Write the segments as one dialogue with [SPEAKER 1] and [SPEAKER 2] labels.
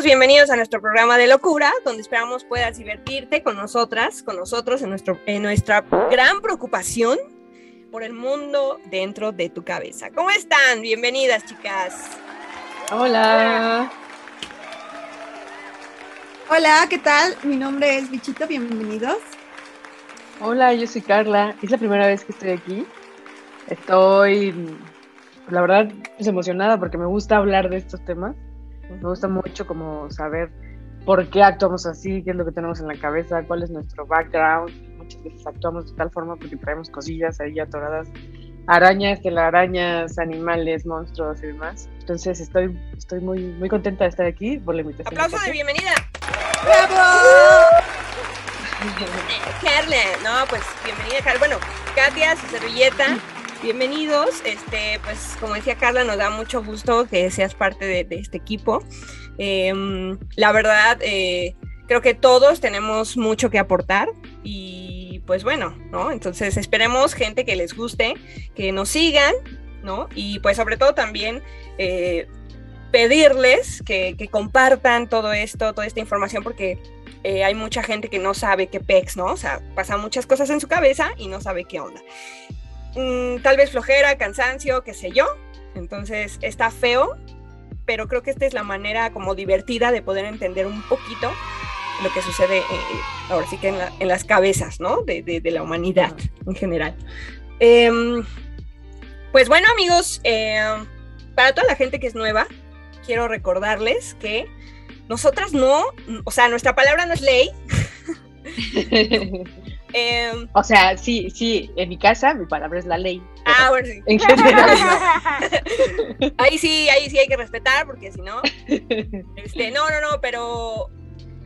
[SPEAKER 1] bienvenidos a nuestro programa de locura, donde esperamos puedas divertirte con nosotras, con nosotros en, nuestro, en nuestra gran preocupación por el mundo dentro de tu cabeza. ¿Cómo están? Bienvenidas, chicas.
[SPEAKER 2] Hola.
[SPEAKER 3] Hola, ¿qué tal? Mi nombre es Bichito, bienvenidos.
[SPEAKER 2] Hola, yo soy Carla. Es la primera vez que estoy aquí. Estoy, la verdad, pues emocionada porque me gusta hablar de estos temas. Me gusta mucho como saber por qué actuamos así, qué es lo que tenemos en la cabeza, cuál es nuestro background. Muchas veces actuamos de tal forma porque traemos cosillas ahí atoradas, arañas, telarañas, animales, monstruos y demás. Entonces estoy, estoy muy, muy contenta de estar aquí por la invitación.
[SPEAKER 1] Aplauso de bienvenida.
[SPEAKER 3] ¡Bravo!
[SPEAKER 1] Carla, no, pues bienvenida, Carla. Bueno, Katia, su servilleta, bienvenidos. Este, pues como decía Carla, nos da mucho gusto que seas parte de, este equipo. Eh, la verdad, eh, creo que todos tenemos mucho que aportar y pues bueno, ¿no? Entonces esperemos gente que les guste, que nos sigan, ¿no? Y pues sobre todo también eh, pedirles que, que, compartan todo esto, toda esta información, porque eh, hay mucha gente que no sabe qué pex, ¿no? O sea, pasan muchas cosas en su cabeza y no sabe qué onda. Mm, tal vez flojera, cansancio, qué sé yo. Entonces está feo, pero creo que esta es la manera como divertida de poder entender un poquito lo que sucede eh, ahora sí que en, la, en, las cabezas, ¿no? De, de, de la humanidad en general. Eh, pues bueno, amigos, eh, para toda la gente que es nueva, quiero recordarles que nosotras no, o sea, nuestra palabra no es ley.
[SPEAKER 2] eh, o sea, sí, sí, en mi casa mi palabra es la ley.
[SPEAKER 1] Ah, bueno, sí.
[SPEAKER 2] En general, no.
[SPEAKER 1] ahí sí, ahí sí hay que respetar, porque si no, este, no, no, no, pero,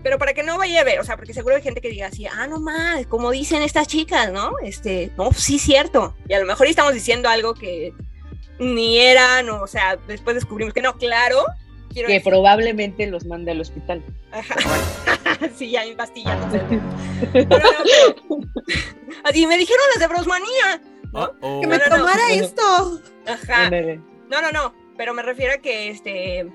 [SPEAKER 1] pero para que no vaya a ver, o sea, porque seguro hay gente que diga así, ah, no mal, como dicen estas chicas, ¿no? Este, no, sí, cierto. Y a lo mejor estamos diciendo algo que ni era, no, o sea, después descubrimos que no, claro.
[SPEAKER 2] Que decir. probablemente los mande al hospital.
[SPEAKER 1] Ajá. sí, ya en pastillas. No sé. pero no, pero, así me dijeron las de brosmanía. ¿no?
[SPEAKER 3] Uh -oh. Que me no, tomara no, esto.
[SPEAKER 1] Ajá. No, no, no. Pero me refiero a que este.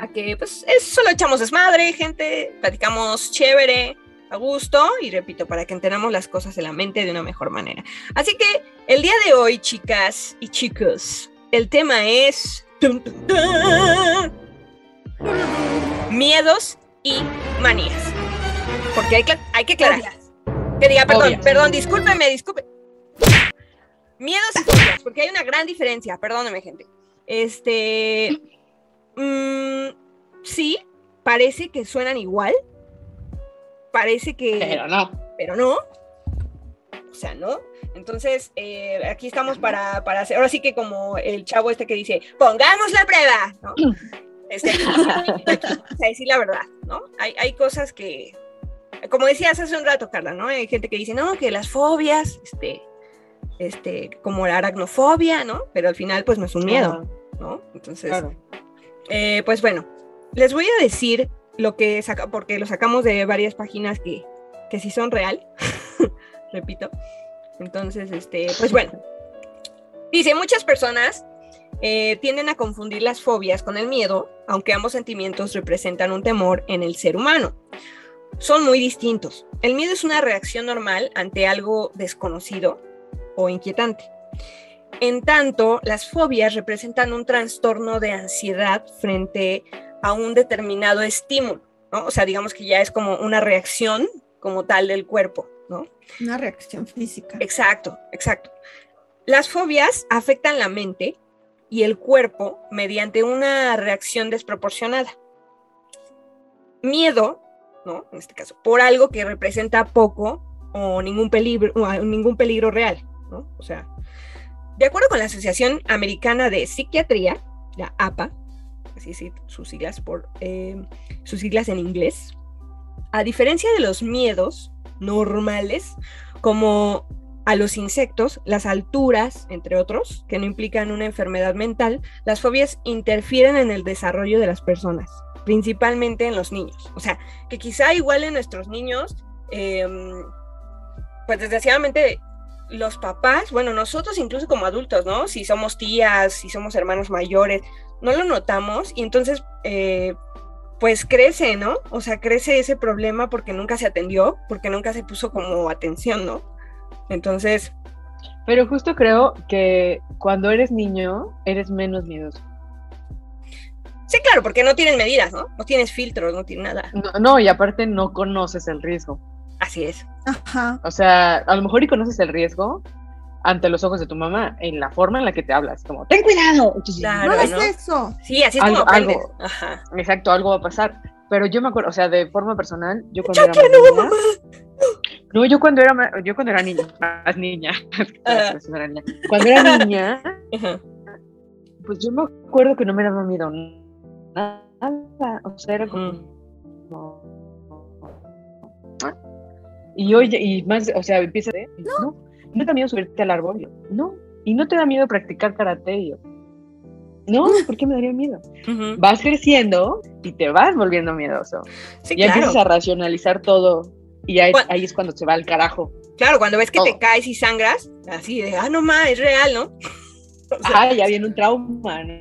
[SPEAKER 1] A que pues es, solo echamos desmadre, gente. Platicamos chévere, a gusto. Y repito, para que entendamos las cosas en la mente de una mejor manera. Así que el día de hoy, chicas y chicos, el tema es. Miedos y manías. Porque hay que, hay que aclarar. Que diga, perdón, Obvias. perdón, discúlpeme, disculpe. Miedos y fobias, porque hay una gran diferencia, perdóneme, gente. Este. Mmm, sí, parece que suenan igual. Parece que.
[SPEAKER 2] Pero no.
[SPEAKER 1] Pero no. O sea, ¿no? Entonces, eh, aquí estamos para, para hacer. Ahora sí que, como el chavo este que dice, pongamos la prueba, ¿no? Este, sea, decir la verdad, ¿no? Hay, hay cosas que. Como decías hace un rato, Carla, ¿no? Hay gente que dice, no, que las fobias, este, este, como la aracnofobia, ¿no? Pero al final, pues no es un miedo, ¿no? Entonces, claro. eh, pues bueno, les voy a decir lo que saca, porque lo sacamos de varias páginas que, que sí son real, repito. Entonces, este, pues bueno, dice, muchas personas eh, tienden a confundir las fobias con el miedo, aunque ambos sentimientos representan un temor en el ser humano. Son muy distintos. El miedo es una reacción normal ante algo desconocido, o inquietante. En tanto, las fobias representan un trastorno de ansiedad frente a un determinado estímulo, ¿no? O sea, digamos que ya es como una reacción como tal del cuerpo, ¿no?
[SPEAKER 3] Una reacción física.
[SPEAKER 1] Exacto, exacto. Las fobias afectan la mente y el cuerpo mediante una reacción desproporcionada. Miedo, ¿no? En este caso, por algo que representa poco o ningún peligro, o ningún peligro real. ¿no? O sea, de acuerdo con la Asociación Americana de Psiquiatría, la APA, así es sus siglas por eh, sus siglas en inglés, a diferencia de los miedos normales, como a los insectos, las alturas, entre otros, que no implican una enfermedad mental, las fobias interfieren en el desarrollo de las personas, principalmente en los niños. O sea, que quizá igual en nuestros niños, eh, pues desgraciadamente los papás, bueno, nosotros incluso como adultos, ¿no? Si somos tías, si somos hermanos mayores, no lo notamos y entonces eh, pues crece, ¿no? O sea, crece ese problema porque nunca se atendió, porque nunca se puso como atención, ¿no? Entonces...
[SPEAKER 2] Pero justo creo que cuando eres niño, eres menos miedoso.
[SPEAKER 1] Sí, claro, porque no tienes medidas, ¿no? No tienes filtros, no tienes nada.
[SPEAKER 2] No, no, y aparte no conoces el riesgo.
[SPEAKER 1] Así es.
[SPEAKER 3] Ajá.
[SPEAKER 2] O sea, a lo mejor y conoces el riesgo ante los ojos de tu mamá, en la forma en la que te hablas, como, ten cuidado. Entonces,
[SPEAKER 1] Claro,
[SPEAKER 3] no es
[SPEAKER 1] ¿no?
[SPEAKER 3] eso.
[SPEAKER 1] Sí, así es
[SPEAKER 2] Algo-
[SPEAKER 1] como aprendes.
[SPEAKER 2] algo.
[SPEAKER 1] Ajá.
[SPEAKER 2] Exacto, algo va a pasar. Pero yo me acuerdo, o sea, de forma personal, yo cuando era más niña, no, yo cuando era yo cuando era niña, más niña, no era niña. cuando era niña, pues yo me acuerdo que no me daba miedo nada, o sea, era como, y oye, y más, o sea, empieza de, no, no te da miedo subirte al árbol, Yo, no, y no te da miedo practicar karate, Yo, no, ¿por qué me daría miedo? Vas creciendo y te vas volviendo miedoso.
[SPEAKER 1] Sí,
[SPEAKER 2] y empiezas a racionalizar todo. Y ahí, es cuando se va al carajo.
[SPEAKER 1] Claro, cuando ves que te caes y sangras, así de, ah, no más, es real, ¿no? O sea,
[SPEAKER 2] Ah, ya viene un trauma, ¿no?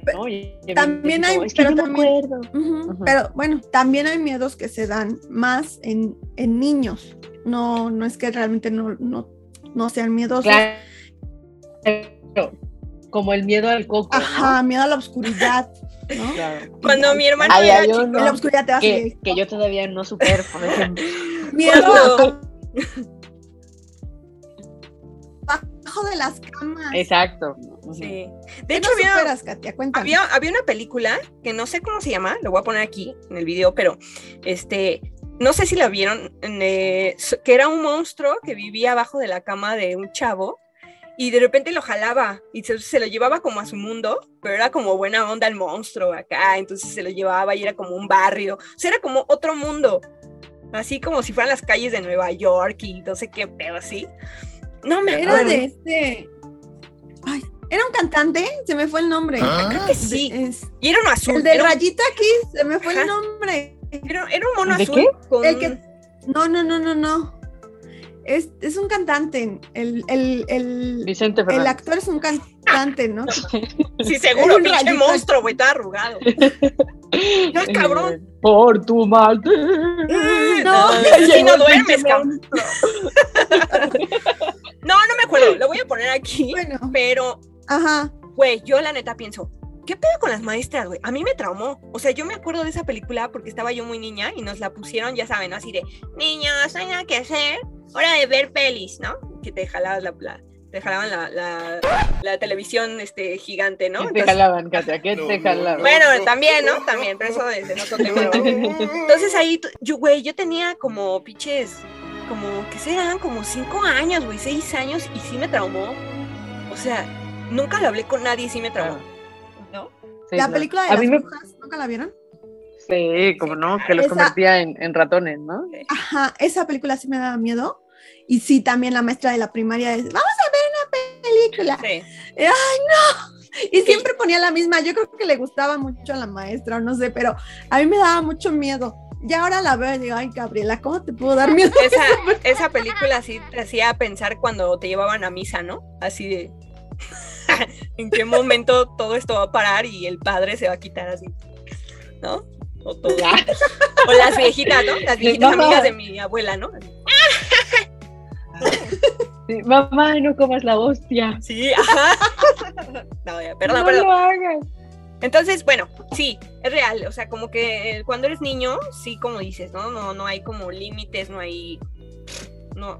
[SPEAKER 3] También hay-
[SPEAKER 2] como, es que
[SPEAKER 3] pero bueno, también hay miedos que se dan más en, en niños. No, no es que realmente no, no, no sean miedosos.
[SPEAKER 2] Claro. Como el miedo al coco. ¿no?
[SPEAKER 3] Ajá, miedo a la oscuridad. ¿no?
[SPEAKER 2] Claro.
[SPEAKER 1] cuando mi hermano
[SPEAKER 2] Ay,
[SPEAKER 1] era chico,
[SPEAKER 2] uno.
[SPEAKER 3] En la oscuridad te vas
[SPEAKER 2] Que, yo todavía no supero, por ejemplo.
[SPEAKER 3] Miedo abajo de las camas.
[SPEAKER 2] Exacto.
[SPEAKER 1] Sí. De
[SPEAKER 3] ¿Qué
[SPEAKER 1] hecho,
[SPEAKER 3] no
[SPEAKER 1] había,
[SPEAKER 3] superas, Katia? Cuéntame.
[SPEAKER 1] había, había una película que no sé cómo se llama, lo voy a poner aquí en el video, pero este, no sé si la vieron, en, eh, que era un monstruo que vivía abajo de la cama de un chavo y de repente lo jalaba y se, se lo llevaba como a su mundo, pero era como buena onda el monstruo acá, entonces se lo llevaba y era como un barrio, o sea, era como otro mundo, así como si fueran las calles de Nueva York y no sé qué pedo así. No me
[SPEAKER 3] Era
[SPEAKER 1] acuerdo.
[SPEAKER 3] de este. Ay, era un cantante, se me fue el nombre.
[SPEAKER 1] Creo que sí.
[SPEAKER 3] Es-
[SPEAKER 1] Y era uno azul.
[SPEAKER 3] el de
[SPEAKER 1] era,
[SPEAKER 3] Rayita aquí, se me fue
[SPEAKER 1] Ajá.
[SPEAKER 3] el nombre.
[SPEAKER 1] Era- era un mono
[SPEAKER 2] ¿De
[SPEAKER 1] azul.
[SPEAKER 2] qué?
[SPEAKER 1] con
[SPEAKER 3] El que- No, no, no, no, no. Es, es un cantante. El, el, el,
[SPEAKER 2] Vicente
[SPEAKER 3] el
[SPEAKER 2] Fernández.
[SPEAKER 3] actor es un cantante, ¿no?
[SPEAKER 1] Sí, seguro,
[SPEAKER 3] un
[SPEAKER 1] pinche
[SPEAKER 3] rayito.
[SPEAKER 1] monstruo, güey, estaba arrugado. Ya, cabrón.
[SPEAKER 2] Eh, por tu mal.
[SPEAKER 3] No,
[SPEAKER 1] sí, no duermes, cabrón. No, no me acuerdo, lo voy a poner aquí,
[SPEAKER 3] Bueno,
[SPEAKER 1] pero,
[SPEAKER 3] ajá.
[SPEAKER 1] güey, yo la neta pienso, ¿qué pedo con las maestras, güey? A mí me traumó. O sea, yo me acuerdo de esa película porque estaba yo muy niña y nos la pusieron, ya saben, ¿no? así de, niños, no hay nada que hacer, hora de ver pelis, ¿no? Que te jalabas la, la- te jalaban la, la, la televisión este, gigante, ¿no?
[SPEAKER 2] ¿Qué te
[SPEAKER 1] Entonces-
[SPEAKER 2] jalaban, Katia? ¿Qué te jalaban?
[SPEAKER 1] Bueno, también, ¿no? También, pero eso es otro tema. Entonces ahí, yo, güey, yo tenía como pinches, como, ¿qué serán? Como cinco años, güey, seis años, y sí me traumó. O sea, nunca lo hablé con nadie y sí me traumó. ¿No?
[SPEAKER 2] Sí,
[SPEAKER 3] la película de
[SPEAKER 2] A
[SPEAKER 3] las
[SPEAKER 2] mí me-
[SPEAKER 3] brujas, ¿nunca la vieron?
[SPEAKER 2] Sí, como no, que los
[SPEAKER 3] Esa-
[SPEAKER 2] convertía en, en ratones, ¿no?
[SPEAKER 3] Ajá, esa película sí me daba miedo. Y sí, también la maestra de la primaria es, vamos a ver una película.
[SPEAKER 1] Sí.
[SPEAKER 3] Y siempre ponía la misma. Yo creo que le gustaba mucho a la maestra, o no sé, pero a mí me daba mucho miedo. Y ahora la veo y digo, ay, Gabriela, ¿cómo te puedo dar miedo?
[SPEAKER 1] Esa, esa película sí te hacía pensar cuando te llevaban a misa, ¿no? Así de. ¿En qué momento todo esto va a parar y el padre se va a quitar así? ¿No? O, todo. o las viejitas, ¿no? Las viejitas
[SPEAKER 2] Mamá.
[SPEAKER 1] amigas de mi abuela, ¿no?
[SPEAKER 2] Sí, mamá, no comas la hostia.
[SPEAKER 1] Sí, ajá. No, ya, perdón,
[SPEAKER 2] no
[SPEAKER 1] perdón.
[SPEAKER 2] lo hagas.
[SPEAKER 1] Entonces, bueno, sí, es real. O sea, como que cuando eres niño, sí, como dices, ¿no? No, no hay como límites, no hay. No,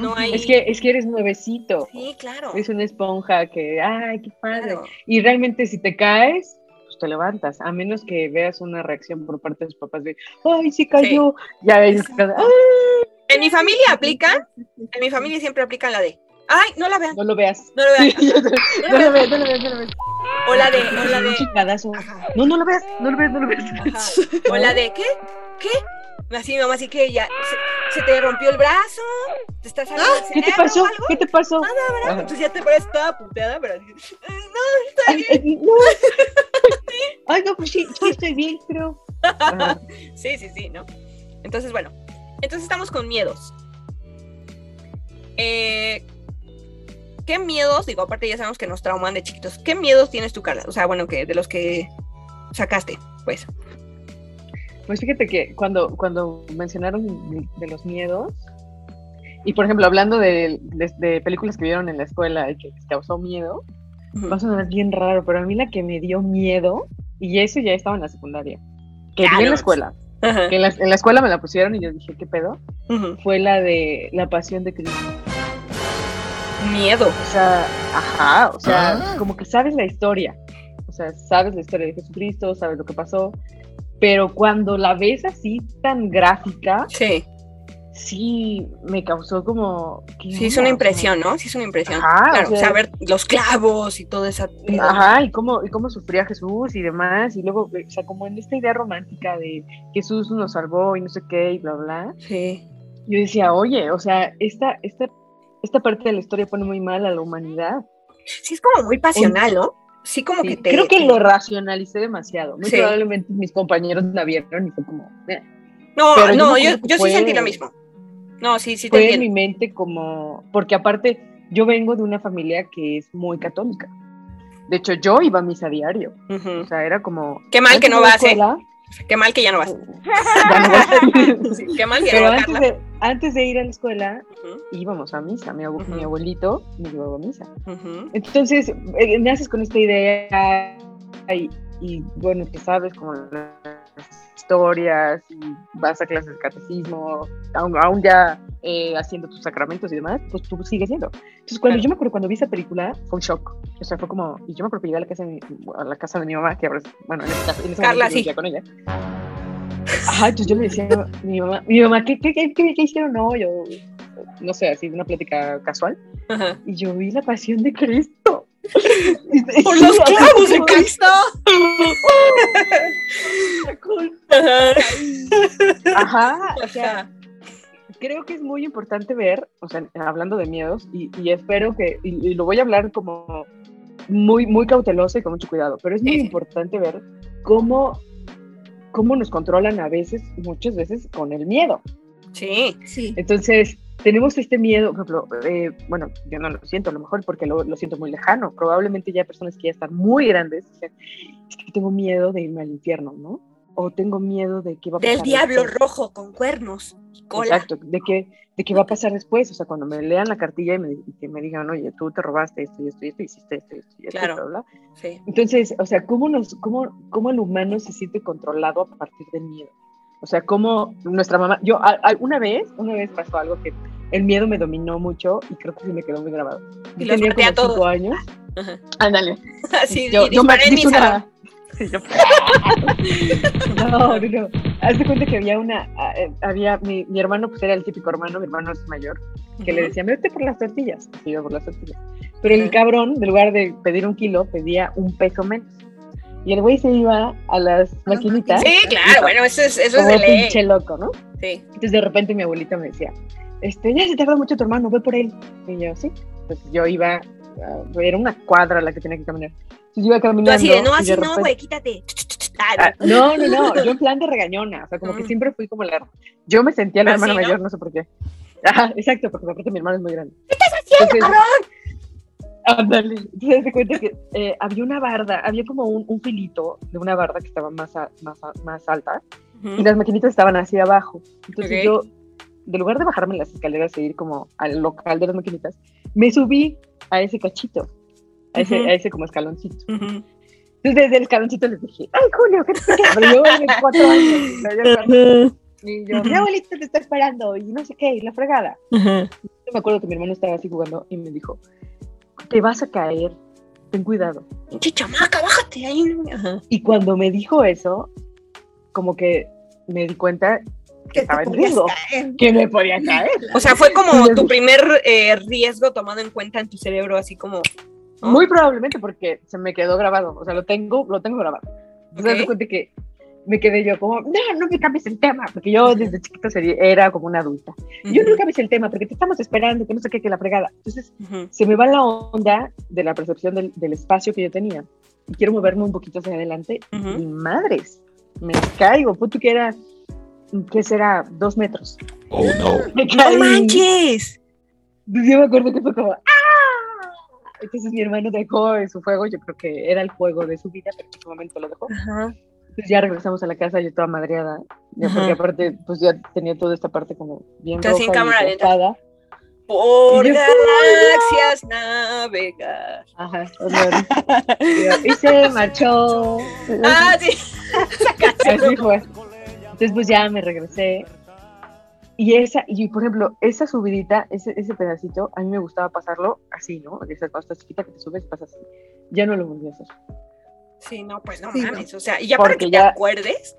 [SPEAKER 1] no hay.
[SPEAKER 2] Es que, es que eres nuevecito.
[SPEAKER 1] Sí, claro.
[SPEAKER 2] Es una esponja que, ay, qué padre.
[SPEAKER 1] claro.
[SPEAKER 2] Y realmente si te caes, pues te levantas, a menos que veas una reacción por parte de tus papás de, ay, sí cayó. Ya ves,
[SPEAKER 3] Exacto.
[SPEAKER 2] "Ay,
[SPEAKER 1] En mi familia aplican, en mi familia siempre aplican la de, ay, no la vean,
[SPEAKER 2] no lo veas.
[SPEAKER 1] no lo
[SPEAKER 2] te-
[SPEAKER 1] no
[SPEAKER 2] lo veas, no lo veas, no lo veas.
[SPEAKER 1] O la de, o la de,
[SPEAKER 2] No, no lo veas, no lo veas, no lo veas.
[SPEAKER 1] ajá. O la de, ¿qué? ¿Qué? Así mamá, así que ya, se, se te rompió el brazo, te estás saliendo
[SPEAKER 2] Ah, ¿Qué te pasó?
[SPEAKER 1] algo.
[SPEAKER 2] ¿Qué te pasó? Ajá.
[SPEAKER 1] Entonces ya te pareces toda puteada, pero así, "Ay, no,
[SPEAKER 2] Ay, no. Ay, no, pues sí, sí estoy bien. Ajá.
[SPEAKER 1] Sí, sí, sí, ¿no? Entonces, bueno, entonces estamos con miedos. Eh, ¿Qué miedos, digo, aparte ya sabemos que nos trauman de chiquitos, ¿qué miedos tienes tú, Carla? O sea, bueno, que de los que sacaste, pues.
[SPEAKER 2] Pues fíjate que cuando, cuando mencionaron de, de los miedos, y por ejemplo, hablando de, de- de películas que vieron en la escuela y que les causó miedo, va a sonar bien raro, pero a mí la que me dio miedo, y eso ya estaba en la secundaria, que vi en la escuela, que en la, en la escuela me la pusieron y yo dije, ¿qué pedo?
[SPEAKER 1] Ujú.
[SPEAKER 2] Fue la de La Pasión de Cristo.
[SPEAKER 1] Miedo.
[SPEAKER 2] O sea, ajá, o sea, como que sabes la historia, o sea, sabes la historia de Jesucristo, sabes lo que pasó, pero cuando la ves así tan gráfica,
[SPEAKER 1] Sí.
[SPEAKER 2] sí me causó como... ¿qué
[SPEAKER 1] Sí, es una impresión, ¿no? Sí, es una impresión.
[SPEAKER 2] Ajá, o
[SPEAKER 1] claro, o
[SPEAKER 2] sea-
[SPEAKER 1] ver los clavos y todo esa.
[SPEAKER 2] Ajá, y cómo, y cómo sufría Jesús y demás, y luego, o sea, como en esta idea romántica de Jesús nos salvó y no sé qué, y bla, bla,
[SPEAKER 1] Sí.
[SPEAKER 2] yo decía, oye, o sea, esta, esta, esta parte de la historia pone muy mal a la humanidad.
[SPEAKER 1] Sí, es como muy pasional, ¿no? Sí, como
[SPEAKER 2] Sí,
[SPEAKER 1] que te.
[SPEAKER 2] creo que
[SPEAKER 1] te-
[SPEAKER 2] lo racionalicé demasiado. Muy
[SPEAKER 1] Sí.
[SPEAKER 2] probablemente mis compañeros la vieron y fue como, "Eh".
[SPEAKER 1] No,
[SPEAKER 2] pero yo
[SPEAKER 1] no, yo,
[SPEAKER 2] que
[SPEAKER 1] yo sí sentí lo mismo. No, sí, sí te
[SPEAKER 2] fue en mi mente como, porque aparte yo vengo de una familia que es muy católica. De hecho, yo iba a misa diario.
[SPEAKER 1] Ujú.
[SPEAKER 2] O sea, era como...
[SPEAKER 1] Qué mal que no vas, ¿eh? Qué mal que ya no vas.
[SPEAKER 2] ya no voy.
[SPEAKER 1] Sí, qué mal que
[SPEAKER 2] Pero
[SPEAKER 1] no vas,
[SPEAKER 2] antes de, antes de ir a la escuela, íbamos a misa. Mi, abu-
[SPEAKER 1] Ujú.
[SPEAKER 2] mi abuelito me llevaba a misa. Entonces, eh, naces con esta idea y, y, bueno, tú sabes como las historias y vas a clases de catecismo, aún, aún ya eh, haciendo tus sacramentos y demás, pues tú sigues siendo. Entonces, cuando
[SPEAKER 1] Claro.
[SPEAKER 2] yo me acuerdo, cuando vi esa película, fue un shock. O sea, fue como, y yo me acuerdo que llegué a la casa de mi, a la casa de mi mamá, que ahora es, bueno, en caso- en ese
[SPEAKER 1] Carla,
[SPEAKER 2] momento
[SPEAKER 1] sí.
[SPEAKER 2] con ella. Ajá, entonces yo le decía a mi mamá, mi mamá, ¿qué, qué, qué, qué- hicieron? No, yo, no sé, así, una plática casual.
[SPEAKER 1] Ajá.
[SPEAKER 2] Y yo vi la pasión de Cristo.
[SPEAKER 1] Por los clavos de Cristo.
[SPEAKER 2] Ajá, o sea. Creo que es muy importante ver, o sea, hablando de miedos, y, y espero que, y, y lo voy a hablar como muy, muy cauteloso y con mucho cuidado, pero es muy
[SPEAKER 1] Sí,
[SPEAKER 2] importante ver cómo, cómo nos controlan a veces, muchas veces, con el miedo.
[SPEAKER 1] Sí.
[SPEAKER 3] Sí.
[SPEAKER 2] Entonces, tenemos este miedo, por ejemplo, eh, bueno, yo no lo siento a lo mejor porque lo, lo siento muy lejano. Probablemente ya personas que ya están muy grandes dicen, es que tengo miedo de irme al infierno, ¿no? O tengo miedo de qué va a pasar.
[SPEAKER 1] Del diablo
[SPEAKER 2] después.
[SPEAKER 1] rojo con cuernos y cola.
[SPEAKER 2] Exacto, de qué, de qué va a pasar después. O sea, cuando me lean la cartilla y me, y que me digan, oye, tú te robaste esto y esto y esto, hiciste esto y esto y esto,
[SPEAKER 1] Claro.
[SPEAKER 2] bla, bla, bla".
[SPEAKER 1] Sí.
[SPEAKER 2] Entonces, o sea, ¿cómo, nos, cómo, ¿cómo el humano se siente controlado a partir del miedo? O sea, cómo nuestra mamá, yo a- a- una vez, una vez pasó algo que el miedo me dominó mucho y creo que se me quedó muy grabado.
[SPEAKER 1] Y
[SPEAKER 2] Yo tenía
[SPEAKER 1] maté a
[SPEAKER 2] como cinco
[SPEAKER 1] todos.
[SPEAKER 2] años. Ándale.
[SPEAKER 1] Así,
[SPEAKER 2] Yo, yo me hice una... Yo- no, no, no. Haz de cuenta que había una, eh, había, mi, mi hermano pues era el típico hermano, mi hermano es mayor, que le
[SPEAKER 1] Ujú.
[SPEAKER 2] decía, vete por las tortillas, y iba por las tortillas. Pero el cabrón, en lugar de pedir un kilo, pedía un peso menos. Y el güey se iba a las maquinitas.
[SPEAKER 1] Sí, claro, bueno, eso es, eso es
[SPEAKER 2] como
[SPEAKER 1] de ley.
[SPEAKER 2] pinche loco, ¿no?
[SPEAKER 1] Sí.
[SPEAKER 2] Entonces de repente mi abuelita me decía, este, ya se tarda mucho tu hermano, ve por él. Y yo, sí. Entonces yo iba, era una cuadra la que tenía que caminar. Entonces iba caminando.
[SPEAKER 1] así de, no, así no,
[SPEAKER 2] repente-
[SPEAKER 1] güey, quítate. Ah,
[SPEAKER 2] no, no, no, yo en plan de regañona, o sea, como que
[SPEAKER 1] Mm.
[SPEAKER 2] siempre fui como la... Yo me sentía la
[SPEAKER 1] Ah,
[SPEAKER 2] hermana
[SPEAKER 1] ¿no?
[SPEAKER 2] mayor, no sé por qué. Ajá, exacto, porque aparte mi hermano es muy grande. ¿Qué estás haciendo, Ándale. Entonces se cuenta que eh, había una barda, había como un, un filito de una barda que estaba más, a- más, a- más alta y las maquinitas estaban así abajo. Entonces
[SPEAKER 1] Ok.
[SPEAKER 2] yo, de lugar de bajarme las escaleras e ir como al local de las maquinitas, me subí a ese cachito, a ese, a ese como escaloncito. Entonces desde el escaloncito les dije, ay Julio, ¿qué te qué?". Pero yo de cuatro años, cuatro- y yo, mi abuelita te está esperando y no sé qué, y la fregada. Yo me acuerdo que mi hermano estaba así jugando y me dijo, te vas a caer, ten cuidado.
[SPEAKER 1] Pinche chamaca, bájate ahí. Ajá.
[SPEAKER 2] Y cuando me dijo eso, como que me di cuenta que estaba en riesgo,
[SPEAKER 3] caer.
[SPEAKER 2] que me podía caer.
[SPEAKER 1] O sea, fue como tu primer eh, riesgo tomado en cuenta en tu cerebro, así como. ¿no?
[SPEAKER 2] Muy probablemente porque se me quedó grabado, o sea, lo tengo, lo tengo grabado. Entonces,
[SPEAKER 1] Ok.
[SPEAKER 2] me cuenta que me quedé yo como, no, no me cambies el tema, porque yo desde chiquita era como una adulta. Yo no cambies el tema, porque te estamos esperando, que no sé qué, que la fregada. Entonces,
[SPEAKER 1] Ujú.
[SPEAKER 2] se me va la onda de la percepción del, del espacio que yo tenía. Y quiero moverme un poquito hacia adelante.
[SPEAKER 1] Ujú.
[SPEAKER 2] Y madres, me caigo. Punto que era, ¿qué será? Dos metros.
[SPEAKER 4] Oh no.
[SPEAKER 2] Me
[SPEAKER 1] ¡No manches!
[SPEAKER 2] Yo me acuerdo que fue como, ¡ah! entonces mi hermano dejó su juego, yo creo que era el juego de su vida, pero en ese momento lo dejó.
[SPEAKER 1] Ajá.
[SPEAKER 2] Entonces ya regresamos a la casa, yo toda madreada, ya porque aparte, pues ya tenía toda esta parte como bien
[SPEAKER 1] en
[SPEAKER 2] roja y
[SPEAKER 1] cámara lenta.
[SPEAKER 2] tostada.
[SPEAKER 1] Por
[SPEAKER 2] Y yo,
[SPEAKER 1] galaxias navegar.
[SPEAKER 2] Ajá, honor. y se marchó.
[SPEAKER 1] Ah, sí.
[SPEAKER 2] Así fue. Entonces, pues ya me regresé. Y esa, y por ejemplo, esa subidita, ese, ese pedacito, a mí me gustaba pasarlo así, ¿no? Esa cuando estás chiquita que te subes, pasas así. Ya no lo volví a hacer.
[SPEAKER 1] Sí, no, pues no
[SPEAKER 3] Sí, no.
[SPEAKER 1] mames. O sea, y ya para
[SPEAKER 2] Porque
[SPEAKER 1] que
[SPEAKER 2] ya-
[SPEAKER 1] te acuerdes.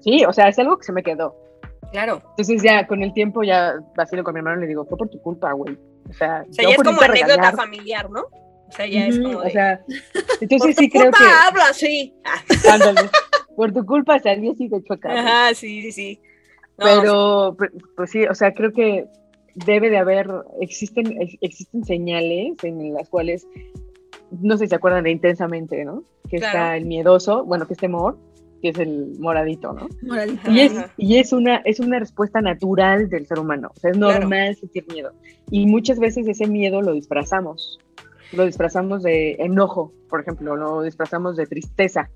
[SPEAKER 2] Sí, o sea, es algo que se me quedó.
[SPEAKER 1] Claro.
[SPEAKER 2] Entonces ya con el tiempo ya vacilo con mi hermano y le digo, fue por tu culpa, güey. O sea,
[SPEAKER 1] O sea, ya es
[SPEAKER 2] por
[SPEAKER 1] como anécdota
[SPEAKER 2] regañar.
[SPEAKER 1] familiar, ¿no? O sea, ya es
[SPEAKER 2] Ujú,
[SPEAKER 1] como.
[SPEAKER 2] O
[SPEAKER 1] de,
[SPEAKER 2] sea,
[SPEAKER 1] por
[SPEAKER 2] entonces
[SPEAKER 1] tu
[SPEAKER 2] sí creo
[SPEAKER 1] culpa
[SPEAKER 2] que,
[SPEAKER 1] hablo así. Ah,
[SPEAKER 2] ándale, por tu culpa salí así de chueca. güey.
[SPEAKER 1] Ajá, sí, sí, sí. No,
[SPEAKER 2] pero pues, pues sí, o sea, creo que debe de haber, existen, ex- existen señales en las cuales, no sé si se acuerdan de intensamente, ¿no? Que
[SPEAKER 1] Claro.
[SPEAKER 2] está el miedoso, bueno, que es temor, que es el moradito, ¿no?
[SPEAKER 3] Moralita.
[SPEAKER 2] Y es, y es una, es una respuesta natural del ser humano, o sea, es
[SPEAKER 1] Claro.
[SPEAKER 2] normal sentir miedo. Y muchas veces ese miedo lo disfrazamos, lo disfrazamos de enojo, por ejemplo, lo disfrazamos de tristeza.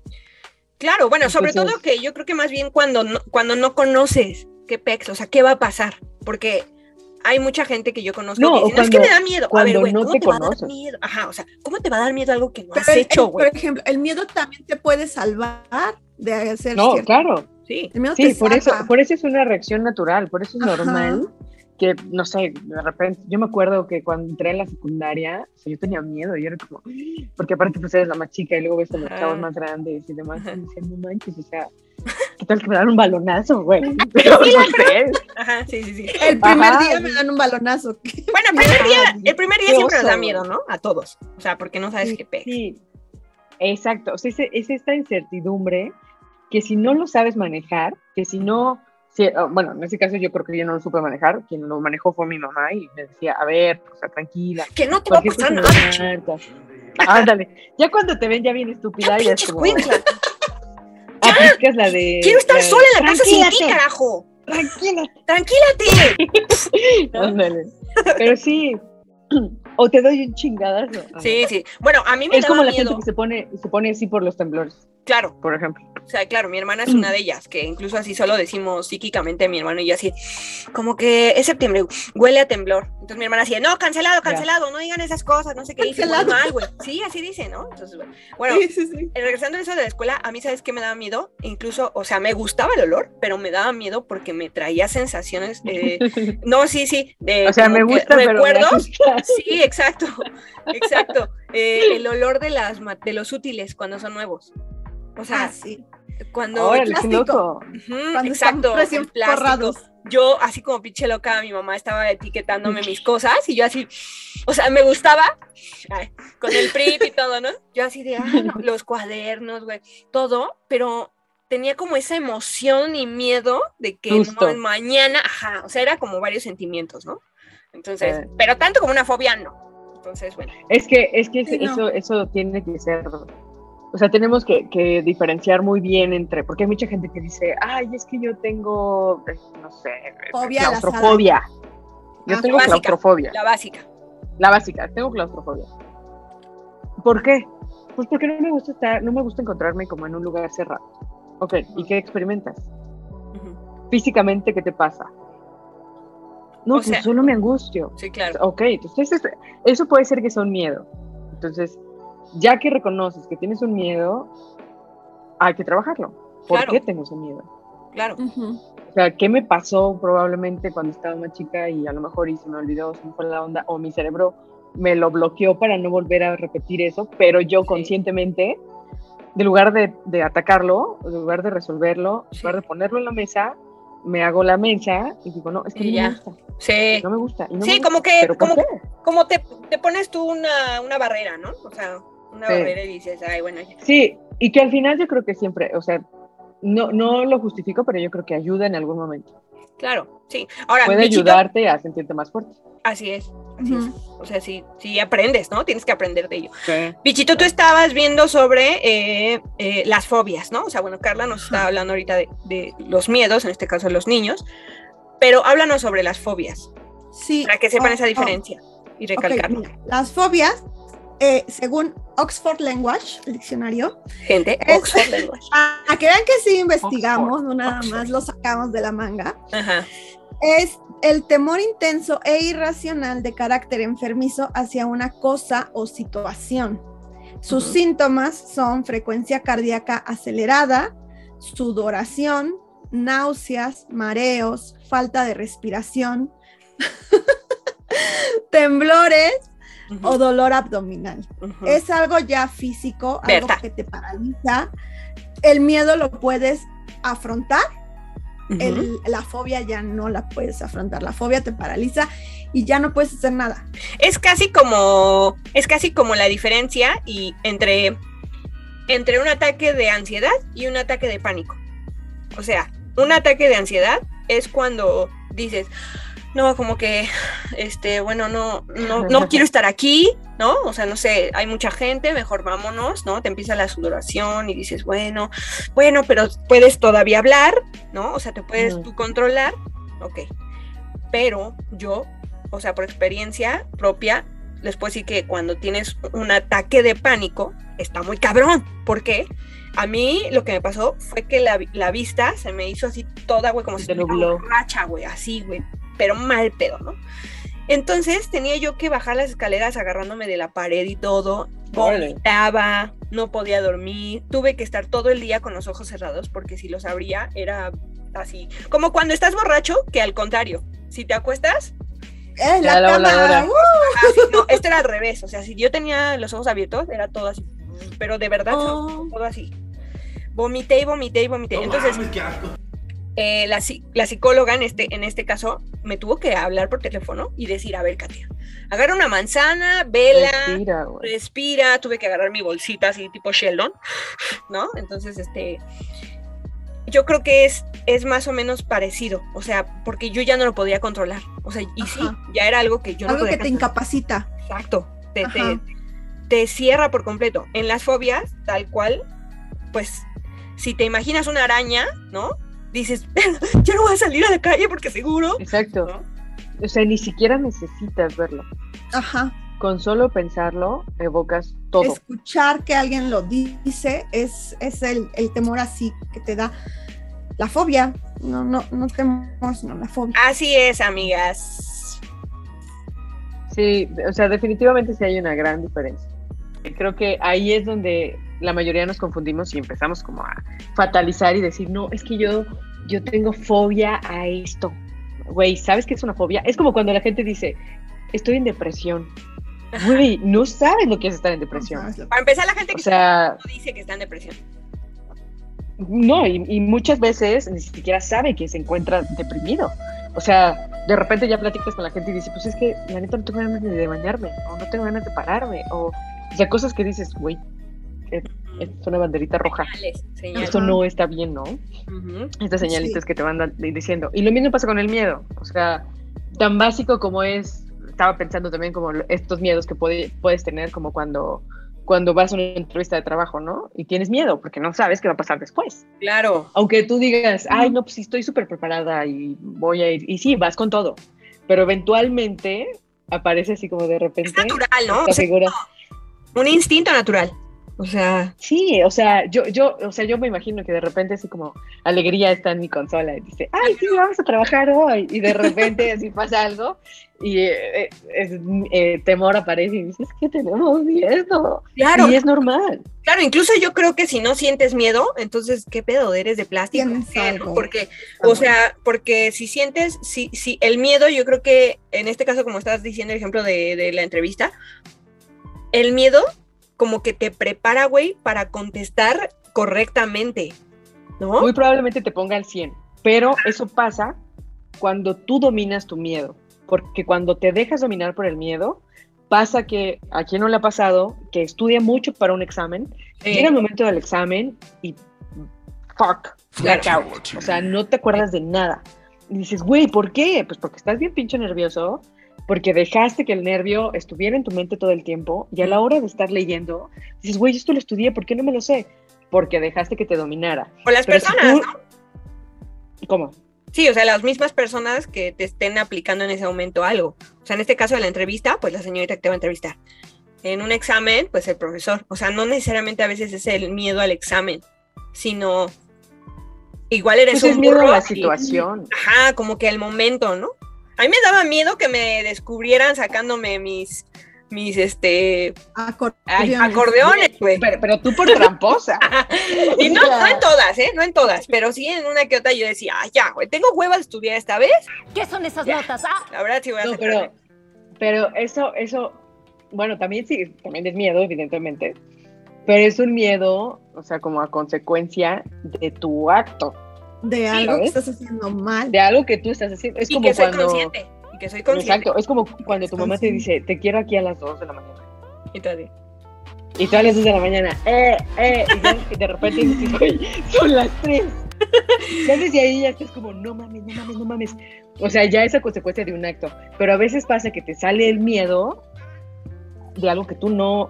[SPEAKER 1] Claro, bueno, sobre
[SPEAKER 2] Entonces-
[SPEAKER 1] todo que yo creo que más bien cuando no, cuando no conoces qué pex, o sea, qué va a pasar, porque hay mucha gente que yo conozco
[SPEAKER 2] No,
[SPEAKER 1] que dice, no, es que me da miedo. A
[SPEAKER 2] cuando
[SPEAKER 1] ver, güey,
[SPEAKER 2] no
[SPEAKER 1] ¿cómo
[SPEAKER 2] te
[SPEAKER 1] te, va a
[SPEAKER 2] conoces.
[SPEAKER 1] dar miedo? Ajá, o sea, ¿cómo te va a dar miedo algo que no
[SPEAKER 3] Pero
[SPEAKER 1] has
[SPEAKER 3] el-
[SPEAKER 1] hecho, güey?
[SPEAKER 3] por ejemplo, el miedo también te puede salvar de hacer
[SPEAKER 2] No,
[SPEAKER 3] cierto.
[SPEAKER 2] claro,
[SPEAKER 1] Sí,
[SPEAKER 3] El miedo
[SPEAKER 2] Sí,
[SPEAKER 3] te
[SPEAKER 2] por eso, por eso es una reacción natural, por eso es
[SPEAKER 3] Ajá.
[SPEAKER 2] normal que, no sé, de repente, yo me acuerdo que cuando entré en la secundaria, o sea, yo tenía miedo, yo era como, porque aparte pues eres la más chica y luego ves a los chavos más grandes y demás, y decía, no manches, o sea, ¿qué tal que me dan un balonazo, güey? Pero, no sé.
[SPEAKER 1] ajá, sí, sí, sí.
[SPEAKER 3] El primer
[SPEAKER 2] Ajá.
[SPEAKER 3] día me dan un balonazo.
[SPEAKER 1] Bueno, el primer día, el primer día siempre nos da miedo. ¿no? A todos. O sea, porque no sabes
[SPEAKER 3] Sí,
[SPEAKER 1] qué pex.
[SPEAKER 2] Sí, exacto, o sea, es, es esta incertidumbre que si no lo sabes manejar, que si no, si- ah, bueno, en ese caso yo creo que yo no lo supe manejar, quien lo manejó fue mi mamá y me decía, a ver, o sea, tranquila,
[SPEAKER 1] Que no te va a pasar nada.
[SPEAKER 2] Ándale, ya cuando te ven ya bien estúpida, ya es como,
[SPEAKER 1] escuincla.
[SPEAKER 2] aplicas la de...
[SPEAKER 1] Quiero estar
[SPEAKER 2] la-
[SPEAKER 1] sola en la casa sin ti, carajo.
[SPEAKER 2] Tranquilate.
[SPEAKER 1] ¿No?
[SPEAKER 2] Ándale. Pero sí, o te doy un chingadazo.
[SPEAKER 1] Sí, sí. Bueno, a mí me
[SPEAKER 2] Es como la
[SPEAKER 1] miedo.
[SPEAKER 2] gente que se pone, se pone así por los temblores,
[SPEAKER 1] Claro,
[SPEAKER 2] por ejemplo.
[SPEAKER 1] O sea, claro, mi hermana es una de ellas, que incluso así solo decimos psíquicamente mi hermano y yo así, como que es septiembre, huele a temblor. Entonces mi hermana así, no, cancelado, cancelado, no digan esas cosas, no sé qué dice, muy mal, güey. Sí, así dice, ¿no? Entonces, bueno, bueno,
[SPEAKER 3] Sí, sí, sí.
[SPEAKER 1] regresando a eso de la escuela, a mí, ¿sabes qué me daba miedo? Incluso, o sea, me gustaba el olor, pero me daba miedo porque me traía sensaciones, eh, no, sí, sí, de
[SPEAKER 2] o sea, me gusta, pero me
[SPEAKER 1] recuerdos.
[SPEAKER 2] asusta.
[SPEAKER 1] Sí, exacto, exacto. Eh, el olor de las de los útiles cuando son nuevos. O sea,
[SPEAKER 3] Ah, sí.
[SPEAKER 1] cuando
[SPEAKER 3] plástico.
[SPEAKER 1] exacto,
[SPEAKER 3] están
[SPEAKER 1] el plástico.
[SPEAKER 3] forrados.
[SPEAKER 1] Yo así como pinche loca, mi mamá estaba etiquetándome mis cosas y yo así, o sea, me gustaba ay, con el print y todo, ¿no? Yo así de, ah, los cuadernos, güey, todo, pero tenía como esa emoción y miedo de que no, mañana, ajá, o sea, era como varios sentimientos, ¿no? Entonces, pero tanto como una fobia, no. Entonces, bueno.
[SPEAKER 2] Es que, es que
[SPEAKER 3] Sí, no.
[SPEAKER 2] eso, eso tiene que ser, o sea, tenemos que, que diferenciar muy bien entre, porque hay mucha gente que dice, ay, es que yo tengo, eh, no sé,
[SPEAKER 3] Fobia
[SPEAKER 2] claustrofobia. Yo
[SPEAKER 3] Ah,
[SPEAKER 2] tengo
[SPEAKER 1] básica.
[SPEAKER 2] claustrofobia.
[SPEAKER 1] La básica.
[SPEAKER 2] La básica, tengo claustrofobia. ¿Por qué? Pues porque no me gusta estar, no me gusta encontrarme como en un lugar cerrado. Ok, ¿y qué experimentas? Físicamente, ¿qué te pasa? No,
[SPEAKER 1] O
[SPEAKER 2] pues
[SPEAKER 1] sea-
[SPEAKER 2] solo me angustio.
[SPEAKER 1] Sí, claro.
[SPEAKER 2] Ok, entonces eso, eso puede ser que son miedo. Entonces, ya que reconoces que tienes un miedo, hay que trabajarlo. ¿Por
[SPEAKER 1] Claro.
[SPEAKER 2] qué tengo ese miedo?
[SPEAKER 1] Claro.
[SPEAKER 3] Ujú.
[SPEAKER 2] O sea, ¿qué me pasó probablemente cuando estaba más chica y a lo mejor y se me olvidó, se me fue la onda, o mi cerebro me lo bloqueó para no volver a repetir eso, pero yo
[SPEAKER 1] Sí.
[SPEAKER 2] conscientemente, de lugar de, de atacarlo, en lugar de resolverlo, en
[SPEAKER 1] Sí.
[SPEAKER 2] lugar de ponerlo en la mesa, me hago la mesa y digo, no, es que no me gusta,
[SPEAKER 1] Sí.
[SPEAKER 2] no me gusta. no
[SPEAKER 1] Sí,
[SPEAKER 2] me
[SPEAKER 1] como
[SPEAKER 2] gusta.
[SPEAKER 1] que,
[SPEAKER 2] ¿Pero por
[SPEAKER 1] como, como te, te pones tú una, una barrera, ¿no? O sea, una
[SPEAKER 2] Sí.
[SPEAKER 1] barrera y dices, ay, bueno, ya.
[SPEAKER 2] Sí, y que al final yo creo que siempre, o sea, no, no lo justifico, pero yo creo que ayuda en algún momento.
[SPEAKER 1] Claro, sí. Ahora,
[SPEAKER 2] Puede ayudarte a sentirte más fuerte.
[SPEAKER 1] Así es, así es. O sea, sí, sí aprendes, ¿no? Tienes que aprender de ello. Bichito, tú estabas viendo sobre eh, eh, las fobias, ¿no? O sea, bueno, Carla nos está hablando ahorita de, de los miedos, en este caso de los niños, pero háblanos sobre las fobias,
[SPEAKER 3] Sí.
[SPEAKER 1] para que sepan
[SPEAKER 3] Oh,
[SPEAKER 1] esa
[SPEAKER 3] oh.
[SPEAKER 1] diferencia y recalcarlo.
[SPEAKER 3] las fobias eh, según Oxford Language, el diccionario.
[SPEAKER 1] Gente,
[SPEAKER 3] Es-
[SPEAKER 1] Oxford Language.
[SPEAKER 3] A que vean que sí investigamos,
[SPEAKER 2] Oxford,
[SPEAKER 3] no nada
[SPEAKER 1] Oxford.
[SPEAKER 3] más lo sacamos de la manga.
[SPEAKER 1] Ajá.
[SPEAKER 3] Es el temor intenso e irracional de carácter enfermizo hacia una cosa o situación. Sus síntomas son frecuencia cardíaca acelerada, sudoración, náuseas, mareos, falta de respiración, temblores O dolor abdominal. Es algo ya físico, algo
[SPEAKER 1] Berta.
[SPEAKER 3] que te paraliza. El miedo lo puedes afrontar, el- la fobia ya no la puedes afrontar. La fobia te paraliza y ya no puedes hacer nada.
[SPEAKER 1] Es casi como, es casi como la diferencia y entre, entre un ataque de ansiedad y un ataque de pánico. O sea, un ataque de ansiedad es cuando dices, no, como que, este, bueno, no, no, no quiero estar aquí, ¿no? O sea, no sé, hay mucha gente, mejor vámonos, ¿no? Te empieza la sudoración y dices, bueno, bueno, pero puedes todavía hablar, ¿no? O sea, te puedes tú controlar, ok. Pero yo, o sea, por experiencia propia, les puedo decir que cuando tienes un ataque de pánico, está muy cabrón. ¿Por qué? A mí lo que me pasó fue que la, la vista se me hizo así toda, güey, como si
[SPEAKER 2] nubló.
[SPEAKER 1] borracha, güey, así, güey, pero mal pedo, ¿no? Entonces tenía yo que bajar las escaleras agarrándome de la pared y todo, vomitaba, no podía dormir, tuve que estar todo el día con los ojos cerrados porque si los abría era así, como cuando estás borracho, que al contrario, si te acuestas,
[SPEAKER 3] ¡Eh, la
[SPEAKER 2] la
[SPEAKER 3] cama! ¡Uh!
[SPEAKER 1] así, no, esto era al revés, o sea, si yo tenía los ojos abiertos, era todo así, pero de verdad,
[SPEAKER 3] Oh.
[SPEAKER 1] todo así. Vomité y vomité y vomité. Entonces, eh, la, psi- la psicóloga en este, en este caso me tuvo que hablar por teléfono y decir, a ver, Katia, agarra una manzana, vela,
[SPEAKER 2] Respira,
[SPEAKER 1] tuve que agarrar mi bolsita así tipo Sheldon, ¿no? Entonces, este, yo creo que es, es más o menos parecido, o sea, porque yo ya no lo podía controlar, o sea, y sí, ya era algo que yo no
[SPEAKER 3] Algo
[SPEAKER 1] podía
[SPEAKER 3] que te
[SPEAKER 1] controlar.
[SPEAKER 3] incapacita.
[SPEAKER 1] Exacto, te, te- te cierra por completo. En las fobias, tal cual, pues, si te imaginas una araña, ¿no? Dices, yo no voy a salir a la calle porque seguro,
[SPEAKER 2] Exacto.
[SPEAKER 1] ¿no?
[SPEAKER 2] O sea, ni siquiera necesitas verlo.
[SPEAKER 3] Ajá.
[SPEAKER 2] Con solo pensarlo, evocas todo.
[SPEAKER 3] Escuchar que alguien lo dice es, es el, el temor así que te da la fobia. No, no, no temor, sino la fobia.
[SPEAKER 1] Así es, amigas.
[SPEAKER 2] Sí, o sea, definitivamente sí hay una gran diferencia. Creo que ahí es donde la mayoría nos confundimos y empezamos como a fatalizar y decir, no, es que yo, yo tengo fobia a esto. Güey, ¿sabes qué es una fobia? Es como cuando la gente dice, estoy en depresión. Güey, no sabes lo que es estar en depresión.
[SPEAKER 3] ¿Sabes lo que-
[SPEAKER 1] Para empezar, la gente
[SPEAKER 2] O
[SPEAKER 1] que
[SPEAKER 2] sea,
[SPEAKER 1] no dice que está en depresión.
[SPEAKER 2] No, y, y muchas veces ni siquiera sabe que se encuentra deprimido. O sea, de repente ya platicas con la gente y dices, pues es que la neta no tengo ganas ni de bañarme, o no tengo ganas de pararme, o, o sea, cosas que dices, güey, es, es una banderita roja.
[SPEAKER 1] Señales, señales.
[SPEAKER 2] Esto no está bien, ¿no?
[SPEAKER 1] Ujú.
[SPEAKER 2] Estas señalitas
[SPEAKER 3] Sí.
[SPEAKER 2] que te van diciendo. Y lo mismo pasa con el miedo. O sea, tan básico como es, estaba pensando también como estos miedos que puede- puedes tener como cuando, cuando vas a una entrevista de trabajo, ¿no? Y tienes miedo porque no sabes qué va a pasar después
[SPEAKER 1] Claro.
[SPEAKER 2] aunque tú digas, ay, no, pues sí, estoy súper preparada y voy a ir, y sí, vas con todo, pero eventualmente aparece así como de repente
[SPEAKER 1] Es natural, ¿no? O sea,
[SPEAKER 2] figura.
[SPEAKER 1] un instinto natural. O sea,
[SPEAKER 2] Sí, o sea, yo, yo, o sea, yo me imagino que de repente así como alegría está en mi consola y dice, ay, sí, vamos a trabajar hoy, y de repente así pasa algo y eh, eh, es- eh, temor aparece y dices, que tenemos miedo,
[SPEAKER 1] claro,
[SPEAKER 2] y es normal.
[SPEAKER 1] claro, incluso yo creo que si no sientes miedo, entonces, ¿qué pedo? ¿Eres de plástico? ¿Qué,
[SPEAKER 3] algo.
[SPEAKER 1] Porque, o sea, porque si sientes, si, si el miedo, yo creo que en este caso, como estás diciendo el ejemplo de, de la entrevista, el miedo como que te prepara, güey, para contestar correctamente, ¿no?
[SPEAKER 2] Muy probablemente te ponga al 100, pero eso pasa cuando tú dominas tu miedo, porque cuando te dejas dominar por el miedo, pasa que a quien no le ha pasado, que estudia mucho para un examen,
[SPEAKER 1] Sí.
[SPEAKER 2] llega el momento del examen y fuck, blackout, o sea, no te acuerdas de nada. Y dices, güey, ¿por qué? Pues porque estás bien pinche nervioso, porque dejaste que el nervio estuviera en tu mente todo el tiempo y a la hora de estar leyendo, dices, güey, esto lo estudié, ¿por qué no me lo sé? Porque dejaste que te dominara.
[SPEAKER 1] O las
[SPEAKER 2] Pero si
[SPEAKER 1] personas,
[SPEAKER 2] tú-
[SPEAKER 1] ¿no?
[SPEAKER 2] ¿Cómo?
[SPEAKER 1] Sí, o sea, las mismas personas que te estén aplicando en ese momento algo. O sea, en este caso de la entrevista, pues la señorita que te va a entrevistar. en un examen, pues el profesor. O sea, no necesariamente a veces es el miedo al examen, sino igual eres
[SPEAKER 2] Pues
[SPEAKER 1] un
[SPEAKER 2] es miedo a la
[SPEAKER 1] y-
[SPEAKER 2] situación.
[SPEAKER 1] Ajá, como que el momento, ¿no? A mí me daba miedo que me descubrieran sacándome mis, mis, este, ay,
[SPEAKER 3] Acordeones.
[SPEAKER 1] acordeones, güey.
[SPEAKER 2] Pero, pero tú por tramposa.
[SPEAKER 1] Y no, no en todas, ¿eh? No en todas, pero sí en una que otra yo decía, ah, ya, güey, tengo hueva de estudiar esta vez.
[SPEAKER 4] ¿Qué son esas
[SPEAKER 1] Ya.
[SPEAKER 4] notas? Ah,
[SPEAKER 1] La verdad sí voy a
[SPEAKER 2] No, pero, pero eso, eso, bueno, también sí, también es miedo, evidentemente, pero es un miedo, o sea, como a consecuencia de tu acto,
[SPEAKER 3] De algo que estás haciendo mal.
[SPEAKER 2] de algo que tú estás haciendo. Es
[SPEAKER 1] y
[SPEAKER 2] como
[SPEAKER 1] que soy
[SPEAKER 2] cuando.
[SPEAKER 1] consciente. Y que soy consciente.
[SPEAKER 2] Exacto, es como cuando tu mamá te dice, te quiero aquí a las 2 de la mañana.
[SPEAKER 1] Y tú así,
[SPEAKER 2] Y tú a las 2 de la mañana, eh, eh, y, ya, y de repente dices, "Oye, son las 3. Ya desde ahí ya estás como, no mames, no mames, no mames. O sea, ya es a consecuencia de un acto. Pero a veces pasa que te sale el miedo de algo que tú no,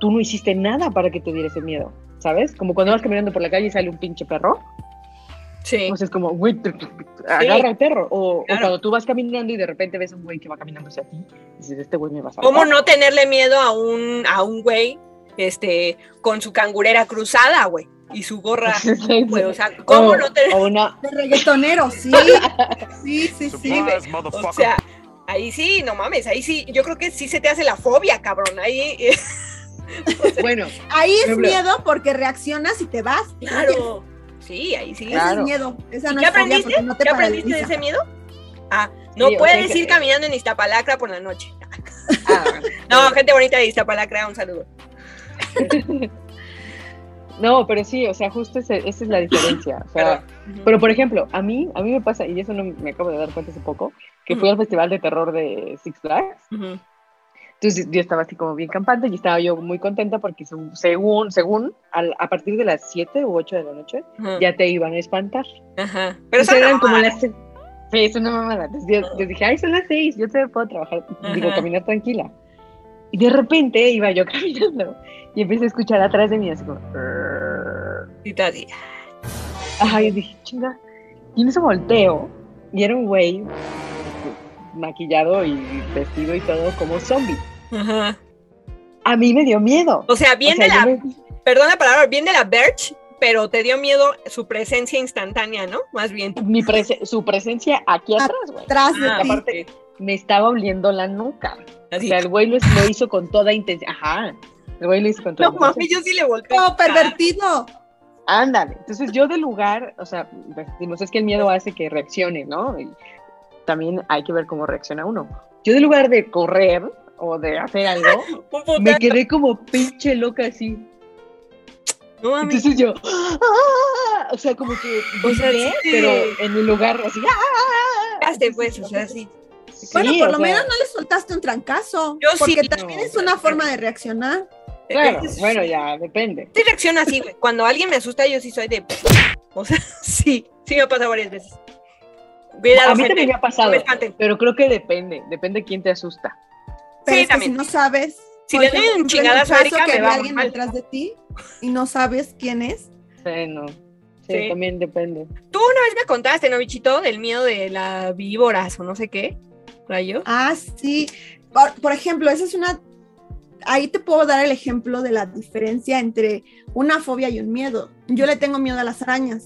[SPEAKER 2] tú no hiciste nada para que te diera ese miedo, ¿sabes? Como cuando vas caminando por la calle y sale un pinche perro.
[SPEAKER 1] Sí.
[SPEAKER 2] O sea, es como, güey, agarra al perro. O, cuando tú vas caminando y de repente ves un güey que va caminando hacia ti, dices, este güey me va a salvar.
[SPEAKER 1] ¿Cómo no tenerle miedo a un, a un güey, este, con su cangurera cruzada, güey? Y su gorra, güey, o sea, ¿cómo
[SPEAKER 2] o,
[SPEAKER 1] no tener
[SPEAKER 2] una,
[SPEAKER 3] De reggaetonero, sí. Sí, sí, sí.
[SPEAKER 1] Sí. O sea, ahí sí, no mames, ahí sí, yo creo que sí se te hace la fobia, cabrón. Ahí, eh,
[SPEAKER 2] bueno,
[SPEAKER 3] Ahí es miedo porque reaccionas y te vas.
[SPEAKER 1] claro. Sí, ahí sí.
[SPEAKER 3] Ese es miedo. Esa
[SPEAKER 1] ¿Y
[SPEAKER 3] no
[SPEAKER 1] qué
[SPEAKER 3] es fobia
[SPEAKER 1] aprendiste?
[SPEAKER 3] no te
[SPEAKER 1] ¿Qué aprendiste de ese miedo? Ah, no
[SPEAKER 2] Sí, o
[SPEAKER 1] puedes
[SPEAKER 2] sea,
[SPEAKER 1] ir
[SPEAKER 2] que-
[SPEAKER 1] caminando en Iztapalacra por la noche.
[SPEAKER 2] ah,
[SPEAKER 1] No, gente bonita de Iztapalacra, un saludo.
[SPEAKER 2] no, pero sí, o sea, justo ese- esa es la diferencia. O sea, pero por ejemplo, a mí, a mí me pasa, y eso no me acabo de dar cuenta hace poco, que fui al festival de terror de Six Flags. Entonces yo estaba así como bien campante y estaba yo muy contenta porque se- según, según, al- a partir de las 7 u 8 de la noche, ya te iban a espantar.
[SPEAKER 1] Ajá. Pero son
[SPEAKER 2] eran como las Sí, es una mamada. Entonces yo, yo dije, ay, son las 6, yo te puedo trabajar, digo,
[SPEAKER 1] Ajá.
[SPEAKER 2] caminar tranquila. Y de repente iba yo caminando y empecé a escuchar atrás de mí así como...
[SPEAKER 1] Y así,
[SPEAKER 2] Ajá, y dije, chinga. Y en eso volteo y era un güey maquillado y vestido y todo como zombie.
[SPEAKER 1] Ajá.
[SPEAKER 2] A mí me dio miedo.
[SPEAKER 1] O sea, bien
[SPEAKER 2] O sea,
[SPEAKER 1] de la,
[SPEAKER 2] me-
[SPEAKER 1] perdón la palabra, bien de la Birch, pero te dio miedo su presencia instantánea, ¿no? Más bien.
[SPEAKER 2] mi prese- su presencia aquí atrás, güey.
[SPEAKER 3] Atrás de
[SPEAKER 1] Ah,
[SPEAKER 2] aparte- Me estaba oliendo la nuca. O
[SPEAKER 1] Así.
[SPEAKER 2] sea, el güey lo, lo hizo con toda intención. Ajá. El güey lo hizo con toda
[SPEAKER 1] No
[SPEAKER 2] intención.
[SPEAKER 1] mames, yo sí le volteé.
[SPEAKER 3] Como pervertido.
[SPEAKER 2] Ándale. Entonces yo de lugar, o sea, pues, decimos, es que el miedo hace que reaccione, ¿no? Y también hay que ver cómo reacciona uno. Yo de lugar de correr o de hacer algo, me quedé como pinche loca así.
[SPEAKER 1] No.
[SPEAKER 2] Entonces yo, ¡ah! o sea, como que,
[SPEAKER 1] O sea, sí.
[SPEAKER 2] pero en mi lugar así, ¡ah!
[SPEAKER 1] Pues, o sea, sí.
[SPEAKER 3] Bueno,
[SPEAKER 2] Sí,
[SPEAKER 3] por lo
[SPEAKER 2] sea,
[SPEAKER 3] menos no le soltaste un trancazo.
[SPEAKER 1] Yo sí.
[SPEAKER 3] porque también es una forma de reaccionar.
[SPEAKER 2] Claro,
[SPEAKER 1] Es-
[SPEAKER 2] bueno, ya, depende.
[SPEAKER 1] Sí reacciono así, güey. Cuando alguien me asusta, yo sí soy de. O sea, sí, sí me ha pasado varias veces.
[SPEAKER 2] A mí
[SPEAKER 1] gente,
[SPEAKER 2] también me ha pasado, pero creo que depende, depende quién te asusta.
[SPEAKER 3] Pero
[SPEAKER 1] Sí,
[SPEAKER 3] es que
[SPEAKER 1] también.
[SPEAKER 3] si no sabes.
[SPEAKER 1] Si le doy
[SPEAKER 3] ejemplo,
[SPEAKER 1] un
[SPEAKER 3] en el
[SPEAKER 1] chingadazo a Erika,
[SPEAKER 3] que
[SPEAKER 1] me va
[SPEAKER 3] alguien
[SPEAKER 1] mal.
[SPEAKER 3] detrás de ti y no sabes quién es.
[SPEAKER 2] Sí, no. Sí,
[SPEAKER 1] Sí.
[SPEAKER 2] también depende.
[SPEAKER 1] Tú una vez me contaste, ¿no, bichito? Del miedo de las víboras o no sé qué. Rayo.
[SPEAKER 3] Ah, sí. Por, por ejemplo, esa es una. Ahí te puedo dar el ejemplo de la diferencia entre una fobia y un miedo. Yo le tengo miedo a las arañas.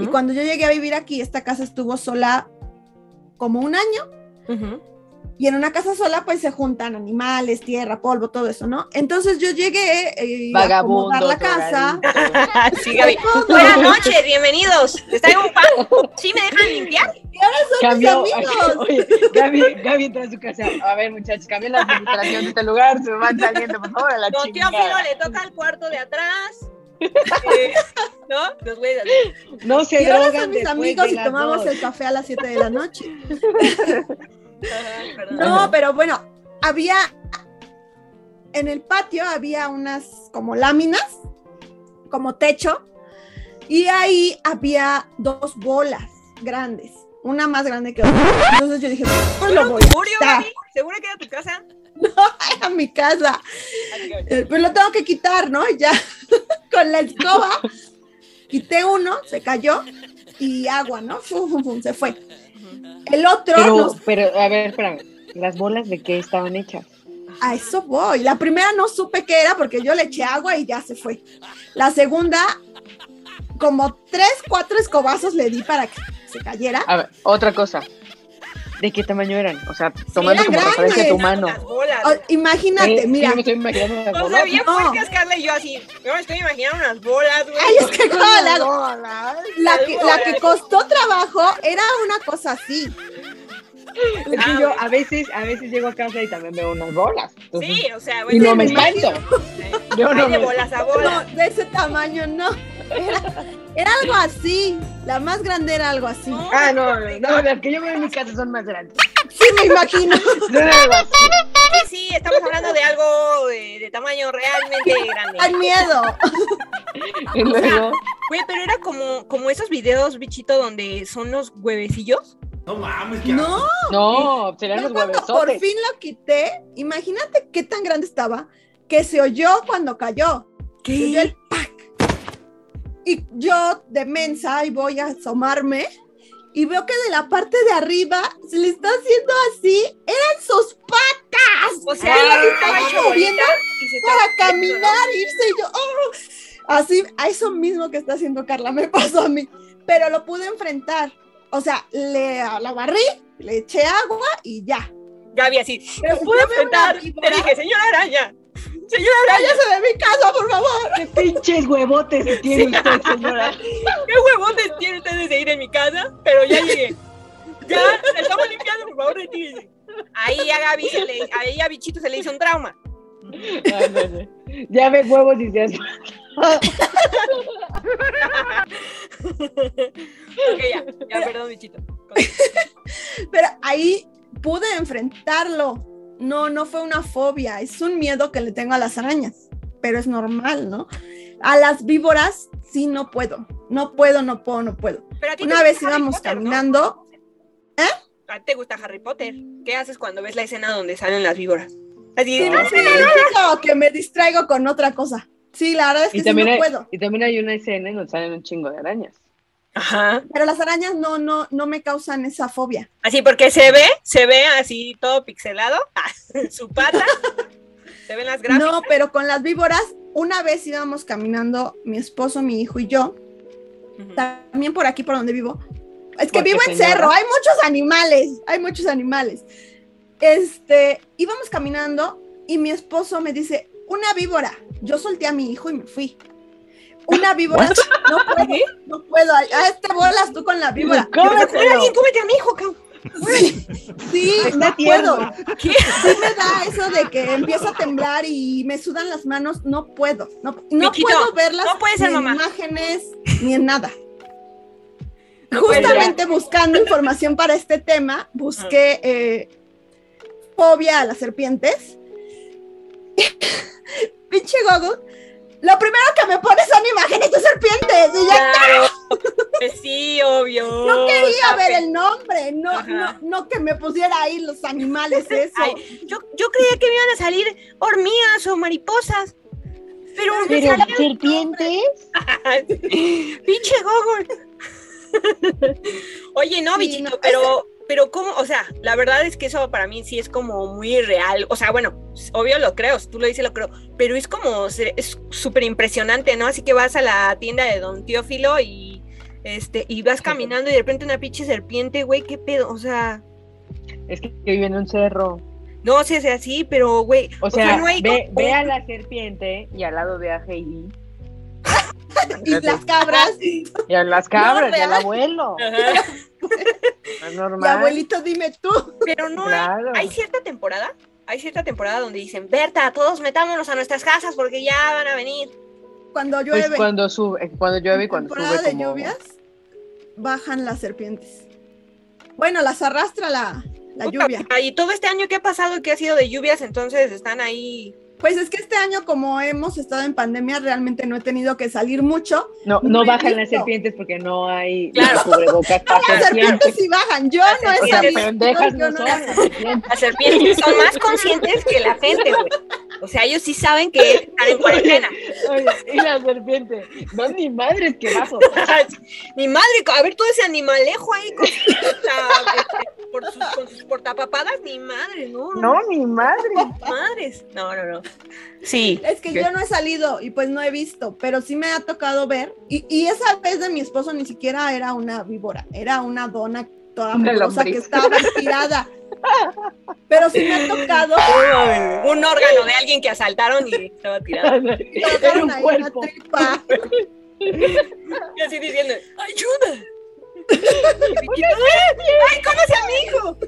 [SPEAKER 3] Y cuando yo llegué a vivir aquí, esta casa estuvo sola como un año.
[SPEAKER 1] ujú.
[SPEAKER 3] Y en una casa sola, pues se juntan animales, tierra, polvo, todo eso, ¿no? Entonces yo llegué eh, a
[SPEAKER 2] Vagabundo.
[SPEAKER 3] acomodar la casa.
[SPEAKER 1] sí, Gaby. Buenas noches, bienvenidos. ¿Les traigo un pan? ¿Sí me dejan limpiar?
[SPEAKER 2] Cambió.
[SPEAKER 3] mis amigos.
[SPEAKER 2] Oye, Gaby, Gaby entró a su casa. A ver, muchachos, cambien la administración de este lugar. Se van saliendo, por favor, a la
[SPEAKER 1] Don. Teófilo le toca al cuarto de atrás. Eh, ¿No? Los güeyes así.
[SPEAKER 2] No se
[SPEAKER 3] Y ahora
[SPEAKER 2] drogan
[SPEAKER 3] son mis amigos y tomamos
[SPEAKER 2] dos.
[SPEAKER 3] el café a las 7 de la noche.
[SPEAKER 1] Ajá.
[SPEAKER 3] No, pero bueno, había en el patio había unas como láminas, como techo, y ahí había dos bolas grandes, una más grande que otra. Entonces yo dije, pues
[SPEAKER 1] ¿Era
[SPEAKER 3] lo voy a?
[SPEAKER 1] ¿Segura que era tu casa?
[SPEAKER 3] a mi casa. Eh, Pues lo tengo que quitar, ¿no? Ya con la escoba quité uno, se cayó y agua, ¿no? Fum, fum, fum, se fue. El otro,
[SPEAKER 2] Pero, pero, a ver, espérame. ¿Las bolas de qué estaban hechas?
[SPEAKER 3] a eso voy. La primera no supe qué era porque yo le eché agua y ya se fue. La segunda, como tres, cuatro escobazos le di para que se cayera.
[SPEAKER 2] A ver, otra cosa. ¿De qué tamaño eran? O sea, tomando como referencia tu
[SPEAKER 3] grandes.
[SPEAKER 2] mano.
[SPEAKER 1] Las bolas.
[SPEAKER 3] O- imagínate,
[SPEAKER 2] Eh,
[SPEAKER 3] mira.
[SPEAKER 2] Yo me estoy imaginando bola.
[SPEAKER 1] sé, bien
[SPEAKER 3] No.
[SPEAKER 1] fuertes, Carla y yo así. Yo me estoy imaginando unas bolas, güey.
[SPEAKER 3] Ay, es que
[SPEAKER 2] bola.
[SPEAKER 3] La
[SPEAKER 1] Las
[SPEAKER 3] que, la que
[SPEAKER 1] bolas.
[SPEAKER 3] costó trabajo era una cosa así.
[SPEAKER 2] Es que yo a veces, a veces llego a casa y también veo unas bolas. Entonces,
[SPEAKER 1] Sí, o sea,
[SPEAKER 2] Y
[SPEAKER 1] güey.
[SPEAKER 2] no me espanto. Yo no
[SPEAKER 1] de
[SPEAKER 2] me
[SPEAKER 1] bolas a
[SPEAKER 3] No,
[SPEAKER 1] bolas.
[SPEAKER 3] de ese tamaño no. Era, era algo así. La más grande era algo así.
[SPEAKER 2] Ah, no, no, las que yo veo en mi casa son más grandes.
[SPEAKER 3] Sí, me imagino.
[SPEAKER 2] No era algo así.
[SPEAKER 1] Sí, sí, estamos hablando de algo de, de tamaño realmente grande.
[SPEAKER 3] Hay miedo.
[SPEAKER 2] Y luego,
[SPEAKER 1] Güey, pero era como, como esos videos, bichito, donde son los huevecillos.
[SPEAKER 4] No mames, qué
[SPEAKER 3] No,
[SPEAKER 2] no, serían los
[SPEAKER 3] cuando por fin lo quité, imagínate qué tan grande estaba que se oyó cuando cayó. Se oyó el pac. Y yo de mensa y voy a asomarme y veo que de la parte de arriba se le está haciendo así. Eran sus patas.
[SPEAKER 1] O sea, estaba hecho
[SPEAKER 3] moviendo
[SPEAKER 1] y se estaba
[SPEAKER 3] para caminar, irse y yo. ¡oh! Así, a eso mismo que está haciendo Carla me pasó a mí. Pero lo pude enfrentar. O sea, le la barrí, le eché agua y ya.
[SPEAKER 1] Gaby así. Lo pude enfrentar. Te dije, señora araña. Señora
[SPEAKER 3] ¡Váyase de mi casa, por favor!
[SPEAKER 2] ¡Qué pinches huevotes que tiene usted, señora!
[SPEAKER 1] ¿qué huevones tiene ustedes de ir en mi casa? Pero ya llegué. Ya, la estamos limpiando, por favor, retírese. Ahí a Gaby se le, ahí a Bichito se le hizo un trauma.
[SPEAKER 2] Ándale. Ya ve huevos y se hace.
[SPEAKER 1] ok, ya, ya, perdón, Bichito.
[SPEAKER 3] Pero ahí pude enfrentarlo. No, no fue una fobia, es un miedo que le tengo a las arañas, pero es normal, ¿no? A las víboras sí no puedo, no puedo, no puedo, no puedo.
[SPEAKER 1] Pero a ti
[SPEAKER 3] Una vez íbamos
[SPEAKER 1] Potter, ¿no?
[SPEAKER 3] caminando,
[SPEAKER 1] ¿A ti te gusta Harry Potter? ¿Qué haces cuando ves la escena donde salen las víboras? Así,
[SPEAKER 3] sí,
[SPEAKER 1] no,
[SPEAKER 3] sí, no, que me distraigo con otra cosa. Sí, la verdad es que
[SPEAKER 2] Y
[SPEAKER 3] sí
[SPEAKER 2] también,
[SPEAKER 3] no
[SPEAKER 2] hay,
[SPEAKER 3] puedo.
[SPEAKER 2] y también hay una escena en donde salen un chingo de arañas.
[SPEAKER 1] Ajá.
[SPEAKER 3] Pero las arañas no, no, no me causan esa fobia.
[SPEAKER 1] Así porque se ve, se ve así todo pixelado, su pata, se ven las gráficas.
[SPEAKER 3] No, pero con las víboras, una vez íbamos caminando mi esposo, mi hijo y yo, también por aquí por donde vivo. Es que
[SPEAKER 2] Porque,
[SPEAKER 3] vivo en
[SPEAKER 2] señora.
[SPEAKER 3] cerro, hay muchos animales, hay muchos animales. Este, íbamos caminando y mi esposo me dice, una víbora. Yo solté a mi hijo y me fui. Una víbora, no puedo, no puedo. A este bolas tú con la víbora.
[SPEAKER 1] Pero alguien cómete a mi hijo, cabrón.
[SPEAKER 3] Sí, sí, no
[SPEAKER 2] tierno.
[SPEAKER 3] puedo. Sí me da eso de que empiezo a temblar y me sudan las manos, no puedo. No, no puedo verlas
[SPEAKER 1] no puedes ser
[SPEAKER 3] ni en
[SPEAKER 1] mamá.
[SPEAKER 3] imágenes ni en nada.
[SPEAKER 1] No
[SPEAKER 3] Justamente buscando información para este tema, busqué eh, fobia a las serpientes. Pinche Google. Lo primero que me pone son imágenes de serpientes. Y ya
[SPEAKER 1] Claro. Sí, obvio.
[SPEAKER 3] no quería ver el nombre, no,
[SPEAKER 1] Ajá.
[SPEAKER 3] no, no que me pusiera ahí los animales, eso.
[SPEAKER 1] Ay, yo, yo creía que me iban a salir hormigas o mariposas. Pero me
[SPEAKER 2] Pero serpientes.
[SPEAKER 1] pinche Google. Oye, no,
[SPEAKER 3] Sí,
[SPEAKER 1] bichito,
[SPEAKER 3] no,
[SPEAKER 1] pero, pero cómo, o sea, la verdad es que eso para mí sí es como muy real. O sea, bueno, obvio lo creo, si tú lo dices lo creo, pero es como, es súper impresionante, ¿no? Así que vas a la tienda de Don Teófilo y, este, y vas caminando y de repente una pinche serpiente, güey, qué pedo, o sea,
[SPEAKER 2] Es que vive en un cerro.
[SPEAKER 1] no sé si es así, pero, güey,
[SPEAKER 2] O sea,
[SPEAKER 1] no hay
[SPEAKER 2] ve,
[SPEAKER 1] como-
[SPEAKER 2] ve a la serpiente y al lado ve a Heidi.
[SPEAKER 3] y las cabras.
[SPEAKER 2] Y a las cabras, y al abuelo.
[SPEAKER 1] Ajá.
[SPEAKER 2] Es
[SPEAKER 3] Y abuelito, dime tú.
[SPEAKER 1] Pero no
[SPEAKER 2] Claro.
[SPEAKER 1] hay, hay cierta temporada, hay cierta temporada donde dicen, Berta, todos metámonos a nuestras casas porque ya van a venir.
[SPEAKER 3] Cuando llueve,
[SPEAKER 2] Pues cuando sube, eh, cuando llueve y cuando
[SPEAKER 3] temporada
[SPEAKER 2] sube
[SPEAKER 3] de
[SPEAKER 2] como...
[SPEAKER 3] lluvias, bajan las serpientes. Bueno, las arrastra la, la
[SPEAKER 1] Puta,
[SPEAKER 3] lluvia.
[SPEAKER 1] Y todo este año que ha pasado, que ha sido de lluvias, entonces están ahí.
[SPEAKER 3] Pues es que este año, como hemos estado en pandemia, realmente no he tenido que salir mucho.
[SPEAKER 2] No,
[SPEAKER 3] No
[SPEAKER 2] bajan las serpientes porque no hay
[SPEAKER 1] Claro.
[SPEAKER 2] cubrebocas para
[SPEAKER 3] Las
[SPEAKER 2] serpientes.
[SPEAKER 3] sí bajan. Yo
[SPEAKER 1] Las
[SPEAKER 3] no he salido.
[SPEAKER 2] no
[SPEAKER 3] no
[SPEAKER 2] son
[SPEAKER 3] las-
[SPEAKER 2] serpientes.
[SPEAKER 1] Las serpientes son más conscientes que la gente, güey. O sea, ellos sí saben que están en cuarentena.
[SPEAKER 2] Oye, y la serpiente. No, ni madres que bajo.
[SPEAKER 1] Mi madre, a ver todo ese animalejo ahí con la, por sus, con sus portapapadas, ni madre, no.
[SPEAKER 2] No, mi madre.
[SPEAKER 1] Madres. No, no, no. Sí.
[SPEAKER 3] Es que
[SPEAKER 2] ¿Qué?
[SPEAKER 3] yo no he salido y pues no he visto, pero sí me ha tocado ver. Y, y esa vez de mi esposo ni siquiera era una víbora, era una dona toda
[SPEAKER 2] Una
[SPEAKER 3] mugrosa que estaba estirada. Pero sí me ha tocado.
[SPEAKER 1] Un órgano de alguien que asaltaron y estaba tirado.
[SPEAKER 3] tocaron
[SPEAKER 2] un
[SPEAKER 3] ahí
[SPEAKER 2] cuerpo.
[SPEAKER 3] tripa.
[SPEAKER 1] Y así diciendo, ¡ayuda! ¡Ay, cómase a mi hijo!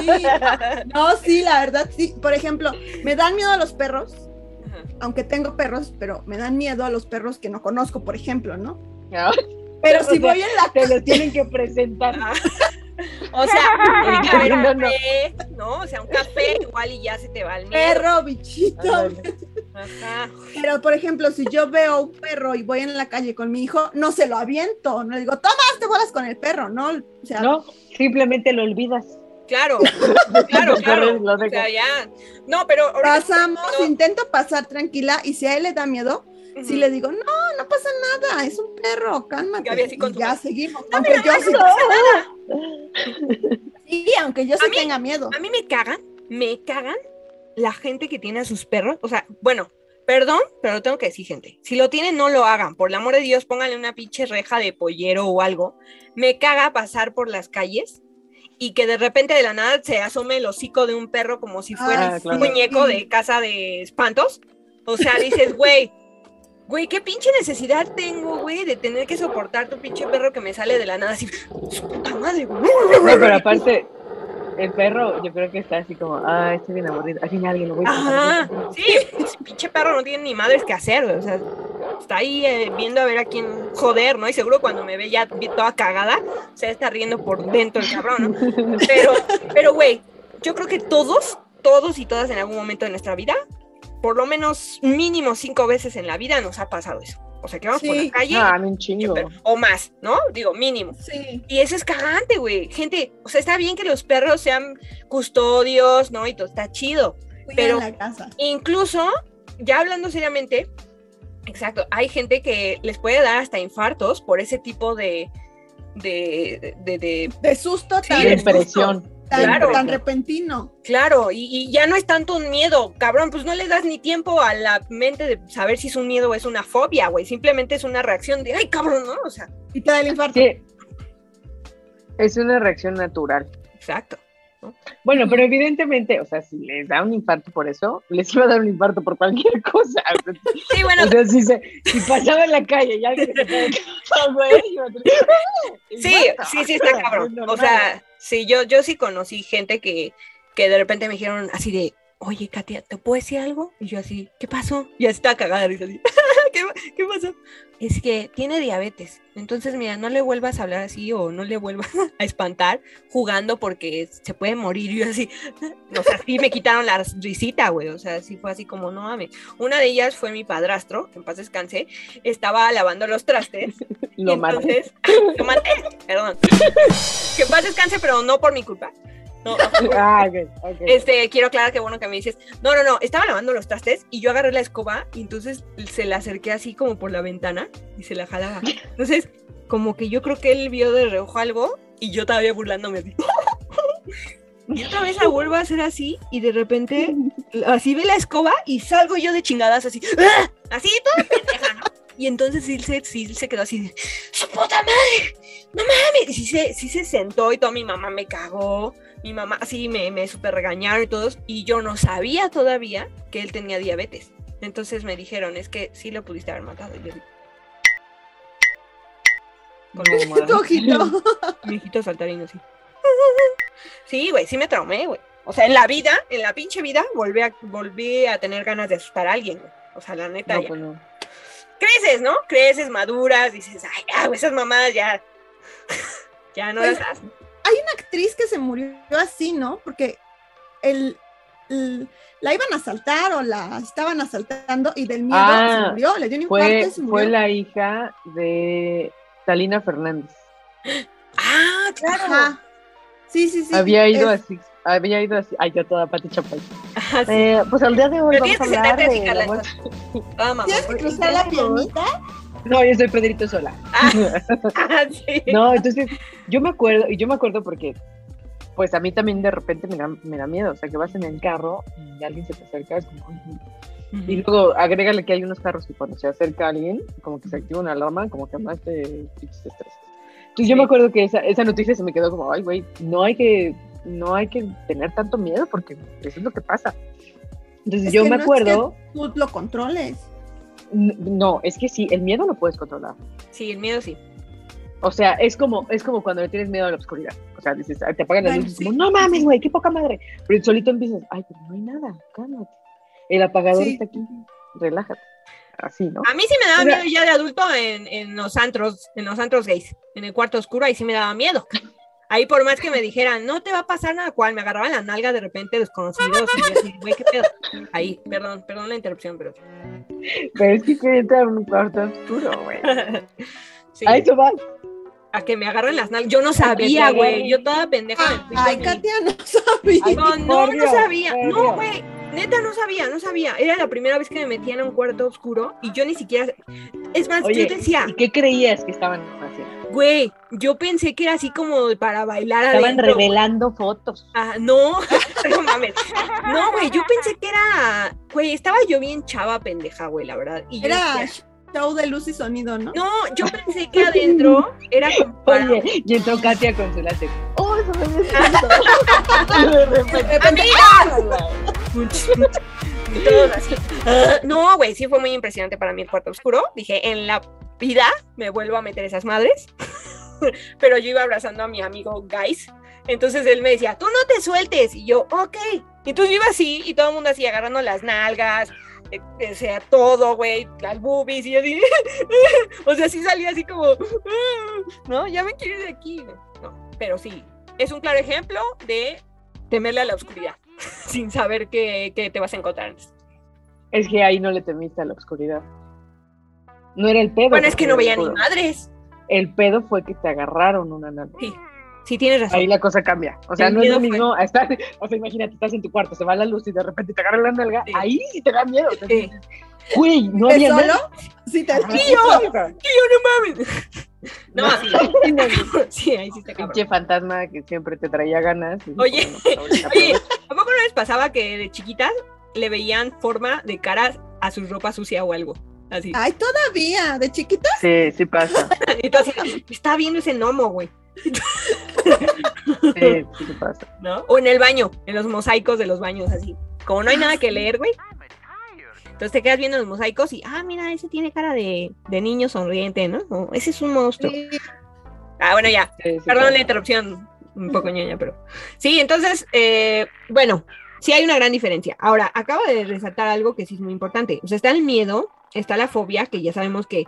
[SPEAKER 3] Sí. No, sí, la verdad, sí. Por ejemplo, me dan miedo a los perros, aunque tengo perros, pero me dan miedo a los perros que no conozco, por ejemplo, ¿no?
[SPEAKER 2] No,
[SPEAKER 3] Pero
[SPEAKER 2] O
[SPEAKER 3] si
[SPEAKER 2] sea,
[SPEAKER 3] voy en la
[SPEAKER 2] Te lo tienen que presentar.
[SPEAKER 1] Ah. O sea, que haber
[SPEAKER 2] No, no.
[SPEAKER 1] café, ¿no? O sea, un café igual y ya se te va el miedo.
[SPEAKER 3] perro, bichito.
[SPEAKER 1] Ajá.
[SPEAKER 3] Pero, por ejemplo, si yo veo un perro y voy en la calle con mi hijo, no se lo aviento, no le digo, toma, te bolas con el perro, ¿no? O sea,
[SPEAKER 2] No, simplemente lo olvidas.
[SPEAKER 1] Claro, claro, claro. O sea, ya. No, pero ahorita-
[SPEAKER 3] pasamos,
[SPEAKER 1] no.
[SPEAKER 3] intento pasar tranquila y si a él le da miedo, si le digo, no, no pasa nada, es un perro, cálmate.
[SPEAKER 1] Gaby así con
[SPEAKER 3] Y
[SPEAKER 1] tu
[SPEAKER 3] ya
[SPEAKER 1] mano.
[SPEAKER 3] seguimos, aunque yo sí, sí, aunque yo sí
[SPEAKER 1] mí-
[SPEAKER 3] tenga miedo.
[SPEAKER 1] A mí me cagan, me cagan la gente que tiene a sus perros. O sea, bueno, perdón, pero tengo que decir, gente. Si lo tienen, no lo hagan. Por el amor de Dios, pónganle una pinche reja de pollero o algo. Me caga pasar por las calles y que de repente de la nada se asome el hocico de un perro como si fuera
[SPEAKER 2] Ah, claro.
[SPEAKER 1] un muñeco de casa de espantos. O sea, dices, güey. Güey, qué pinche necesidad tengo, güey, de tener que soportar tu pinche perro que me sale de la nada así. Su puta madre, güey.
[SPEAKER 2] No, pero aparte, el perro, yo creo que está así como, ah, estoy bien aburrido. Al final alguien lo voy a
[SPEAKER 1] Ajá, sí, ese pinche perro no tiene ni madres que hacer, o sea, está ahí eh, viendo a ver a quién joder, ¿no? Y seguro cuando me ve ya toda cagada, se está riendo por dentro el cabrón, ¿no? Pero, pero, güey, yo creo que todos, todos y todas en algún momento de nuestra vida, por lo menos mínimo cinco veces en la vida nos ha pasado eso. O sea, que vamos por la calle,
[SPEAKER 2] un chingo.
[SPEAKER 1] pero- o más, ¿no? Digo, mínimo.
[SPEAKER 3] Sí.
[SPEAKER 1] Y eso es cagante, güey. Gente, o sea, está bien que los perros sean custodios, ¿no? Y todo está chido. Pero-
[SPEAKER 3] la casa.
[SPEAKER 1] Incluso, ya hablando seriamente, exacto, hay gente que les puede dar hasta infartos por ese tipo de. de. de, de-
[SPEAKER 3] De susto
[SPEAKER 1] Sí,
[SPEAKER 3] tan,
[SPEAKER 2] De
[SPEAKER 1] de
[SPEAKER 2] impresión.
[SPEAKER 3] Tan,
[SPEAKER 1] claro.
[SPEAKER 3] tan repentino.
[SPEAKER 1] claro, y, y ya no es tanto un miedo, cabrón, pues no le das ni tiempo a la mente de saber si es un miedo o es una fobia, güey. Simplemente es una reacción de, ay, cabrón, ¿no? O sea,
[SPEAKER 3] Y te da el infarto.
[SPEAKER 2] Sí. Es una reacción natural.
[SPEAKER 1] exacto.
[SPEAKER 2] Bueno, pero evidentemente, o sea, si les da un infarto por eso, les iba a dar un infarto por cualquier cosa.
[SPEAKER 1] Sí, bueno,
[SPEAKER 2] O sea, si, se, si pasaba en la calle y alguien se quedaba, "Ah, güey", iba a tener-
[SPEAKER 1] Sí, sí, sí está
[SPEAKER 2] Es
[SPEAKER 1] cabrón. O sea, sí, yo, yo sí conocí gente que, que de repente me dijeron así de, oye, Katia, ¿te puedo decir algo? Y yo así, ¿qué pasó? Y así estaba cagada de risa, ¿Qué, qué pasó? Es que tiene diabetes. Entonces, mira, no le vuelvas a hablar así o no le vuelvas a espantar jugando porque se puede morir. Y yo así, o sea, sí me quitaron la risita, güey. O sea, sí fue así como, no mames. Una de ellas fue mi padrastro, que en paz descanse, estaba lavando los trastes y
[SPEAKER 2] Lo maté.
[SPEAKER 1] entonces, lo maté, perdón. Que en paz descanse, pero no por mi culpa. No,
[SPEAKER 2] Ah,
[SPEAKER 1] este, quiero aclarar que bueno que me dices, no, no, no, estaba lavando los trastes y yo agarré la escoba y entonces se la acerqué así como por la ventana y se la jalaba. Entonces, como que yo creo que él vio de reojo algo y yo todavía burlándome así. Y otra vez la vuelvo a hacer así y de repente así ve la escoba y salgo yo de chingadas así, ¡ah! así toda pendeja, ¿no? Y entonces sí se, sí se quedó así, de, ¡su puta madre! ¡No mames! Y sí se, sí se sentó y toda mi mamá me cagó, mi mamá así me, me super regañaron y todos, y yo no sabía todavía que él tenía diabetes. Entonces me dijeron, es que sí lo pudiste haber matado. Y yo, con
[SPEAKER 2] No.
[SPEAKER 3] Tu ojito.
[SPEAKER 1] mi saltarino así. Sí, güey, sí me traumé, güey. O sea, en la vida, en la pinche vida, volví a, volví a tener ganas de asustar a alguien, güey. O sea, la neta,
[SPEAKER 2] No,
[SPEAKER 1] ya.
[SPEAKER 2] pues no.
[SPEAKER 1] Creces, ¿no? Creces, maduras, dices, ay, ya, güey, esas mamadas ya. ya no
[SPEAKER 3] Pues,
[SPEAKER 1] las hacen.
[SPEAKER 3] Hay una actriz que se murió así, ¿no? Porque el, el- la iban a asaltar o la estaban asaltando y del miedo
[SPEAKER 2] Ah,
[SPEAKER 3] se murió, le dio un infarto
[SPEAKER 2] Fue,
[SPEAKER 3] y se murió.
[SPEAKER 2] fue la hija de Talina Fernández.
[SPEAKER 1] Ah, claro.
[SPEAKER 3] Ajá. Sí, sí, sí.
[SPEAKER 2] había ido
[SPEAKER 3] es-
[SPEAKER 2] así, había ido así. Ay, yo toda Pati Chapoy.
[SPEAKER 1] Ajá, sí.
[SPEAKER 2] Eh, pues al día de hoy
[SPEAKER 1] Pero
[SPEAKER 2] vamos a hablar de la.
[SPEAKER 1] Ah, mamá.
[SPEAKER 3] Tienes que cruzar la piernita.
[SPEAKER 2] No, yo soy Pedrito sola.
[SPEAKER 1] Ah, sí.
[SPEAKER 2] No, entonces yo me acuerdo, y yo me acuerdo porque pues a mí también de repente me da, me da miedo. O sea, que vas en el carro y alguien se te acerca, es como. Y luego agrégale que hay unos carros que cuando se acerca alguien, como que se activa una alarma, como que más te estrés. Entonces yo me acuerdo que esa, esa noticia se me quedó como, ay, güey, no hay que, no hay que tener tanto miedo porque eso es lo que pasa. Entonces
[SPEAKER 3] Es
[SPEAKER 2] yo
[SPEAKER 3] que
[SPEAKER 2] me
[SPEAKER 3] no es
[SPEAKER 2] acuerdo,
[SPEAKER 3] Tú lo controles.
[SPEAKER 2] no, es que sí, el miedo lo puedes controlar.
[SPEAKER 1] Sí, el miedo sí.
[SPEAKER 2] O sea, es como, es como cuando le tienes miedo a la oscuridad. O sea, dices, "Ay, te apagan las
[SPEAKER 3] Bueno,
[SPEAKER 2] luces,
[SPEAKER 3] sí.
[SPEAKER 2] como, no mames, güey, qué poca madre. Pero solito empiezas, ay, pero no hay nada, cálmate. El apagador
[SPEAKER 3] Sí.
[SPEAKER 2] está aquí, relájate. Así, ¿no?
[SPEAKER 1] A mí sí me daba
[SPEAKER 2] O sea-
[SPEAKER 1] miedo ya de adulto en, en los antros, en los antros gays, en el cuarto oscuro, ahí sí me daba miedo. Ahí por más que me dijeran, no te va a pasar nada, cual, me agarraban la nalga de repente desconocidos y yo así, güey, qué pedo. Ahí, perdón, perdón la interrupción, pero...
[SPEAKER 2] Pero es que quiere entrar a un cuarto oscuro, güey.
[SPEAKER 1] Sí,
[SPEAKER 2] A eso vas.
[SPEAKER 1] a que me agarren las nalgas. Yo no sabía, güey, yo toda pendeja.
[SPEAKER 3] Ay, Katia no sabía.
[SPEAKER 2] Ay,
[SPEAKER 1] No, no, no sabía. No, güey. Neta, no sabía, no sabía. Era la primera vez que me metían a un cuarto oscuro y yo ni siquiera. Es más,
[SPEAKER 2] Oye,
[SPEAKER 1] yo decía,
[SPEAKER 2] ¿y qué creías que estaban haciendo?
[SPEAKER 1] güey, yo pensé que era así como para bailar
[SPEAKER 2] Estaban
[SPEAKER 1] adentro.
[SPEAKER 2] revelando fotos.
[SPEAKER 1] Ah, no, no mames. No, güey, yo pensé que era. Güey, estaba yo bien chava pendeja, güey, la verdad. Y yo
[SPEAKER 3] Era
[SPEAKER 1] decía,
[SPEAKER 3] show de luz y sonido, ¿no?
[SPEAKER 1] no, yo pensé que adentro era como para.
[SPEAKER 2] Oye, y entró Katia con su látex. ¡Oh, eso me De.
[SPEAKER 1] "Ah". No, güey, sí fue muy impresionante para mí el cuarto oscuro. Dije, en la vida me vuelvo a meter esas madres. Pero yo iba abrazando a mi amigo Guys. Entonces él me decía, tú no te sueltes. Y yo, ok. Entonces yo iba así y todo el mundo así agarrando las nalgas. eh, O sea, todo, güey, las boobies y yo así. o sea, sí salía así como, no, ya me quiero ir de aquí. No, pero sí, es un claro ejemplo de temerle a la oscuridad sin saber qué, qué te vas a encontrar.
[SPEAKER 2] Es que ahí no le temiste a la oscuridad. No era el pedo.
[SPEAKER 1] Bueno, es que no veía ni madres.
[SPEAKER 2] El pedo fue que te agarraron una nana.
[SPEAKER 1] Sí, sí tienes razón.
[SPEAKER 2] Ahí la cosa cambia. O sea,
[SPEAKER 1] El
[SPEAKER 2] no es lo mismo. estar- o sea, imagínate, estás en tu cuarto, se va la luz y de repente te agarra la nalga.
[SPEAKER 1] Sí.
[SPEAKER 2] Ahí sí te da miedo. te
[SPEAKER 1] Sí.
[SPEAKER 2] Güey, no
[SPEAKER 3] ¿De
[SPEAKER 2] había
[SPEAKER 3] solo?
[SPEAKER 2] nada.
[SPEAKER 3] Sí, te
[SPEAKER 1] ¡Tío! ¡Tío, no mames! No, sí. Sí, ahí sí está cabrón.
[SPEAKER 2] Pinche fantasma que siempre te traía ganas.
[SPEAKER 1] Oye,
[SPEAKER 2] bueno, pues
[SPEAKER 1] Oye. ¿a poco no les pasaba que de chiquitas le veían forma de cara a su ropa sucia o algo? Así.
[SPEAKER 3] Ay, todavía, de chiquita.
[SPEAKER 2] Sí, sí pasa.
[SPEAKER 1] Y tú así, está viendo ese gnomo, güey.
[SPEAKER 2] Sí, sí pasa.
[SPEAKER 1] ¿No? O en el baño, en los mosaicos de los baños, así. Como no hay nada que leer, güey. Entonces te quedas viendo los mosaicos y, ah, mira, ese tiene cara de, de niño sonriente, ¿no? O, ese es un monstruo.
[SPEAKER 3] Sí.
[SPEAKER 1] Ah, bueno, ya.
[SPEAKER 2] Sí, sí
[SPEAKER 1] Perdón la interrupción, un poco ñoña, pero. Sí, entonces, eh, bueno, sí hay una gran diferencia. Ahora, acabo de resaltar algo que sí es muy importante. O sea, está el miedo, está la fobia, que ya sabemos que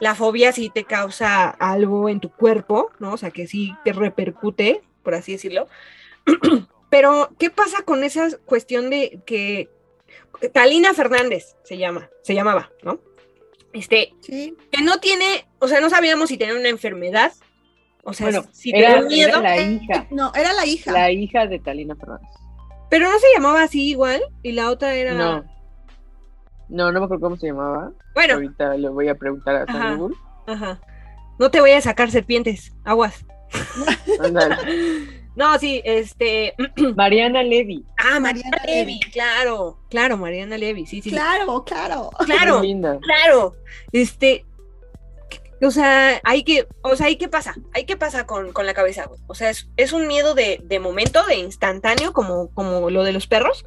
[SPEAKER 1] la fobia sí te causa algo en tu cuerpo, ¿no? O sea, que sí te repercute, por así decirlo. Pero, ¿qué pasa con esa cuestión de que Talina Fernández se llama, se llamaba, ¿no? Este,
[SPEAKER 3] Sí.
[SPEAKER 1] que no tiene, o sea, no sabíamos si tenía una enfermedad, o sea,
[SPEAKER 2] Bueno,
[SPEAKER 1] si
[SPEAKER 2] era,
[SPEAKER 1] tenía miedo,
[SPEAKER 2] era la hija.
[SPEAKER 3] No, era la hija.
[SPEAKER 2] La hija de Talina Fernández.
[SPEAKER 1] pero no se llamaba así igual, y la otra era,
[SPEAKER 2] No. No, no me acuerdo cómo se llamaba.
[SPEAKER 1] bueno,
[SPEAKER 2] Ahorita le voy a preguntar a
[SPEAKER 1] Ajá.
[SPEAKER 2] San Google.
[SPEAKER 1] ajá, no te voy a sacar serpientes, aguas.
[SPEAKER 2] Ándale.
[SPEAKER 1] No, sí, este,
[SPEAKER 2] Mariana Levy.
[SPEAKER 1] ah,
[SPEAKER 3] Mariana
[SPEAKER 1] Mariana Levy, claro, claro, Mariana Levy, sí, sí.
[SPEAKER 3] Claro, claro.
[SPEAKER 1] claro,
[SPEAKER 2] linda.
[SPEAKER 1] claro, este, o sea, hay que, o sea, ¿hay qué pasa? ¿Hay qué pasa con, con la cabeza, güey? O sea, es, es un miedo de, de momento, de instantáneo, como, como lo de los perros.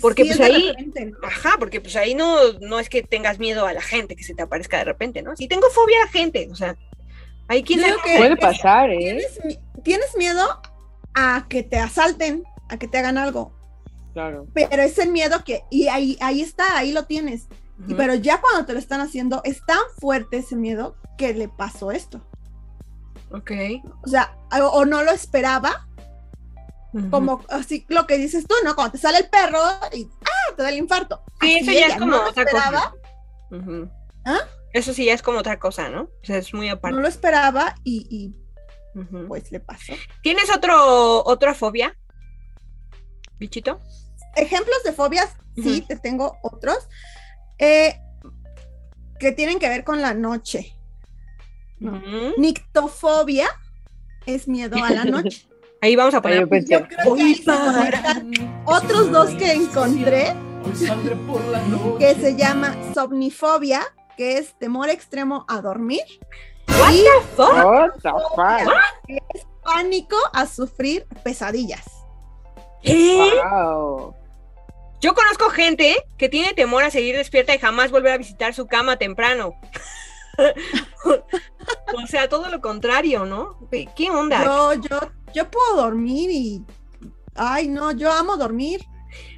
[SPEAKER 1] Porque,
[SPEAKER 3] Sí,
[SPEAKER 1] pues, ahí-
[SPEAKER 3] repente.
[SPEAKER 1] Ajá, porque pues ahí no, no es que tengas miedo a la gente que se te aparezca de repente, ¿no? Si tengo fobia a la gente, o sea, hay quien
[SPEAKER 3] digo que-
[SPEAKER 2] Puede pasar, ¿eh?
[SPEAKER 3] ¿Tienes, mi- tienes miedo a que te asalten, a que te hagan algo,
[SPEAKER 2] Claro.
[SPEAKER 3] pero es el miedo que, y ahí, ahí está, ahí lo tienes. Pero ya cuando te lo están haciendo, es tan fuerte ese miedo que le pasó esto.
[SPEAKER 1] Ok.
[SPEAKER 3] O sea, o, o no lo esperaba, como así lo que dices tú, ¿no? Cuando te sale el perro y ¡ah! te da el infarto.
[SPEAKER 1] Sí,
[SPEAKER 3] Así
[SPEAKER 1] eso ya es como
[SPEAKER 3] no
[SPEAKER 1] otra
[SPEAKER 3] esperaba,
[SPEAKER 1] cosa.
[SPEAKER 3] ¿Ah?
[SPEAKER 1] Eso sí ya es como otra cosa, ¿no? O sea, es muy aparte.
[SPEAKER 3] No lo esperaba y, y, Pues le pasó.
[SPEAKER 1] ¿Tienes otro, otra fobia? ¿Bichito?
[SPEAKER 3] Ejemplos de fobias, sí, te tengo otros. eh, que tienen que ver con la noche. No.
[SPEAKER 1] Ujú.
[SPEAKER 3] Nictofobia es miedo a la noche.
[SPEAKER 1] Ahí vamos a poner.
[SPEAKER 2] Yo pensé,
[SPEAKER 3] Yo creo que ahí se conectan otros dos que encontré, que se llama somnifobia, que es temor extremo a dormir, y
[SPEAKER 2] what the fuck?
[SPEAKER 3] pánico a sufrir pesadillas.
[SPEAKER 1] ¿Qué?
[SPEAKER 2] Wow.
[SPEAKER 1] Yo conozco gente que tiene temor a seguir despierta y jamás volver a visitar su cama temprano. o sea, todo lo contrario, ¿no? ¿Qué onda?
[SPEAKER 3] Yo, yo, yo puedo dormir y. Ay, no, yo amo dormir.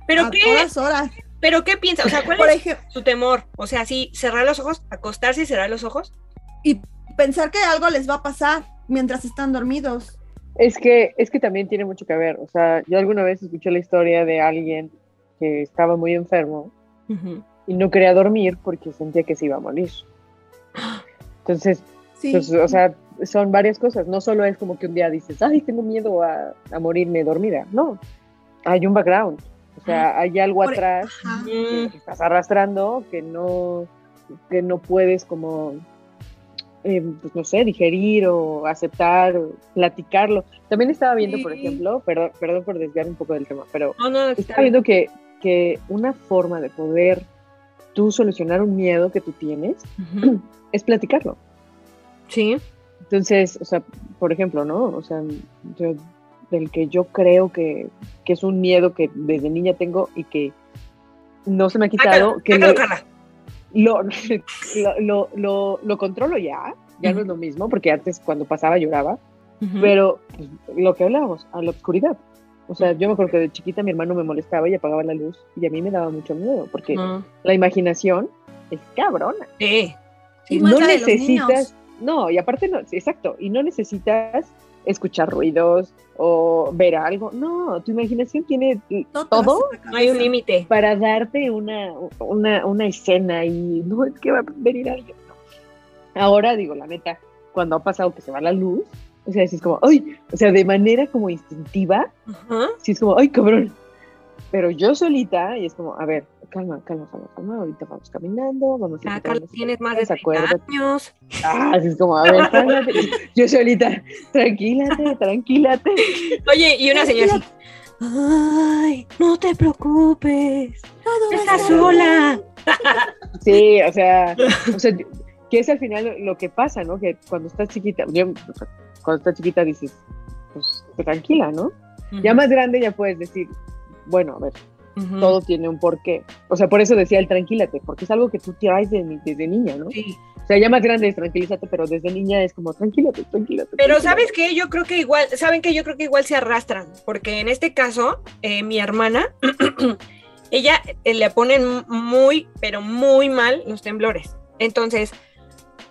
[SPEAKER 1] ¿Pero
[SPEAKER 3] a
[SPEAKER 1] qué?
[SPEAKER 3] todas horas.
[SPEAKER 1] ¿Pero qué piensa? O sea, ¿cuál
[SPEAKER 3] Por
[SPEAKER 1] es
[SPEAKER 3] ejemplo,
[SPEAKER 1] su temor? O sea, sí, cerrar los ojos, acostarse y cerrar los ojos.
[SPEAKER 3] y pensar que algo les va a pasar mientras están dormidos.
[SPEAKER 2] Es que, es que también tiene mucho que ver. O sea, yo alguna vez escuché la historia de alguien que estaba muy enfermo y no quería dormir porque sentía que se iba a morir. Entonces,
[SPEAKER 3] Sí.
[SPEAKER 2] pues, o sea, son varias cosas. No solo es como que un día dices, ay, tengo miedo a, a morirme dormida. No, hay un background. O sea, hay algo
[SPEAKER 3] Por-
[SPEAKER 2] atrás que, que estás arrastrando que no, que no puedes como, eh, pues no sé, digerir o aceptar o platicarlo. También estaba viendo, por ejemplo, perdón, perdón por desviar un poco del tema, pero
[SPEAKER 1] No,
[SPEAKER 2] estaba viendo que, que una forma de poder tú solucionar un miedo que tú tienes es platicarlo.
[SPEAKER 1] Sí.
[SPEAKER 2] Entonces, o sea, por ejemplo, ¿no? O sea, yo, del que yo creo que, que es un miedo que desde niña tengo y que no se me ha quitado,
[SPEAKER 1] Sácalo,
[SPEAKER 2] que
[SPEAKER 1] sácalo,
[SPEAKER 2] lo,
[SPEAKER 1] Carla.
[SPEAKER 2] Lo, lo, lo, lo- lo controlo ya, ya no es lo mismo, porque antes cuando pasaba lloraba,
[SPEAKER 1] Ujú.
[SPEAKER 2] pero pues, lo que hablábamos, a la oscuridad. O sea, yo me acuerdo que de chiquita mi hermano me molestaba y apagaba la luz y a mí me daba mucho miedo, porque la imaginación es cabrona.
[SPEAKER 1] sí.
[SPEAKER 2] Y no necesitas, no, y aparte no, exacto, y no necesitas escuchar ruidos o ver algo, no, tu imaginación tiene
[SPEAKER 3] Todo
[SPEAKER 1] No hay un límite.
[SPEAKER 2] para darte una, una, una escena y no es que va a venir alguien. no. Ahora digo, la neta, cuando ha pasado que se va la luz, o sea, sí es como, ay, o sea, de manera como instintiva,
[SPEAKER 1] Ajá.
[SPEAKER 2] sí es como, ay, cabrón. Pero yo solita, y es como, a ver, calma, calma, calma, calma, ahorita vamos caminando, vamos a
[SPEAKER 1] Ah, Carla, tienes más de
[SPEAKER 2] cosas,
[SPEAKER 1] 30
[SPEAKER 2] acuérdate.
[SPEAKER 1] años.
[SPEAKER 2] Ah, así es como, a ver, cálmate. Yo solita, tranquilate, tranquilate.
[SPEAKER 1] Oye, y una señora así. Ay, no te preocupes.
[SPEAKER 3] Todo
[SPEAKER 1] Estás sola.
[SPEAKER 2] Sí, o sea, o sea, que es al final lo que pasa, ¿no? Que cuando estás chiquita, yo, cuando estás chiquita dices, pues tranquila, ¿no? Ya más grande ya puedes decir, bueno, a ver, Todo tiene un porqué. O sea, por eso decía el tranquilate, porque es algo que tú traes de- desde niña, ¿no?
[SPEAKER 1] Sí.
[SPEAKER 2] O sea, ya más grande es tranquilízate, pero desde niña es como tranquilate, tranquilate.
[SPEAKER 1] Pero
[SPEAKER 2] tranquilate".
[SPEAKER 1] ¿sabes qué? Yo creo que igual, ¿saben qué? Yo creo que igual se arrastran, porque en este caso, eh, mi hermana, ella eh, le ponen muy, pero muy mal los temblores. Entonces,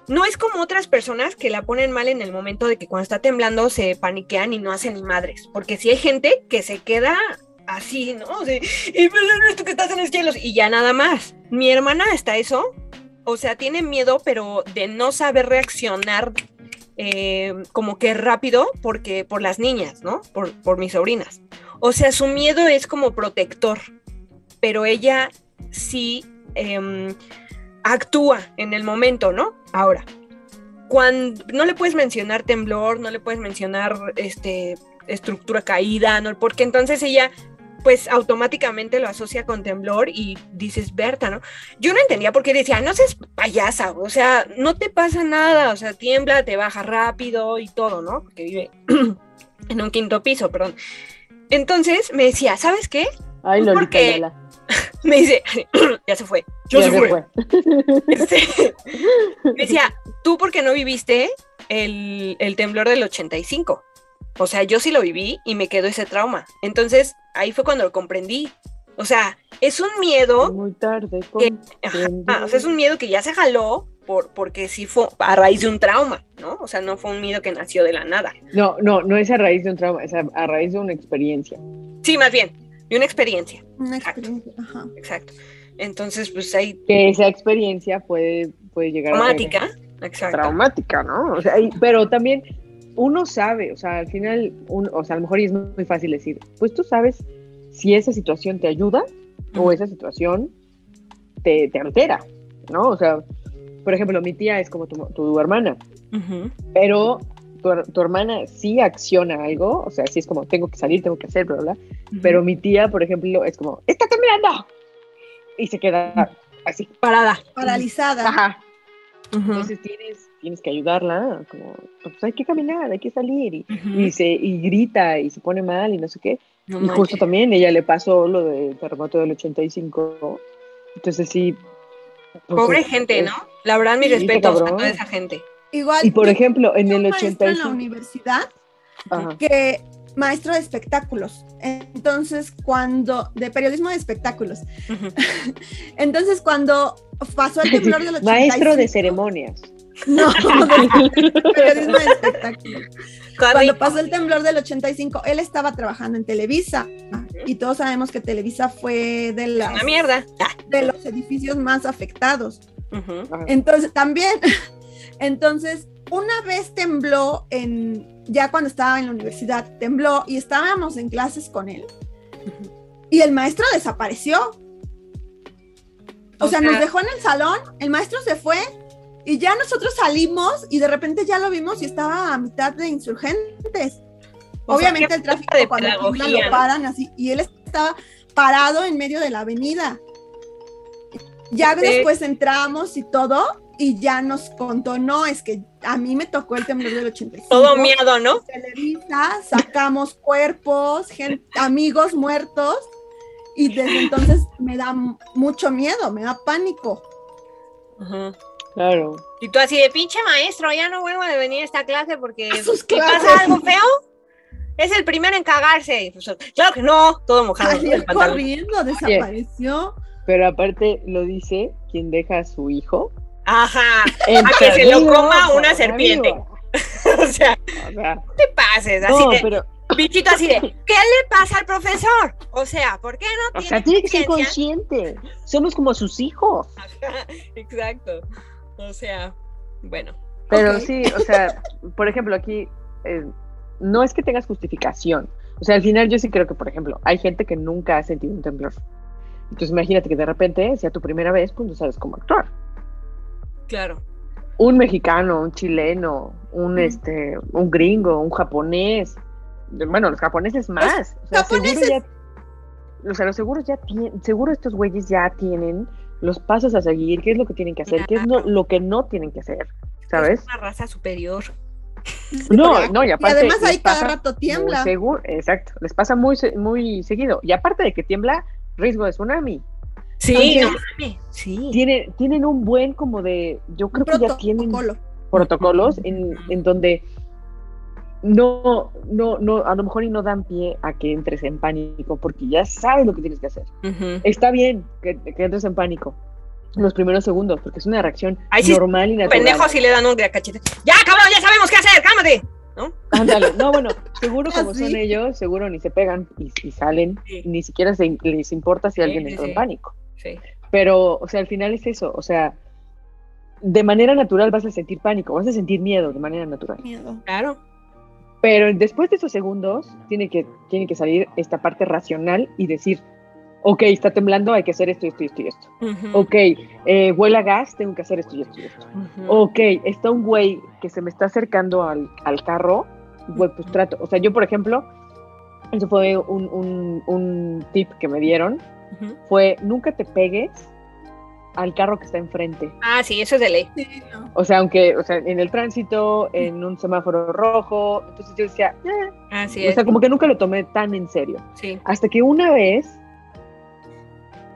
[SPEAKER 1] no es como otras personas que la ponen mal en el momento de que cuando está temblando se paniquean y no hacen ni madres, porque si hay gente que se queda así, ¿no? O sea, y pues, esto que estás en los cielos y ya nada más. Mi hermana hasta eso, o sea, tiene miedo, pero de no saber reaccionar eh, como que rápido porque por las niñas, ¿no? Por, por mis sobrinas. O sea, su miedo es como protector, pero ella sí em, actúa en el momento, ¿no? Ahora, cuando no le puedes mencionar temblor, no le puedes mencionar este estructura caída, ¿no? Porque entonces ella pues automáticamente lo asocia con temblor y dices, Berta, ¿no? Yo no entendía por qué decía, no seas payasa, o sea, no te pasa nada, o sea, tiembla, te baja rápido y todo, ¿no? Porque vive en un quinto piso, perdón. Entonces me decía, ¿sabes qué?
[SPEAKER 2] Ay, Lolita,
[SPEAKER 1] porque- Me dice, ya se fue, ya,
[SPEAKER 2] ya
[SPEAKER 1] se,
[SPEAKER 2] se
[SPEAKER 1] fue.
[SPEAKER 2] fue.
[SPEAKER 1] Este, me decía, tú porque no viviste el, el temblor del 85. O sea, yo sí lo viví y me quedó ese trauma. Entonces, ahí fue cuando lo comprendí. O sea, es un miedo,
[SPEAKER 2] Muy tarde.
[SPEAKER 1] que- ajá, o sea, es un miedo que ya se jaló por, porque sí fue a raíz de un trauma, ¿no? O sea, no fue un miedo que nació de la nada.
[SPEAKER 2] No, no, no es a raíz de un trauma, es a, a raíz de una experiencia.
[SPEAKER 1] Sí, más bien, de una experiencia,
[SPEAKER 3] Una experiencia. Ajá.
[SPEAKER 1] exacto. Entonces, pues ahí,
[SPEAKER 2] Que esa experiencia puede, puede llegar a
[SPEAKER 1] traumática, exacto.
[SPEAKER 2] traumática, ¿no? O sea, y- pero también uno sabe, o sea, al final, un- o sea, a lo mejor es muy fácil decir, pues tú sabes si esa situación te ayuda o esa situación te, te altera, ¿no? O sea, por ejemplo, mi tía es como tu, tu hermana,
[SPEAKER 1] Ujú.
[SPEAKER 2] pero tu, tu, hermana sí acciona algo, o sea, sí es como, tengo que salir, tengo que hacer, bla, bla, pero mi tía, por ejemplo, es como, está temblando, y se queda así.
[SPEAKER 1] Parada.
[SPEAKER 3] Paralizada.
[SPEAKER 2] Ajá. Entonces tienes, tienes que ayudarla, como, pues hay que caminar, hay que salir, y, y, se, y grita y se pone mal y no sé qué. No y justo también ella le pasó lo del terremoto del 85, entonces sí.
[SPEAKER 1] Pues, Pobre es, gente, ¿no? La verdad, mis sí, respetos a toda esa gente.
[SPEAKER 3] Igual.
[SPEAKER 2] Y por ejemplo, en el 85.
[SPEAKER 3] en la universidad Ajá. que maestro de espectáculos. Entonces, cuando, de periodismo de espectáculos. Uh -huh. Entonces, cuando pasó el temblor del 85.
[SPEAKER 2] Maestro de ceremonias.
[SPEAKER 3] No, de periodismo de. Cuando pasó el temblor del 85, él estaba trabajando en Televisa. -huh. Y todos sabemos que Televisa fue de, las,
[SPEAKER 1] Una mierda.
[SPEAKER 3] de los edificios más afectados. Uh -huh. Entonces, también, entonces, una vez tembló en, ya cuando estaba en la universidad, tembló y estábamos en clases con él. Y el maestro desapareció. O, o sea, sea, nos dejó en el salón, el maestro se fue y ya nosotros salimos y de repente ya lo vimos y estaba a mitad de insurgentes. O Obviamente sea, el tráfico de cuando lo paran así y él estaba parado en medio de la avenida. Ya sí. después entramos y todo y ya nos contó, no, es que a mí me tocó el temblor del 85.
[SPEAKER 1] Todo miedo, ¿no?
[SPEAKER 3] Televisa, sacamos cuerpos, gente, amigos muertos, y desde entonces me da mucho miedo, me da pánico.
[SPEAKER 2] Uh -huh. Claro.
[SPEAKER 1] Y tú así de pinche maestro, ya no vuelvo a venir a esta clase porque ¿qué pasa algo feo? Es el primero en cagarse. Pues, claro que no, todo mojado.
[SPEAKER 3] Salió corriendo, desapareció.
[SPEAKER 2] Pero aparte lo dice quien deja a su hijo
[SPEAKER 1] Ajá, a que se lo coma una serpiente. o, sea, o, sea, no te pases, así no, de, pero... bichito así de, ¿qué le pasa al profesor? O sea, ¿por qué no
[SPEAKER 2] tiene O sea, tiene que ser consciente. Somos como sus hijos.
[SPEAKER 1] Ajá, exacto. O sea, bueno.
[SPEAKER 2] Pero okay. sí, o sea, por ejemplo, aquí eh, no es que tengas justificación. O sea, al final yo sí creo que, por ejemplo, hay gente que nunca ha sentido un temblor. Entonces imagínate que de repente sea tu primera vez, pues no sabes cómo actuar.
[SPEAKER 1] Claro.
[SPEAKER 2] Un mexicano, un chileno, un, mm. este, un gringo, un japonés. Bueno, los japoneses más.
[SPEAKER 3] Los o sea, japoneses.
[SPEAKER 2] Ya, o sea, los seguros ya tienen, seguro estos güeyes ya tienen los pasos a seguir, qué es lo que tienen que hacer, claro. qué es no, lo que no tienen que hacer, ¿sabes?
[SPEAKER 1] Es una raza superior.
[SPEAKER 2] No, no, y aparte.
[SPEAKER 3] Y además ahí cada rato tiembla.
[SPEAKER 2] Seguro, exacto, les pasa muy, muy seguido. Y aparte de que tiembla, riesgo de tsunami.
[SPEAKER 1] Sí, Entonces, no, sí.
[SPEAKER 2] Tienen, tienen un buen como de, yo creo que ya tienen protocolos en, en donde no, no, no, a lo mejor y no dan pie a que entres en pánico, porque ya sabes lo que tienes que hacer. Uh -huh. Está bien que, que, entres en pánico los primeros segundos, porque es una reacción
[SPEAKER 1] Ay, sí,
[SPEAKER 2] normal y natural.
[SPEAKER 1] Pendejos si le dan un cachete. ¡Ya, cabrón, ya sabemos qué hacer! ¡Cálmate! ¿No?
[SPEAKER 2] Ándale, no, bueno, seguro como ¿Ah, sí? son ellos, seguro ni se pegan y, y salen, sí. ni siquiera se, les importa si alguien entró en pánico.
[SPEAKER 1] Sí.
[SPEAKER 2] Pero, o sea, al final es eso, o sea, de manera natural vas a sentir pánico, vas a sentir miedo de manera natural.
[SPEAKER 3] Miedo.
[SPEAKER 1] Claro.
[SPEAKER 2] Pero después de esos segundos, tiene que, tiene que salir esta parte racional y decir, ok, está temblando, hay que hacer esto, esto, esto y esto. Uh -huh. Ok, eh, huele a gas, tengo que hacer esto y esto y esto. Uh -huh. Ok, está un güey que se me está acercando al, al carro, güey, pues trato. O sea, yo, por ejemplo, eso fue un, un, un tip que me dieron, uh -huh. fue nunca te pegues al carro que está enfrente.
[SPEAKER 1] Ah, sí, eso es de ley.
[SPEAKER 3] Sí, no.
[SPEAKER 2] O sea, aunque, o sea, en el tránsito, en un semáforo rojo, entonces yo decía, eh.
[SPEAKER 1] Así
[SPEAKER 2] o sea, como que nunca lo tomé tan en serio.
[SPEAKER 1] Sí.
[SPEAKER 2] Hasta que una vez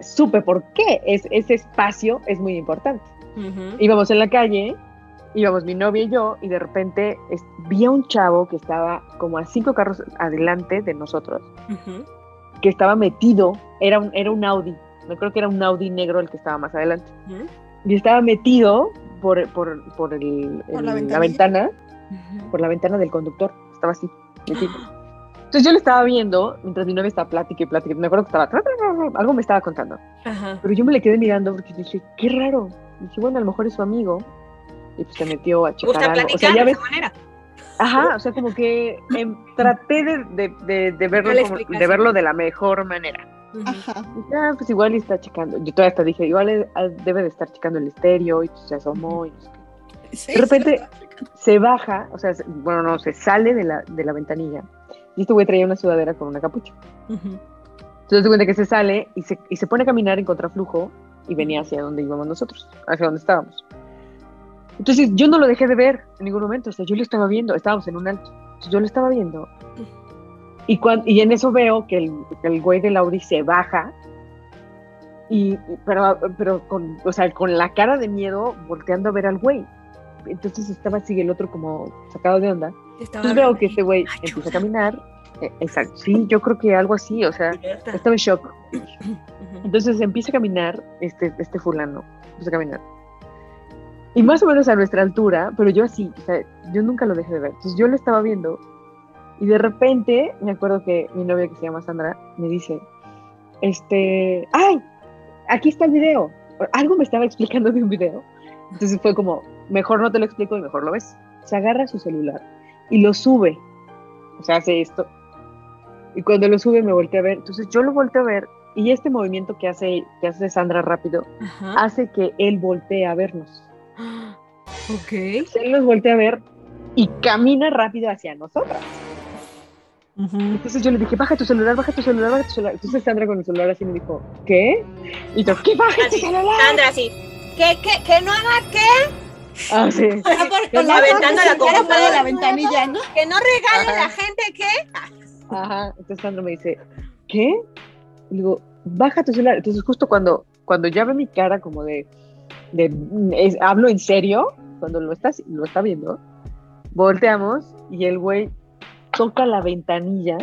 [SPEAKER 2] supe por qué es, ese espacio es muy importante. Uh -huh. Íbamos en la calle, íbamos mi novia y yo, y de repente es, vi a un chavo que estaba como a cinco carros adelante de nosotros, uh -huh. que estaba metido, era un, era un Audi, no creo que era un Audi negro el que estaba más adelante, uh -huh. y estaba metido por, por, por, el,
[SPEAKER 3] ¿Por
[SPEAKER 2] el,
[SPEAKER 3] la,
[SPEAKER 2] la, ventana, por la ventana del conductor, estaba así, metido. Entonces yo le estaba viendo mientras mi novia estaba plática y plática. Me acuerdo que estaba. Algo me estaba contando.
[SPEAKER 1] Ajá.
[SPEAKER 2] Pero yo me le quedé mirando porque dije, qué raro. Y dije, bueno, a lo mejor es su amigo. Y pues se metió a checar algo. O sea, ya ves. Manera. Ajá, o sea, como que eh, traté de, de, de, de verlo como, de verlo de la mejor manera.
[SPEAKER 3] Ajá.
[SPEAKER 2] Ya, pues igual está checando. Yo todavía hasta dije, igual debe de estar checando el estéreo y pues se asomó y.
[SPEAKER 3] Sí,
[SPEAKER 2] De repente-
[SPEAKER 3] se
[SPEAKER 2] baja, o sea, se- bueno, no, se sale de la, de la ventanilla. Y este güey traía una sudadera con una capucha. Entonces se cuenta que se sale y se, y se pone a caminar en contraflujo y venía hacia donde íbamos nosotros, hacia donde estábamos. Entonces yo no lo dejé de ver en ningún momento, o sea, yo lo estaba viendo, estábamos en un alto, entonces yo lo estaba viendo. Y, cuan- y en eso veo que el, que el güey del Audi se baja, y, pero, pero con, o sea, con la cara de miedo volteando a ver al güey. Entonces estaba así el otro como sacado de onda.
[SPEAKER 1] Estaba
[SPEAKER 2] Entonces veo que este güey empieza a caminar. eh, exacto, sí, yo creo que algo así, o sea, estaba en shock. Entonces empieza a caminar este, este fulano, empieza a caminar. Y más o menos a nuestra altura, pero yo así, o sea, yo nunca lo dejé de ver. Entonces yo lo estaba viendo y de repente me acuerdo que mi novia que se llama Sandra me dice, este, ay, aquí está el video. Algo me estaba explicando de un video. Entonces fue como, mejor no te lo explico y mejor lo ves. Se agarra su celular y lo sube. O sea, hace esto. Y cuando lo sube me volteé a ver. Entonces yo lo volteo a ver y este movimiento que hace, que hace Sandra rápido
[SPEAKER 1] Ajá.
[SPEAKER 2] hace que él voltee a vernos.
[SPEAKER 1] Ok.
[SPEAKER 2] Él nos voltea a ver y camina rápido hacia nosotras. Entonces yo le dije, baja tu celular, baja tu celular, baja tu celular. Entonces Sandra con el celular así me dijo, ¿qué? Y yo, ¿qué baja tu
[SPEAKER 1] Así,
[SPEAKER 2] celular?
[SPEAKER 1] Sandra, sí. ¿Qué, qué, que no haga qué?
[SPEAKER 2] Ah, sí.
[SPEAKER 3] Ah, por-
[SPEAKER 2] Que
[SPEAKER 3] con la
[SPEAKER 1] aventando
[SPEAKER 3] mano
[SPEAKER 1] la computadora.
[SPEAKER 3] de la ventanilla, ¿no?
[SPEAKER 1] Que no regale
[SPEAKER 2] Ajá.
[SPEAKER 1] la gente qué.
[SPEAKER 2] Ajá. Entonces Sandra me dice, ¿qué? Y digo, baja tu celular. Entonces justo cuando, cuando ya ve mi cara como de, de es- hablo en serio, cuando lo está, lo está viendo, volteamos y el güey toca la ventanilla,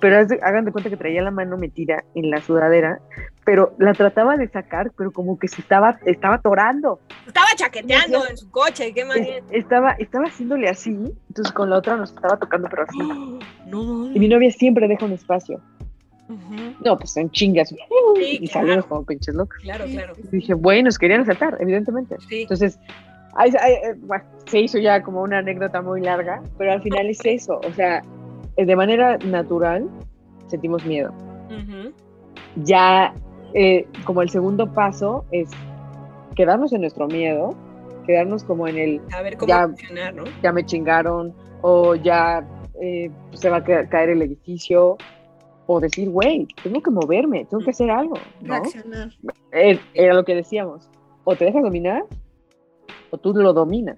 [SPEAKER 2] pero hagan de cuenta que traía la mano metida en la sudadera, pero la trataba de sacar, pero como que se estaba, estaba atorando.
[SPEAKER 1] Estaba chaqueteando en su coche, qué bien.
[SPEAKER 2] estaba, estaba haciéndole así, entonces con la otra nos estaba tocando, pero así.
[SPEAKER 1] No,
[SPEAKER 2] Y mi novia siempre deja un espacio. No, pues en chingas.
[SPEAKER 1] Sí,
[SPEAKER 2] y
[SPEAKER 1] claro.
[SPEAKER 2] salimos como pinches locos.
[SPEAKER 1] Claro, claro.
[SPEAKER 2] Y dije, bueno, nos querían asaltar, evidentemente.
[SPEAKER 1] Sí.
[SPEAKER 2] Entonces, eh, bueno, se hizo ya como una anécdota muy larga, pero al final es eso. O sea, eh, de manera natural sentimos miedo.
[SPEAKER 1] Ujú.
[SPEAKER 2] Ya, eh, como el segundo paso es quedarnos en nuestro miedo, quedarnos como en el
[SPEAKER 1] A ver cómo
[SPEAKER 2] Ya.
[SPEAKER 1] funcionar, ¿no?
[SPEAKER 2] ya me chingaron o ya eh, se va a ca- caer el edificio. O decir, güey, tengo que moverme, tengo que hacer algo. ¿no?
[SPEAKER 3] Reaccionar.
[SPEAKER 2] Eh, era lo que decíamos. O te dejas dominar o tú lo dominas.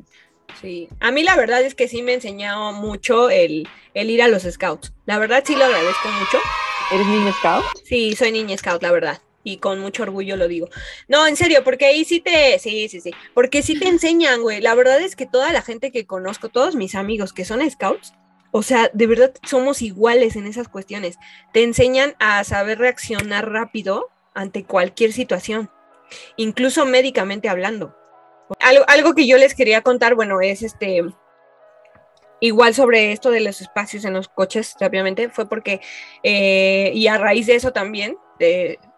[SPEAKER 1] Sí. A mí la verdad es que sí me enseñó mucho el, el ir a los scouts. La verdad sí lo agradezco mucho.
[SPEAKER 2] ¿Eres niño scout?
[SPEAKER 1] Sí, soy niña scout, la verdad. Y con mucho orgullo lo digo. No, en serio, porque ahí sí te, sí, sí, sí, porque sí te enseñan, güey. La verdad es que toda la gente que conozco, todos mis amigos que son scouts, o sea, de verdad somos iguales en esas cuestiones. Te enseñan a saber reaccionar rápido ante cualquier situación, incluso médicamente hablando. Algo, algo que yo les quería contar, bueno, es este, igual sobre esto de los espacios en los coches, rápidamente, fue porque, eh, y a raíz de eso también,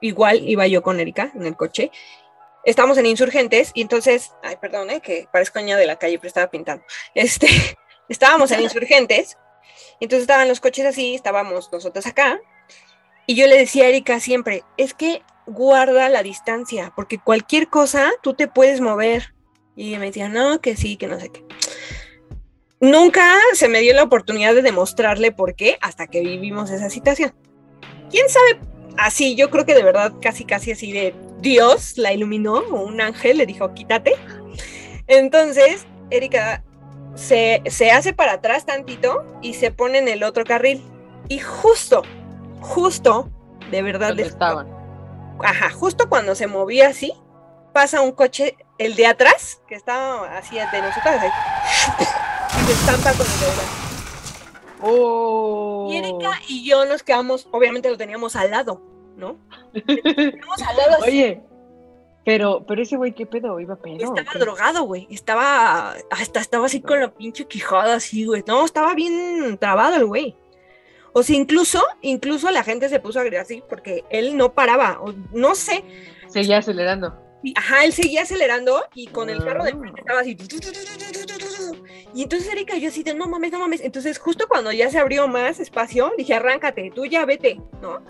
[SPEAKER 1] igual iba yo con Erika en el coche, estamos en Insurgentes y entonces, ay, perdón, eh, que parezco niña de la calle, pero estaba pintando, este, estábamos en Insurgentes, y entonces estaban los coches así, estábamos nosotros acá, y yo le decía a Erika siempre, es que guarda la distancia, porque cualquier cosa tú te puedes mover. Y me decía, no, que sí, que no sé qué. Nunca se me dio la oportunidad de demostrarle por qué hasta que vivimos esa situación. ¿Quién sabe? Así, yo creo que de verdad casi, casi así de Dios la iluminó o un ángel le dijo, quítate. Entonces, Erika se, se hace para atrás tantito y se pone en el otro carril. Y justo, justo, de verdad,
[SPEAKER 2] ¿Dónde
[SPEAKER 1] les-
[SPEAKER 2] estaban?
[SPEAKER 1] ajá, justo cuando se movía así, pasa un coche, el de atrás, que estaba así de nosotros, ahí, y se estampa con el de atrás.
[SPEAKER 2] ¡Oh!
[SPEAKER 1] Y Erika y yo nos quedamos, obviamente lo teníamos al lado, ¿no? Teníamos al lado así.
[SPEAKER 2] Oye, pero, pero ese güey, ¿qué pedo? ¿Iba pedo?
[SPEAKER 1] Estaba drogado, güey. Estaba, hasta estaba así con la pinche quijada así, güey. No, estaba bien trabado el güey. O sea, incluso, incluso la gente se puso a gritar así porque él no paraba. O, no sé.
[SPEAKER 2] Seguía acelerando.
[SPEAKER 1] Y, Ajá, él seguía acelerando y con el carro de
[SPEAKER 2] Ah.
[SPEAKER 1] frente estaba así. Y entonces Erika yo así de no mames, no mames. Entonces, justo cuando ya se abrió más espacio, dije, arráncate, tú ya vete, ¿no?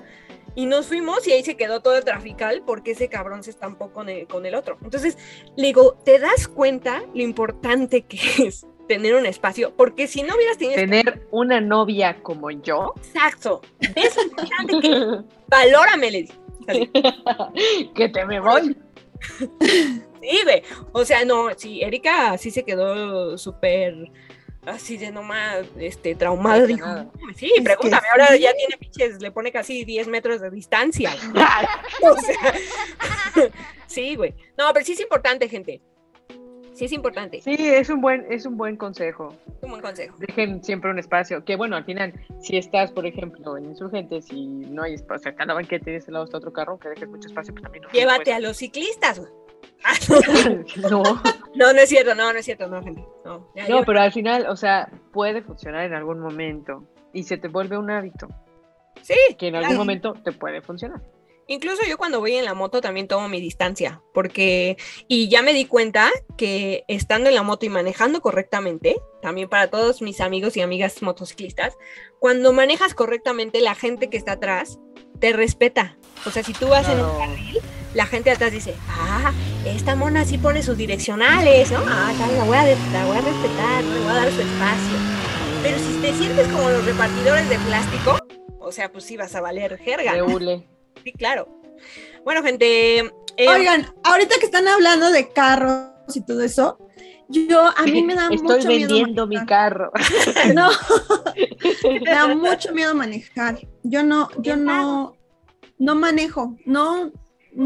[SPEAKER 1] Y nos fuimos y ahí se quedó todo el trafical porque ese cabrón se estampó con el, con el otro. Entonces, le digo, ¿te das cuenta lo importante que es tener un espacio? Porque si no hubieras tenido...
[SPEAKER 2] Tener una novia como yo.
[SPEAKER 1] Exacto. Es importante que... Valórame, le dije.
[SPEAKER 2] Que te me voy.
[SPEAKER 1] Sí, güey. O sea, no, sí, Erika sí se quedó súper así de nomás, este, traumada. Dijo, sí,
[SPEAKER 3] Es
[SPEAKER 1] pregúntame, ahora
[SPEAKER 3] sí.
[SPEAKER 1] ya tiene pinches, le pone casi 10 metros de distancia. o sea, sí, güey. No, pero sí es importante, gente. Sí es importante.
[SPEAKER 2] Sí, es un buen, es un buen consejo.
[SPEAKER 1] Un buen consejo.
[SPEAKER 2] Dejen siempre un espacio. Que bueno, al final, si estás, por ejemplo, en insurgentes y no hay espacio, acá en la banqueta y de ese lado está otro carro, que dejes mucho espacio, pues también. no-
[SPEAKER 1] Llévate a los ciclistas, güey. Ah,
[SPEAKER 2] No,
[SPEAKER 1] No, no es cierto, no, no es cierto, no, gente. No, ya,
[SPEAKER 2] no, pero al final, o sea, puede funcionar en algún momento y se te vuelve un hábito
[SPEAKER 1] Sí,
[SPEAKER 2] que en algún
[SPEAKER 1] claro.
[SPEAKER 2] momento te puede funcionar.
[SPEAKER 1] Incluso yo cuando voy en la moto también tomo mi distancia, porque, y ya me di cuenta que estando en la moto y manejando correctamente, también para todos mis amigos y amigas motociclistas, cuando manejas correctamente, la gente que está atrás te respeta. O sea, si tú vas en un carril, la gente de atrás dice, ah, esta mona sí pone sus direccionales, ¿no? Ah, tal, la voy a, la voy a respetar, le voy a dar su espacio. Pero si te sientes como los repartidores de plástico, o sea, pues sí vas a valer jerga.
[SPEAKER 2] De hule.
[SPEAKER 1] Sí, claro. Bueno, gente. eh,
[SPEAKER 3] Oigan, ahorita que están hablando de carros y todo eso, yo a mí me da
[SPEAKER 2] Estoy
[SPEAKER 3] mucho miedo.
[SPEAKER 2] vendiendo mi carro.
[SPEAKER 3] No, me da mucho miedo manejar. Yo no, yo no, no manejo. No,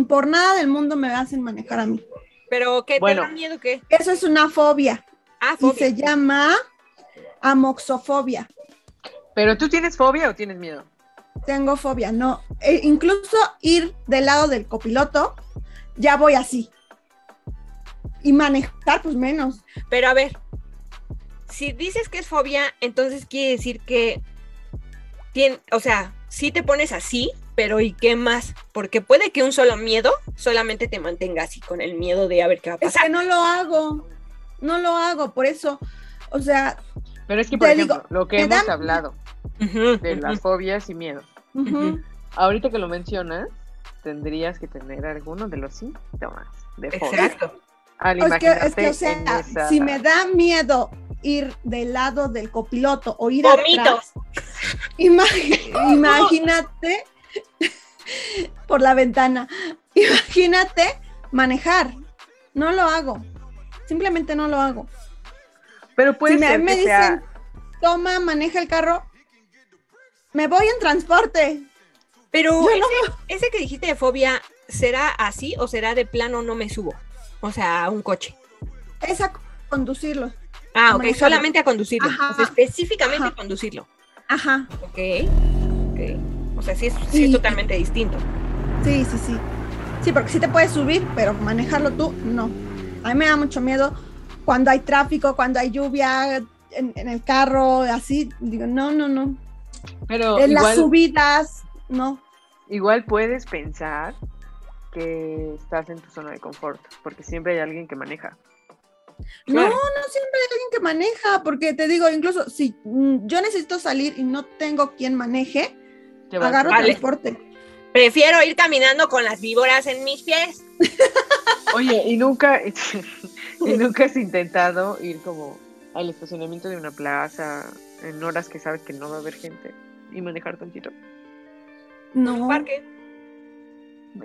[SPEAKER 3] por nada del mundo me hacen manejar a mí.
[SPEAKER 1] pero ¿qué
[SPEAKER 2] Bueno.
[SPEAKER 1] te da miedo qué?
[SPEAKER 3] Eso es una fobia
[SPEAKER 1] Ah,
[SPEAKER 3] y
[SPEAKER 1] fobia.
[SPEAKER 3] se llama amoxofobia.
[SPEAKER 2] ¿Pero tú tienes fobia o tienes miedo?
[SPEAKER 3] Tengo fobia, no. E incluso ir del lado del copiloto, ya voy así. Y manejar, pues menos.
[SPEAKER 1] Pero a ver, si dices que es fobia, entonces quiere decir que tien- o sea, sí te pones así, pero ¿y qué más? Porque puede que un solo miedo solamente te mantenga así con el miedo de a ver qué va a
[SPEAKER 3] Es
[SPEAKER 1] pasar.
[SPEAKER 3] que no lo hago. No lo hago, por eso, o sea,
[SPEAKER 2] Pero es que, por ejemplo,
[SPEAKER 3] digo,
[SPEAKER 2] lo que hemos
[SPEAKER 3] dan-
[SPEAKER 2] hablado de las fobias y miedos, ahorita que lo mencionas, tendrías que tener alguno de los síntomas de fobia.
[SPEAKER 1] Exacto.
[SPEAKER 2] Al
[SPEAKER 3] Es que,
[SPEAKER 2] imaginarte
[SPEAKER 3] es que, o sea,
[SPEAKER 2] esa-
[SPEAKER 3] si me da miedo ir del lado del copiloto o ir
[SPEAKER 1] Vomito.
[SPEAKER 3] atrás, ima- imagínate por la ventana, imagínate manejar. No lo hago. Simplemente no lo hago.
[SPEAKER 2] Pero puede
[SPEAKER 3] si me,
[SPEAKER 2] ser
[SPEAKER 3] me
[SPEAKER 2] que
[SPEAKER 3] dicen,
[SPEAKER 2] sea-
[SPEAKER 3] toma, maneja el carro, me voy en transporte.
[SPEAKER 1] Pero ese,
[SPEAKER 3] no-
[SPEAKER 1] ese que dijiste de fobia, ¿será así o será de plano no me subo? O sea, a un coche.
[SPEAKER 3] Es a conducirlo.
[SPEAKER 1] Ah,
[SPEAKER 3] A
[SPEAKER 1] ok,
[SPEAKER 3] manejarlo.
[SPEAKER 1] solamente a conducirlo.
[SPEAKER 3] Ajá.
[SPEAKER 1] O sea, específicamente
[SPEAKER 3] Ajá.
[SPEAKER 1] a conducirlo.
[SPEAKER 3] Ajá.
[SPEAKER 1] Ok, ok. O sea, sí es, sí es
[SPEAKER 3] Sí.
[SPEAKER 1] totalmente distinto.
[SPEAKER 3] Sí, sí, sí. Sí, porque sí te puedes subir, pero manejarlo tú, no. A mí me da mucho miedo cuando hay tráfico, cuando hay lluvia en, en el carro, así. Digo, no, no, no.
[SPEAKER 2] Pero
[SPEAKER 3] en las subidas, no.
[SPEAKER 2] igual puedes pensar que estás en tu zona de confort, porque siempre hay alguien que maneja.
[SPEAKER 3] No,
[SPEAKER 1] Claro.
[SPEAKER 3] no siempre hay alguien que maneja, porque te digo, incluso si mm, yo necesito salir y no tengo quien maneje, agarro
[SPEAKER 1] Vale.
[SPEAKER 3] transporte.
[SPEAKER 1] Prefiero ir caminando con las víboras en mis pies.
[SPEAKER 2] Oye, y nunca, y nunca has intentado ir como al estacionamiento de una plaza en horas que sabes que no va a haber gente y manejar tantito.
[SPEAKER 3] No.
[SPEAKER 1] Parque.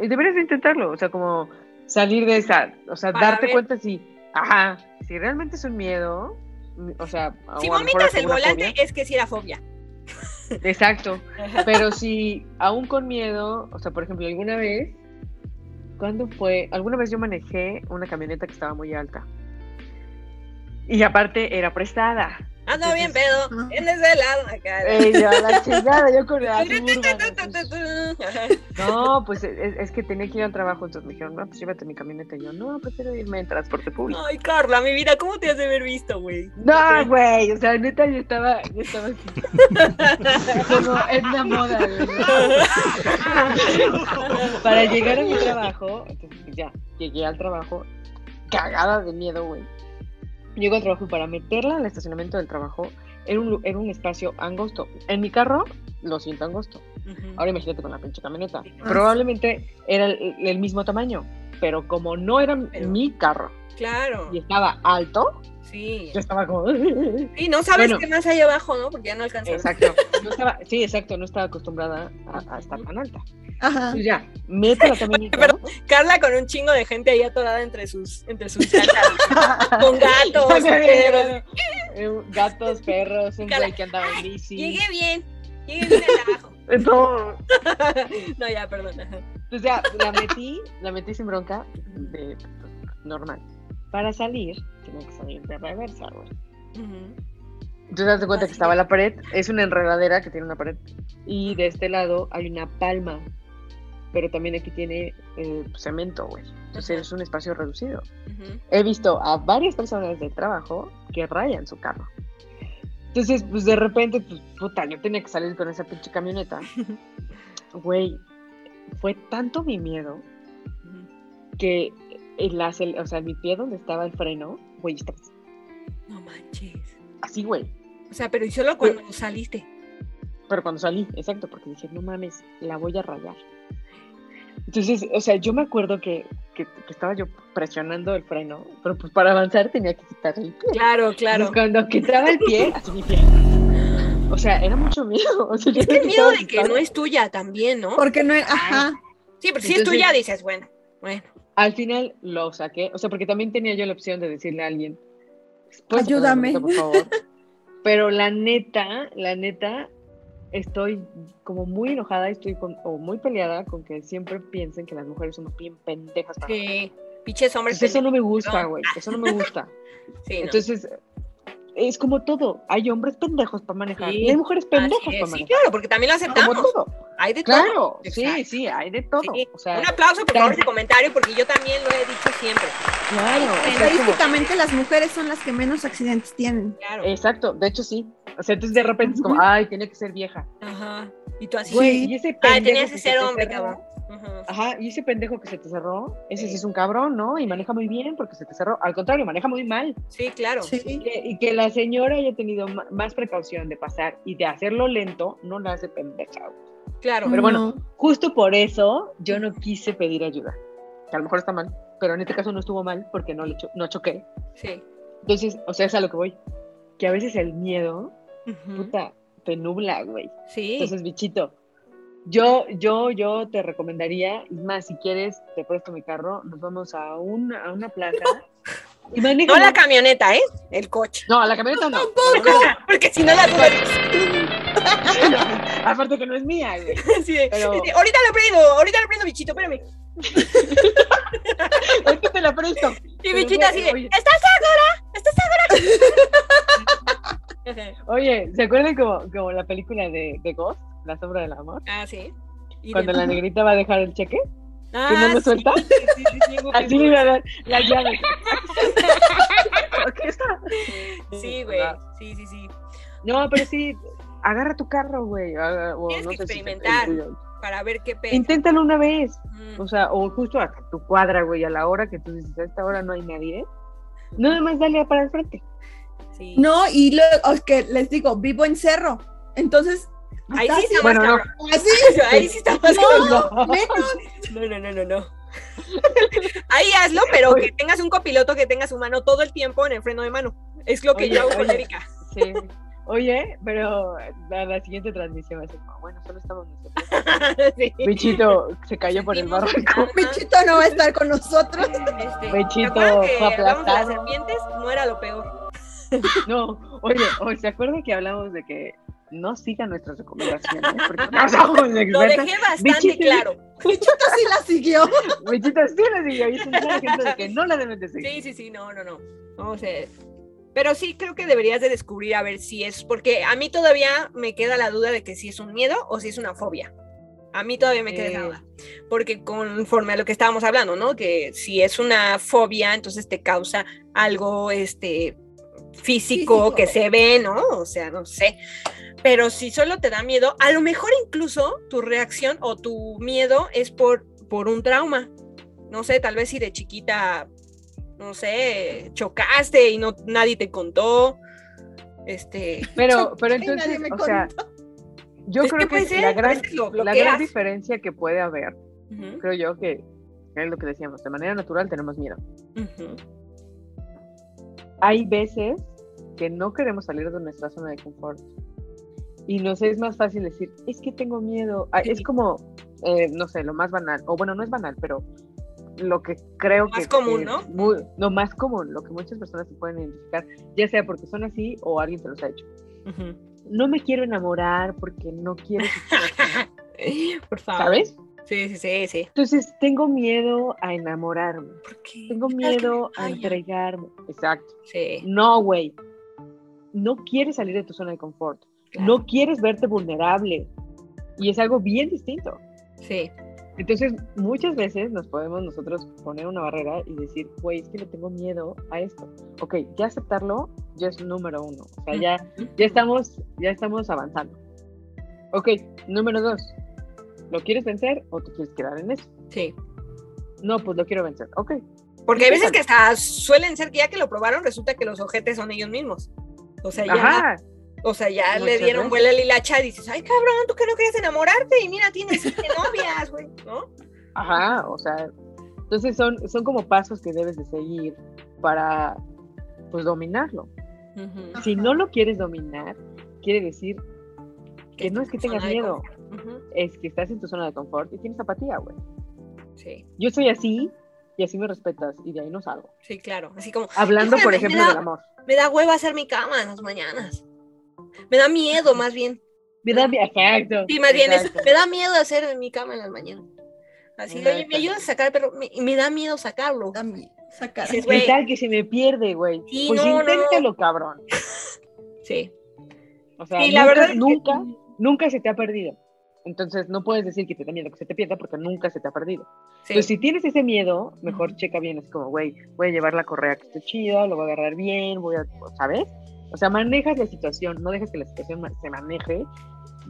[SPEAKER 2] Y deberías de intentarlo, o sea, como salir de esa, o sea,
[SPEAKER 1] Para
[SPEAKER 2] darte
[SPEAKER 1] ver.
[SPEAKER 2] cuenta si, ajá, si realmente es un miedo, o sea,
[SPEAKER 1] Si vomitas el volante
[SPEAKER 2] fobia.
[SPEAKER 1] es que sí era fobia.
[SPEAKER 2] Exacto, pero si aún con miedo, o sea, por ejemplo, alguna vez, ¿cuándo fue? Alguna vez yo manejé una camioneta que estaba muy alta. Y aparte era prestada.
[SPEAKER 1] Ando bien pedo. En ese lado acá.
[SPEAKER 2] Ella, la chingada, yo con la pues. No, pues es, es que tenía que ir al trabajo, entonces me dijeron, no, pues llévate mi camioneta. Y yo, no, prefiero irme en transporte público.
[SPEAKER 1] Ay, Carla, mi vida, ¿cómo te has de haber visto, güey?
[SPEAKER 2] No, güey, o sea, neta, yo estaba, yo estaba así, como en una moda, güey. Para llegar a mi trabajo, entonces pues, ya, llegué al trabajo, cagada de miedo, güey. Llego al trabajo y para meterla al estacionamiento del trabajo, era un, era un espacio angosto. En mi carro lo siento angosto. Ahora imagínate con la pinche camioneta. Probablemente era el, el mismo tamaño, pero como no era
[SPEAKER 1] Pero-
[SPEAKER 2] mi carro
[SPEAKER 1] Claro,
[SPEAKER 2] y estaba alto,
[SPEAKER 1] sí.
[SPEAKER 2] yo estaba como...
[SPEAKER 1] Sí, no sabes
[SPEAKER 2] Bueno.
[SPEAKER 1] qué más hay abajo, ¿no? Porque ya no alcanzas.
[SPEAKER 2] Exacto. No estaba, sí, exacto, no estaba acostumbrada a, a estar tan alta.
[SPEAKER 3] Ajá.
[SPEAKER 2] Pues ya, meto la.
[SPEAKER 1] Pero- Carla con un chingo de gente ahí atorada entre sus, entre sus llantas, con gatos, perros.
[SPEAKER 2] Eh, Gatos, perros, un güey que andaba en bici.
[SPEAKER 1] Llegué bien, llegué bien al trabajo.
[SPEAKER 2] No.
[SPEAKER 1] No, ya, perdón. ajá.
[SPEAKER 2] Pues ya, la metí, la metí sin bronca, de normal. Para salir, tenía que salir de reversa, güey.
[SPEAKER 1] Ujú.
[SPEAKER 2] Entonces, das de cuenta que estaba
[SPEAKER 1] es.
[SPEAKER 2] la pared, es una enredadera que tiene una pared. Y de este lado hay una palma, pero también aquí tiene eh, cemento, güey. Entonces es un espacio reducido. He visto a varias personas del trabajo que rayan su carro. Entonces, pues de repente, pues puta, yo tenía que salir con esa pinche camioneta. Güey, fue tanto mi miedo que en la, acel- o sea, mi pie donde estaba el freno, güey, estaba
[SPEAKER 1] No manches.
[SPEAKER 2] así, güey.
[SPEAKER 1] O sea, pero y solo cuando saliste.
[SPEAKER 2] Pero cuando salí, exacto, porque dije, no mames, la voy a rayar. Entonces, o sea, yo me acuerdo que, que, que estaba yo presionando el freno, pero pues para avanzar tenía que quitar el pie.
[SPEAKER 1] Claro, claro.
[SPEAKER 2] Entonces, cuando quitaba el pie, así mi pie. O sea, era mucho miedo. O sea,
[SPEAKER 1] Es que miedo de que no es tuya también, ¿no?
[SPEAKER 3] Porque no, ajá.
[SPEAKER 1] Sí, pero si es
[SPEAKER 2] Entonces-
[SPEAKER 1] tuya dices, bueno, bueno.
[SPEAKER 2] Al final lo saqué, o sea, porque también tenía yo la opción de decirle a alguien, "¿Puedes sacar la
[SPEAKER 3] Ayúdame".
[SPEAKER 2] por favor? Pero la neta, la neta, estoy como muy enojada, estoy con, o muy peleada con que siempre piensen que las mujeres somos bien pendejas. para.
[SPEAKER 1] Sí. Pinches hombres.
[SPEAKER 2] Pues eso no me gusta,
[SPEAKER 1] No.
[SPEAKER 2] güey, eso no me gusta.
[SPEAKER 1] Sí, no.
[SPEAKER 2] Es como todo, hay hombres pendejos para manejar
[SPEAKER 1] Sí,
[SPEAKER 2] y hay mujeres pendejas para
[SPEAKER 1] Sí,
[SPEAKER 2] manejar.
[SPEAKER 1] claro, porque también lo
[SPEAKER 2] Como
[SPEAKER 1] aceptamos.
[SPEAKER 2] todo.
[SPEAKER 1] Hay de todo.
[SPEAKER 2] Claro, sí, sí, hay de todo.
[SPEAKER 1] Sí.
[SPEAKER 2] O sea,
[SPEAKER 1] Un aplauso por favor ese comentario porque yo también lo he dicho siempre.
[SPEAKER 2] claro. como-
[SPEAKER 3] Estadísticamente las mujeres son las que menos accidentes tienen.
[SPEAKER 1] Claro.
[SPEAKER 2] Exacto, de hecho sí. O sea, entonces de repente es como, ay, tiene que ser vieja.
[SPEAKER 1] Ajá. Y tú así.
[SPEAKER 2] Güey,
[SPEAKER 3] Sí.
[SPEAKER 2] y ese
[SPEAKER 1] Ay, tenías que ser hombre, cabrón. Ajá.
[SPEAKER 2] Ajá, y ese pendejo que se te cerró, ese sí es un cabrón, ¿no? Y maneja muy bien porque se te cerró. Al contrario, maneja muy mal.
[SPEAKER 1] Sí, claro.
[SPEAKER 3] Sí.
[SPEAKER 2] Y que, y que la señora haya tenido más precaución de pasar y de hacerlo lento, no la hace pendeja.
[SPEAKER 1] Claro.
[SPEAKER 2] Pero bueno,
[SPEAKER 3] No.
[SPEAKER 2] Justo por eso yo no quise pedir ayuda. Que a lo mejor está mal, pero en este caso no estuvo mal porque no, le cho- no choqué.
[SPEAKER 1] Sí.
[SPEAKER 2] Entonces, o sea, es a lo que voy. Que a veces el miedo,
[SPEAKER 1] Ujú.
[SPEAKER 2] puta, te nubla, güey.
[SPEAKER 1] Sí.
[SPEAKER 2] Entonces, bichito, yo, yo, yo te recomendaría, y más, si quieres, te presto mi carro, nos vamos a, un, a una plaza y
[SPEAKER 1] No la camioneta, ¿eh? El coche.
[SPEAKER 2] No, la camioneta no.
[SPEAKER 1] Porque si no la
[SPEAKER 2] Aparte que no es mía, güey.
[SPEAKER 1] Sí,
[SPEAKER 2] Pero-
[SPEAKER 1] sí, Ahorita lo prendo, ahorita lo prendo, bichito, espérame.
[SPEAKER 2] Ahorita te la presto.
[SPEAKER 1] Y
[SPEAKER 2] Pero,
[SPEAKER 1] bichito así de. ¿estás segura? ¿Estás segura?
[SPEAKER 2] Oye, ¿se acuerdan como, como la película de, de Ghost, La sombra del amor?
[SPEAKER 1] ah, sí. Y
[SPEAKER 2] Cuando la negrita va a dejar el cheque,
[SPEAKER 1] Ah,
[SPEAKER 2] que no lo
[SPEAKER 1] sí,
[SPEAKER 2] suelta.
[SPEAKER 1] sí, sí,
[SPEAKER 2] así le iba a dar las llaves. ¿Por qué está?
[SPEAKER 1] Sí, güey. Sí, sí, sí.
[SPEAKER 2] No, pero sí, agarra tu carro, güey. o
[SPEAKER 1] Tienes
[SPEAKER 2] no
[SPEAKER 1] que
[SPEAKER 2] sé
[SPEAKER 1] experimentar. Para ver qué pesa.
[SPEAKER 2] Inténtalo una vez.
[SPEAKER 1] Mm,
[SPEAKER 2] O sea, o justo a tu cuadra, güey, a la hora que tú dices, a esta hora no hay nadie. Nada más dale para el frente.
[SPEAKER 1] sí.
[SPEAKER 3] No, y lo es que les digo, vivo en cerro. Entonces,
[SPEAKER 1] Ahí sí está más
[SPEAKER 2] Bueno, no.
[SPEAKER 3] así,
[SPEAKER 1] Ahí sí está más
[SPEAKER 3] no, menos.
[SPEAKER 1] No, no, no, no, no. Ahí hazlo, pero que tengas un copiloto que tenga su mano todo el tiempo en el freno de mano. Es lo que
[SPEAKER 2] Oye,
[SPEAKER 1] yo hago con
[SPEAKER 2] oye.
[SPEAKER 1] Erika.
[SPEAKER 2] Sí. Oye, pero la, la siguiente transmisión va a ser como, bueno, solo estamos nosotros.
[SPEAKER 1] Sí.
[SPEAKER 2] Bichito se cayó por el barranco.
[SPEAKER 3] Bichito no va a estar con nosotros.
[SPEAKER 1] Este,
[SPEAKER 2] Bechito
[SPEAKER 1] ¿te acuerdan que
[SPEAKER 2] fue
[SPEAKER 1] hablamos de las
[SPEAKER 2] aplastado.
[SPEAKER 1] serpientes? No era lo peor.
[SPEAKER 2] No, oye, oye, ¿se acuerdan que hablamos de que no sigan nuestras recomendaciones? Porque no somos
[SPEAKER 1] Lo dejé bastante
[SPEAKER 2] Bichito.
[SPEAKER 1] claro.
[SPEAKER 3] Bichito sí la siguió.
[SPEAKER 2] Bichito sí la siguió y es un claro ejemplo de que no la deben de seguir.
[SPEAKER 1] Sí, sí, sí, no, no, no. No, o sea, pero sí creo que deberías de descubrir a ver si es, porque a mí todavía me queda la duda de que si es un miedo o si es una fobia. A mí todavía me queda esa
[SPEAKER 2] Eh.
[SPEAKER 1] duda. Porque conforme a lo que estábamos hablando, ¿no? Que si es una fobia, entonces te causa algo, este, físico,
[SPEAKER 3] Físico.
[SPEAKER 1] que se ve, ¿no? O sea, no sé. Pero si solo te da miedo, a lo mejor incluso tu reacción o tu miedo es por, por un trauma. No sé, tal vez si de chiquita, no sé, chocaste y no nadie te contó. Este,
[SPEAKER 2] Pero, pero entonces,
[SPEAKER 3] me
[SPEAKER 2] o sea, yo
[SPEAKER 1] Es
[SPEAKER 2] creo
[SPEAKER 1] que
[SPEAKER 2] que,
[SPEAKER 1] puede ser,
[SPEAKER 2] la gran, la gran diferencia que puede haber, creo yo que es lo que decíamos, de manera natural tenemos miedo. Hay veces que no queremos salir de nuestra zona de confort y nos es más fácil decir, es que tengo miedo. Ah, Es
[SPEAKER 1] Sí.
[SPEAKER 2] como, eh, no sé, lo más banal, o bueno, no es banal, pero lo que creo
[SPEAKER 1] Más
[SPEAKER 2] que
[SPEAKER 1] común,
[SPEAKER 2] es
[SPEAKER 1] ¿no?
[SPEAKER 2] muy- lo más común, lo que muchas personas se pueden identificar, ya sea porque son así o alguien se los ha hecho.
[SPEAKER 1] ujú.
[SPEAKER 2] No me quiero enamorar porque no quiero, sufrir",
[SPEAKER 1] Por favor.
[SPEAKER 2] ¿sabes?
[SPEAKER 1] Sí, sí, sí, sí.
[SPEAKER 2] Entonces tengo miedo a enamorarme,
[SPEAKER 1] ¿Por qué?
[SPEAKER 2] tengo
[SPEAKER 1] ¿Qué tal que
[SPEAKER 2] miedo a entregarme. Exacto.
[SPEAKER 1] Sí,
[SPEAKER 2] No, güey. No quieres salir de tu zona de confort.
[SPEAKER 1] claro.
[SPEAKER 2] No quieres verte vulnerable. Y es algo bien distinto.
[SPEAKER 1] Sí,
[SPEAKER 2] Entonces, muchas veces nos podemos nosotros poner una barrera y decir, güey, es que le tengo miedo a esto. Ok, ya aceptarlo ya es número uno. O sea, ya, ya, estamos, ya estamos avanzando. Ok, número dos. ¿Lo quieres vencer o te quieres quedar en eso?
[SPEAKER 1] sí.
[SPEAKER 2] No, pues lo quiero vencer. Ok,
[SPEAKER 1] Porque hay veces que hasta suelen ser que ya que lo probaron, resulta que los ojetes son ellos mismos. O sea, ya,
[SPEAKER 2] Ajá,
[SPEAKER 1] o sea, ya le dieron vuela a Lilacha y dices, ay cabrón, tú que no querías enamorarte y mira, tienes siete novias, güey, ¿no?
[SPEAKER 2] Ajá, o sea, entonces son, son como pasos que debes de seguir para, pues, dominarlo. Si no lo quieres dominar, quiere decir que no es que tengas miedo, es que estás en tu zona de confort y tienes apatía, güey.
[SPEAKER 1] Sí,
[SPEAKER 2] Yo soy así y así me respetas y de ahí no salgo.
[SPEAKER 1] sí, claro. Así como,
[SPEAKER 2] Hablando, por
[SPEAKER 1] me
[SPEAKER 2] ejemplo,
[SPEAKER 1] da-
[SPEAKER 2] del amor.
[SPEAKER 1] me da hueva hacer mi cama en las mañanas. Me da miedo, más bien.
[SPEAKER 2] ¿Verdad? Exacto.
[SPEAKER 1] Sí, más bien, es,
[SPEAKER 2] exacto.
[SPEAKER 1] me da miedo hacer mi cama en las mañanas. Así de, oye, me
[SPEAKER 2] Exacto.
[SPEAKER 1] ayudas a sacar el perro. Me, me da miedo sacarlo.
[SPEAKER 3] También, sacar.
[SPEAKER 1] Dices,
[SPEAKER 2] ¿Qué
[SPEAKER 1] güey.
[SPEAKER 2] tal que se me pierde, güey?
[SPEAKER 1] Sí,
[SPEAKER 2] pues
[SPEAKER 1] no,
[SPEAKER 2] inténtalo, cabrón.
[SPEAKER 1] Sí.
[SPEAKER 2] O sea,
[SPEAKER 1] Sí, la
[SPEAKER 2] nunca,
[SPEAKER 1] verdad es que-
[SPEAKER 2] nunca, nunca se te ha perdido. Entonces no puedes decir que te da miedo que se te pierda porque nunca se te ha perdido.
[SPEAKER 1] Sí.
[SPEAKER 2] Entonces, si tienes ese miedo, mejor checa bien, es como, güey, voy a llevar la correa que esté chida, lo voy a agarrar bien, voy a, ¿sabes? O sea, manejas la situación, no dejes que la situación se maneje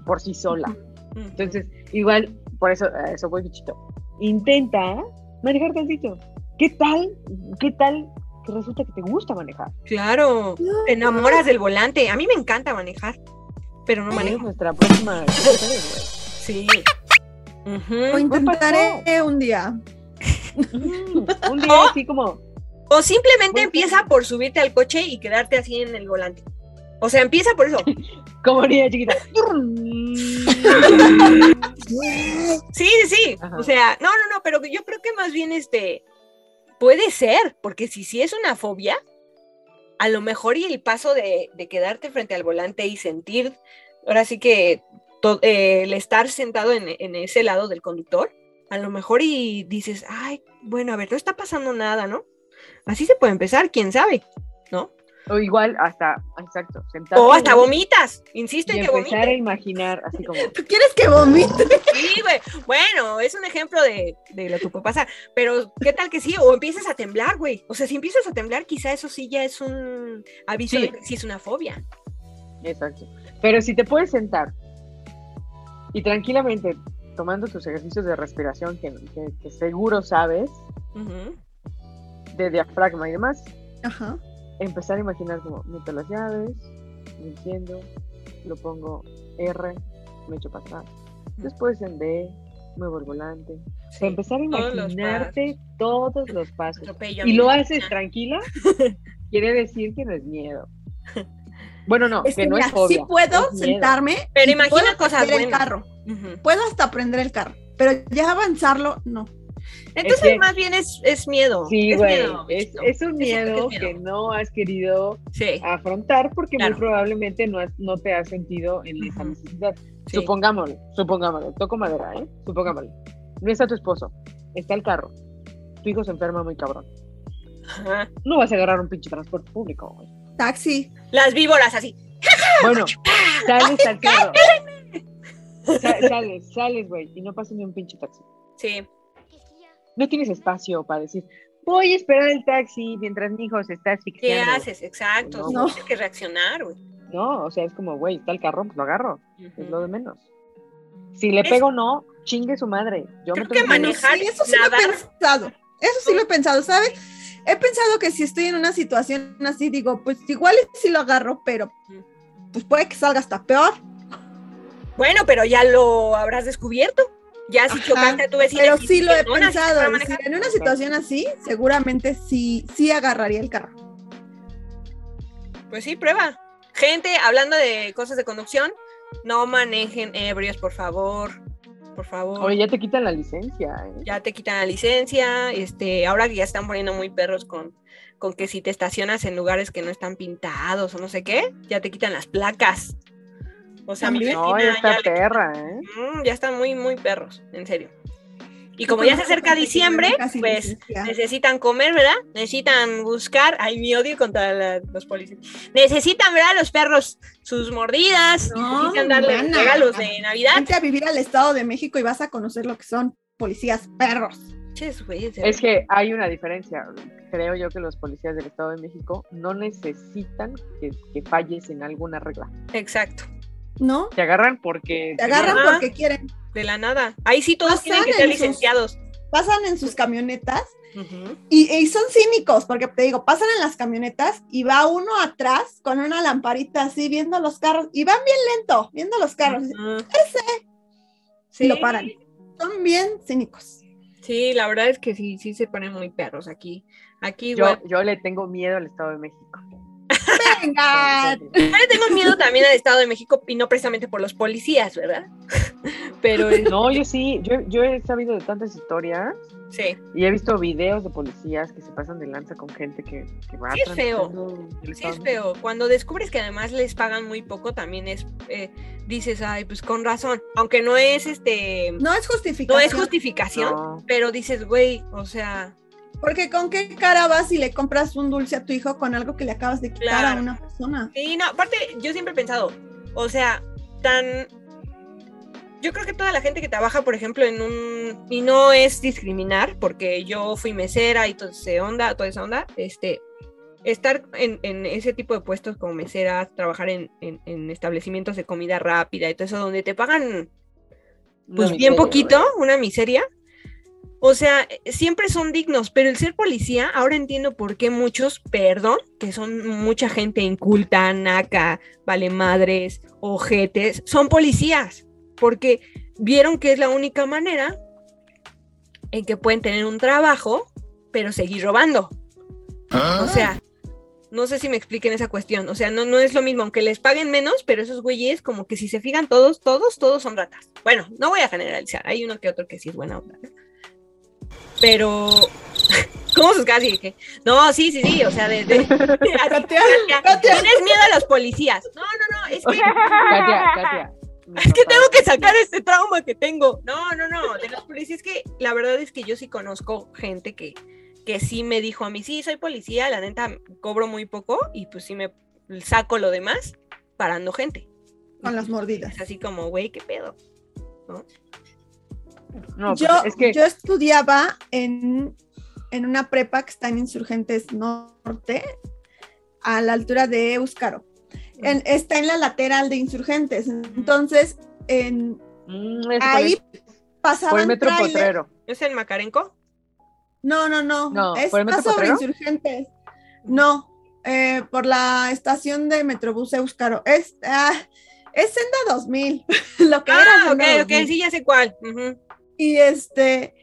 [SPEAKER 2] por sí sola. Entonces, igual, por eso, eso voy, bichito. Intenta manejar tantito. ¿Qué tal? ¿Qué tal que resulta que te gusta manejar?
[SPEAKER 1] Claro, te enamoras del volante. A mí me encanta manejar, pero no
[SPEAKER 2] Es
[SPEAKER 1] manejo.
[SPEAKER 2] nuestra próxima.
[SPEAKER 1] Sí.
[SPEAKER 3] Lo intentaré un día.
[SPEAKER 2] Mm, Un día
[SPEAKER 1] Oh.
[SPEAKER 2] así como,
[SPEAKER 1] O simplemente empieza por subirte al coche y quedarte así en el volante. O sea, empieza por eso.
[SPEAKER 2] como niña chiquita.
[SPEAKER 1] Sí, sí, sí.
[SPEAKER 2] Ajá.
[SPEAKER 1] O sea, no, no, no, pero yo creo que más bien este puede ser, porque si sí es una fobia, a lo mejor y el paso de, de quedarte frente al volante y sentir, ahora sí que eh, el estar sentado en, en ese lado del conductor, a lo mejor y dices, ay, bueno, a ver, no está pasando nada, ¿no? Así se puede empezar, quién sabe, ¿no?
[SPEAKER 2] O igual hasta, exacto, sentarte
[SPEAKER 1] O hasta vomitas, insisto
[SPEAKER 2] Y
[SPEAKER 1] en que
[SPEAKER 2] empezar a imaginar así como,
[SPEAKER 3] ¿Tú quieres que vomite?
[SPEAKER 1] Sí, güey. Bueno, es un ejemplo de, de lo que puede pasar. Pero, ¿qué tal que sí? O empiezas a temblar, güey. O sea, si empiezas a temblar, quizá eso sí ya es un aviso
[SPEAKER 2] Sí.
[SPEAKER 1] de que sí es una fobia.
[SPEAKER 2] exacto. Pero si te puedes sentar y tranquilamente tomando tus ejercicios de respiración que, que- que seguro sabes,
[SPEAKER 1] Ujú.
[SPEAKER 2] de diafragma y demás,
[SPEAKER 3] Ajá.
[SPEAKER 2] empezar a imaginar como meto las llaves, lo enciendo, lo pongo R, me echo para atrás, después en D, muevo el volante. O sea,
[SPEAKER 1] Sí.
[SPEAKER 2] empezar a
[SPEAKER 1] Todos los
[SPEAKER 2] imaginarte todos los pasos. Y lo haces tranquila, quiere decir que no es miedo. Bueno, no,
[SPEAKER 3] Es
[SPEAKER 2] que
[SPEAKER 3] que
[SPEAKER 2] no
[SPEAKER 3] mira,
[SPEAKER 2] es fobia.
[SPEAKER 3] sí puedo
[SPEAKER 2] es
[SPEAKER 3] sentarme.
[SPEAKER 1] Pero
[SPEAKER 3] y
[SPEAKER 1] imagina
[SPEAKER 3] puedo
[SPEAKER 1] cosas
[SPEAKER 3] prender el carro. Puedo hasta prender el carro. Pero ya avanzarlo, no.
[SPEAKER 1] Entonces,
[SPEAKER 2] que-
[SPEAKER 1] más bien es, es miedo.
[SPEAKER 2] Sí,
[SPEAKER 1] es
[SPEAKER 2] güey,
[SPEAKER 1] miedo,
[SPEAKER 2] es, es un
[SPEAKER 1] que es
[SPEAKER 2] miedo que no has querido
[SPEAKER 1] Sí,
[SPEAKER 2] afrontar porque
[SPEAKER 1] Claro.
[SPEAKER 2] muy probablemente no, has- no te has sentido en esa necesidad.
[SPEAKER 1] sí.
[SPEAKER 2] Supongámoslo, supongámoslo, toco madera, ¿eh? Supongámoslo. No está tu esposo, está el carro. Tu hijo se enferma muy cabrón.
[SPEAKER 1] Ajá.
[SPEAKER 2] No vas a agarrar un pinche transporte público, güey.
[SPEAKER 3] Taxi.
[SPEAKER 1] Las víboras así.
[SPEAKER 2] Bueno, sales al carro. Sa- sales, sales, güey, y no pasa ni un pinche taxi.
[SPEAKER 1] Sí.
[SPEAKER 2] No tienes espacio para decir, voy a esperar el taxi mientras mi hijo se está
[SPEAKER 1] ¿Qué
[SPEAKER 2] asfixiando.
[SPEAKER 1] haces? Exacto.
[SPEAKER 2] No.
[SPEAKER 1] Tienes que reaccionar, güey.
[SPEAKER 2] No, o sea, es como, güey, está el carro, pues lo agarro. Es lo de menos. Si le
[SPEAKER 1] Es-
[SPEAKER 2] pego no, chingue su madre. Yo
[SPEAKER 1] Creo
[SPEAKER 2] me
[SPEAKER 1] que manejar-
[SPEAKER 3] Sí, eso sí lo he pensado. Eso sí lo he pensado, ¿sabes? He pensado que si estoy en una situación así, digo, pues igual sí lo agarro, pero pues puede que salga hasta peor.
[SPEAKER 1] Bueno, pero ya lo habrás descubierto. Ya si chocaste a tu.
[SPEAKER 3] Pero sí lo he pensado. si en una situación así, seguramente sí, sí agarraría el carro.
[SPEAKER 1] Pues sí, prueba. Gente, hablando de cosas de conducción, no manejen ebrios, por favor. Por favor.
[SPEAKER 2] Oye, ya te quitan la licencia, ¿eh?
[SPEAKER 1] ya te quitan la licencia, este, ahora que ya están poniendo muy perros con, con que si te estacionas en lugares que no están pintados o no sé qué, ya te quitan las placas. O sea, mi.
[SPEAKER 2] No, ya está
[SPEAKER 1] ya
[SPEAKER 2] perra, ¿eh?
[SPEAKER 1] Mm, ya están muy, muy perros, en serio. Y como ya se acerca diciembre, pues necesitan comer, ¿verdad? Necesitan buscar, ay, mi odio contra la- los policías. Necesitan, ¿verdad? Los perros sus mordidas,
[SPEAKER 3] No,
[SPEAKER 1] necesitan darle
[SPEAKER 3] mana.
[SPEAKER 1] regalos de Navidad.
[SPEAKER 3] Vente a vivir al Estado de México y vas a conocer lo que son policías perros.
[SPEAKER 2] Es que hay una diferencia. Creo yo que los policías del Estado de México no necesitan que, que falles en alguna regla.
[SPEAKER 1] Exacto,
[SPEAKER 3] ¿No?
[SPEAKER 2] Te agarran porque...
[SPEAKER 3] Te agarran porque quieren.
[SPEAKER 1] De la nada. Ahí sí todos
[SPEAKER 3] Pasan
[SPEAKER 1] tienen que ser
[SPEAKER 3] sus-
[SPEAKER 1] licenciados.
[SPEAKER 3] Pasan en sus camionetas y, y son cínicos, porque te digo, pasan en las camionetas y va uno atrás con una lamparita así viendo los carros y van bien lento viendo los carros y lo paran. Son bien cínicos.
[SPEAKER 1] Sí, la verdad es que sí, sí se ponen muy perros aquí. Aquí
[SPEAKER 2] Yo, yo le tengo miedo al Estado de México.
[SPEAKER 1] Le tengo miedo también al Estado de México y no precisamente por los policías, ¿verdad? Pero es-
[SPEAKER 2] No, yo sí, yo, yo he sabido de tantas historias
[SPEAKER 1] sí,
[SPEAKER 2] y he visto videos de policías que se pasan de lanza con gente que, que va
[SPEAKER 1] Sí es feo. sí es feo. Cuando descubres que además les pagan muy poco, también es, eh, dices, ay, pues con razón. Aunque no es este,
[SPEAKER 3] No es
[SPEAKER 1] no
[SPEAKER 3] justificación.
[SPEAKER 1] es justificación,
[SPEAKER 2] No.
[SPEAKER 1] pero dices, güey, o sea,
[SPEAKER 3] Porque con qué cara vas y le compras un dulce a tu hijo con algo que le acabas de quitar
[SPEAKER 1] Claro.
[SPEAKER 3] a una persona.
[SPEAKER 1] Sí, no, aparte, yo siempre he pensado, o sea, tan. Yo creo que toda la gente que trabaja, por ejemplo, en un. Y no es discriminar, porque yo fui mesera y toda esa onda, toda esa onda, este. Estar en, en ese tipo de puestos como mesera, trabajar en, en- en establecimientos de comida rápida y todo eso, donde te pagan pues
[SPEAKER 2] Una
[SPEAKER 1] bien
[SPEAKER 2] miseria,
[SPEAKER 1] poquito, una miseria. O sea, siempre son dignos, pero el ser policía, ahora entiendo por qué muchos, perdón, que son mucha gente inculta, naca, vale madres, ojetes, son policías, porque vieron que es la única manera en que pueden tener un trabajo, pero seguir robando. O sea, no sé si me expliquen esa cuestión. O sea, no, no es lo mismo, aunque les paguen menos, pero esos güeyes, como que si se fijan todos, todos, todos son ratas. Bueno, no voy a generalizar, hay uno que otro que sí es buena onda. ¿no? Pero, ¿cómo sus casi? No, sí, sí, sí, o sea, de... de- así,
[SPEAKER 3] Katia,
[SPEAKER 1] Katia,
[SPEAKER 3] Katia.
[SPEAKER 1] Tienes miedo a los policías. No, no, no, es que...
[SPEAKER 2] Katia, Katia. mi
[SPEAKER 1] Es que tengo que sacar este trauma que tengo. No, no, no. De los policías que la verdad es que yo sí conozco gente que, que sí me dijo a mí, sí, soy policía, la neta cobro muy poco y pues sí me saco lo demás parando gente.
[SPEAKER 3] Con las mordidas.
[SPEAKER 1] Es así como, güey, qué pedo.
[SPEAKER 2] No, pues,
[SPEAKER 3] yo,
[SPEAKER 2] es que
[SPEAKER 3] yo estudiaba en, en una prepa que está en Insurgentes Norte, a la altura de Euscaro. En- está en la lateral de Insurgentes. Entonces, en,
[SPEAKER 2] mm,
[SPEAKER 3] ahí
[SPEAKER 2] el- por el
[SPEAKER 3] pasaban
[SPEAKER 2] metro potrero.
[SPEAKER 1] ¿Es en Macarenco?
[SPEAKER 3] No, no, no.
[SPEAKER 2] No,
[SPEAKER 3] es
[SPEAKER 2] ¿por el metro
[SPEAKER 3] sobre? Insurgentes. No, eh, por la estación de Metrobús Euscaro. Es, ah, es Senda 2000, lo que era
[SPEAKER 1] Ah,
[SPEAKER 3] Senda
[SPEAKER 1] ok,
[SPEAKER 3] 2000.
[SPEAKER 1] ok, sí, ya sé cuál. Ujú.
[SPEAKER 3] Y este,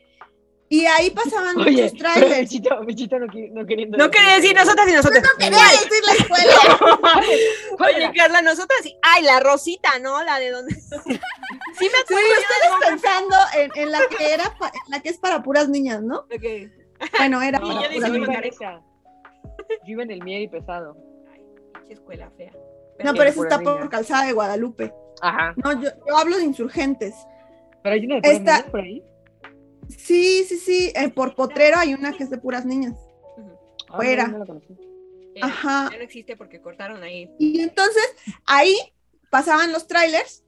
[SPEAKER 3] y ahí pasaban
[SPEAKER 2] Oye,
[SPEAKER 3] muchos
[SPEAKER 2] pero
[SPEAKER 3] trailers.
[SPEAKER 2] Bichito, Bichito no, no queriendo.
[SPEAKER 1] No quería decir nosotras y nosotras.
[SPEAKER 3] Quería decir la escuela.
[SPEAKER 2] ¿Cuál
[SPEAKER 1] Oye? Carla, nosotras sí. Ay, la Rosita, ¿no? La de donde. sí, me
[SPEAKER 3] Sí,
[SPEAKER 1] acuerdo. yo
[SPEAKER 3] ustedes
[SPEAKER 1] de
[SPEAKER 3] pensando en, en la que era, pa- en la que es para puras niñas, ¿no?
[SPEAKER 1] nombre. Ok.
[SPEAKER 3] Bueno, era
[SPEAKER 2] No,
[SPEAKER 3] para puras niñas.
[SPEAKER 2] iba en esa. Yo iba en el Mieri pesado.
[SPEAKER 1] Pinche escuela fea.
[SPEAKER 3] No, pero eso
[SPEAKER 2] puras
[SPEAKER 3] está por. Calzada de Guadalupe.
[SPEAKER 2] Ajá.
[SPEAKER 3] No, yo, yo hablo de insurgentes.
[SPEAKER 2] Pero hay una de puras
[SPEAKER 3] Esta-
[SPEAKER 2] niñas por ahí.
[SPEAKER 3] Sí, sí, sí. eh, por Potrero hay una que es de puras niñas.
[SPEAKER 1] Ujú.
[SPEAKER 2] Ah,
[SPEAKER 3] Fuera.
[SPEAKER 2] no, no la conocí.
[SPEAKER 1] Eh,
[SPEAKER 3] Ajá.
[SPEAKER 1] Ya no existe porque cortaron ahí.
[SPEAKER 3] Y entonces ahí pasaban los trailers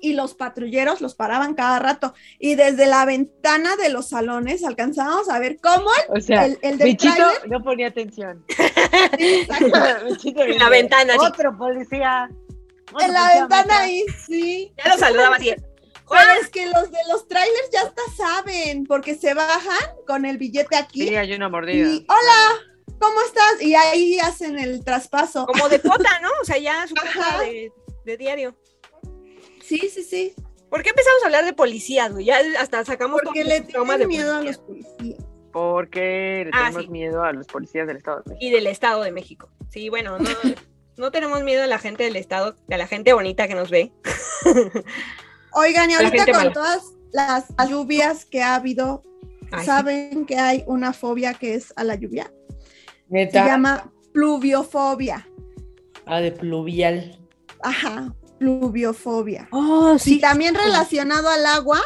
[SPEAKER 3] y los patrulleros los paraban cada rato. Y desde la ventana de los salones alcanzábamos a ver cómo
[SPEAKER 2] O sea,
[SPEAKER 3] el, el del
[SPEAKER 2] no ponía atención.
[SPEAKER 3] Exacto.
[SPEAKER 2] Bichito
[SPEAKER 1] En la ventana.
[SPEAKER 2] Otro policía. otro
[SPEAKER 3] en la
[SPEAKER 2] policía
[SPEAKER 3] ventana
[SPEAKER 2] mata".
[SPEAKER 3] ahí, sí.
[SPEAKER 1] Ya lo saludaba así.
[SPEAKER 3] Pero es que los de los trailers ya hasta saben, porque se bajan con el billete aquí.
[SPEAKER 2] Sí, hay una mordida.
[SPEAKER 3] Y, hola, ¿cómo estás? Y ahí hacen el traspaso.
[SPEAKER 1] Como de cuota, ¿no? O sea, ya su cuota de, de diario.
[SPEAKER 3] Sí, sí, sí.
[SPEAKER 1] ¿Por qué empezamos a hablar de policías, güey? Ya hasta sacamos
[SPEAKER 3] Porque le tienen
[SPEAKER 1] de
[SPEAKER 3] miedo a los policías.
[SPEAKER 2] Porque le
[SPEAKER 1] Ah,
[SPEAKER 2] tenemos
[SPEAKER 1] sí.
[SPEAKER 2] miedo a los policías del Estado de México.
[SPEAKER 1] Y del Estado de México. Sí, bueno, no, no tenemos miedo a la gente del Estado, a la gente bonita que nos ve.
[SPEAKER 3] Oigan, y ahorita con
[SPEAKER 1] mala.
[SPEAKER 3] todas las lluvias que ha habido,
[SPEAKER 1] Ay, sí.
[SPEAKER 3] ¿saben que hay una fobia que es a la lluvia? Se
[SPEAKER 4] Neta.
[SPEAKER 3] llama pluviofobia.
[SPEAKER 4] Ah, de pluvial.
[SPEAKER 3] Ajá, pluviofobia.
[SPEAKER 1] Oh,
[SPEAKER 3] Y también relacionado al agua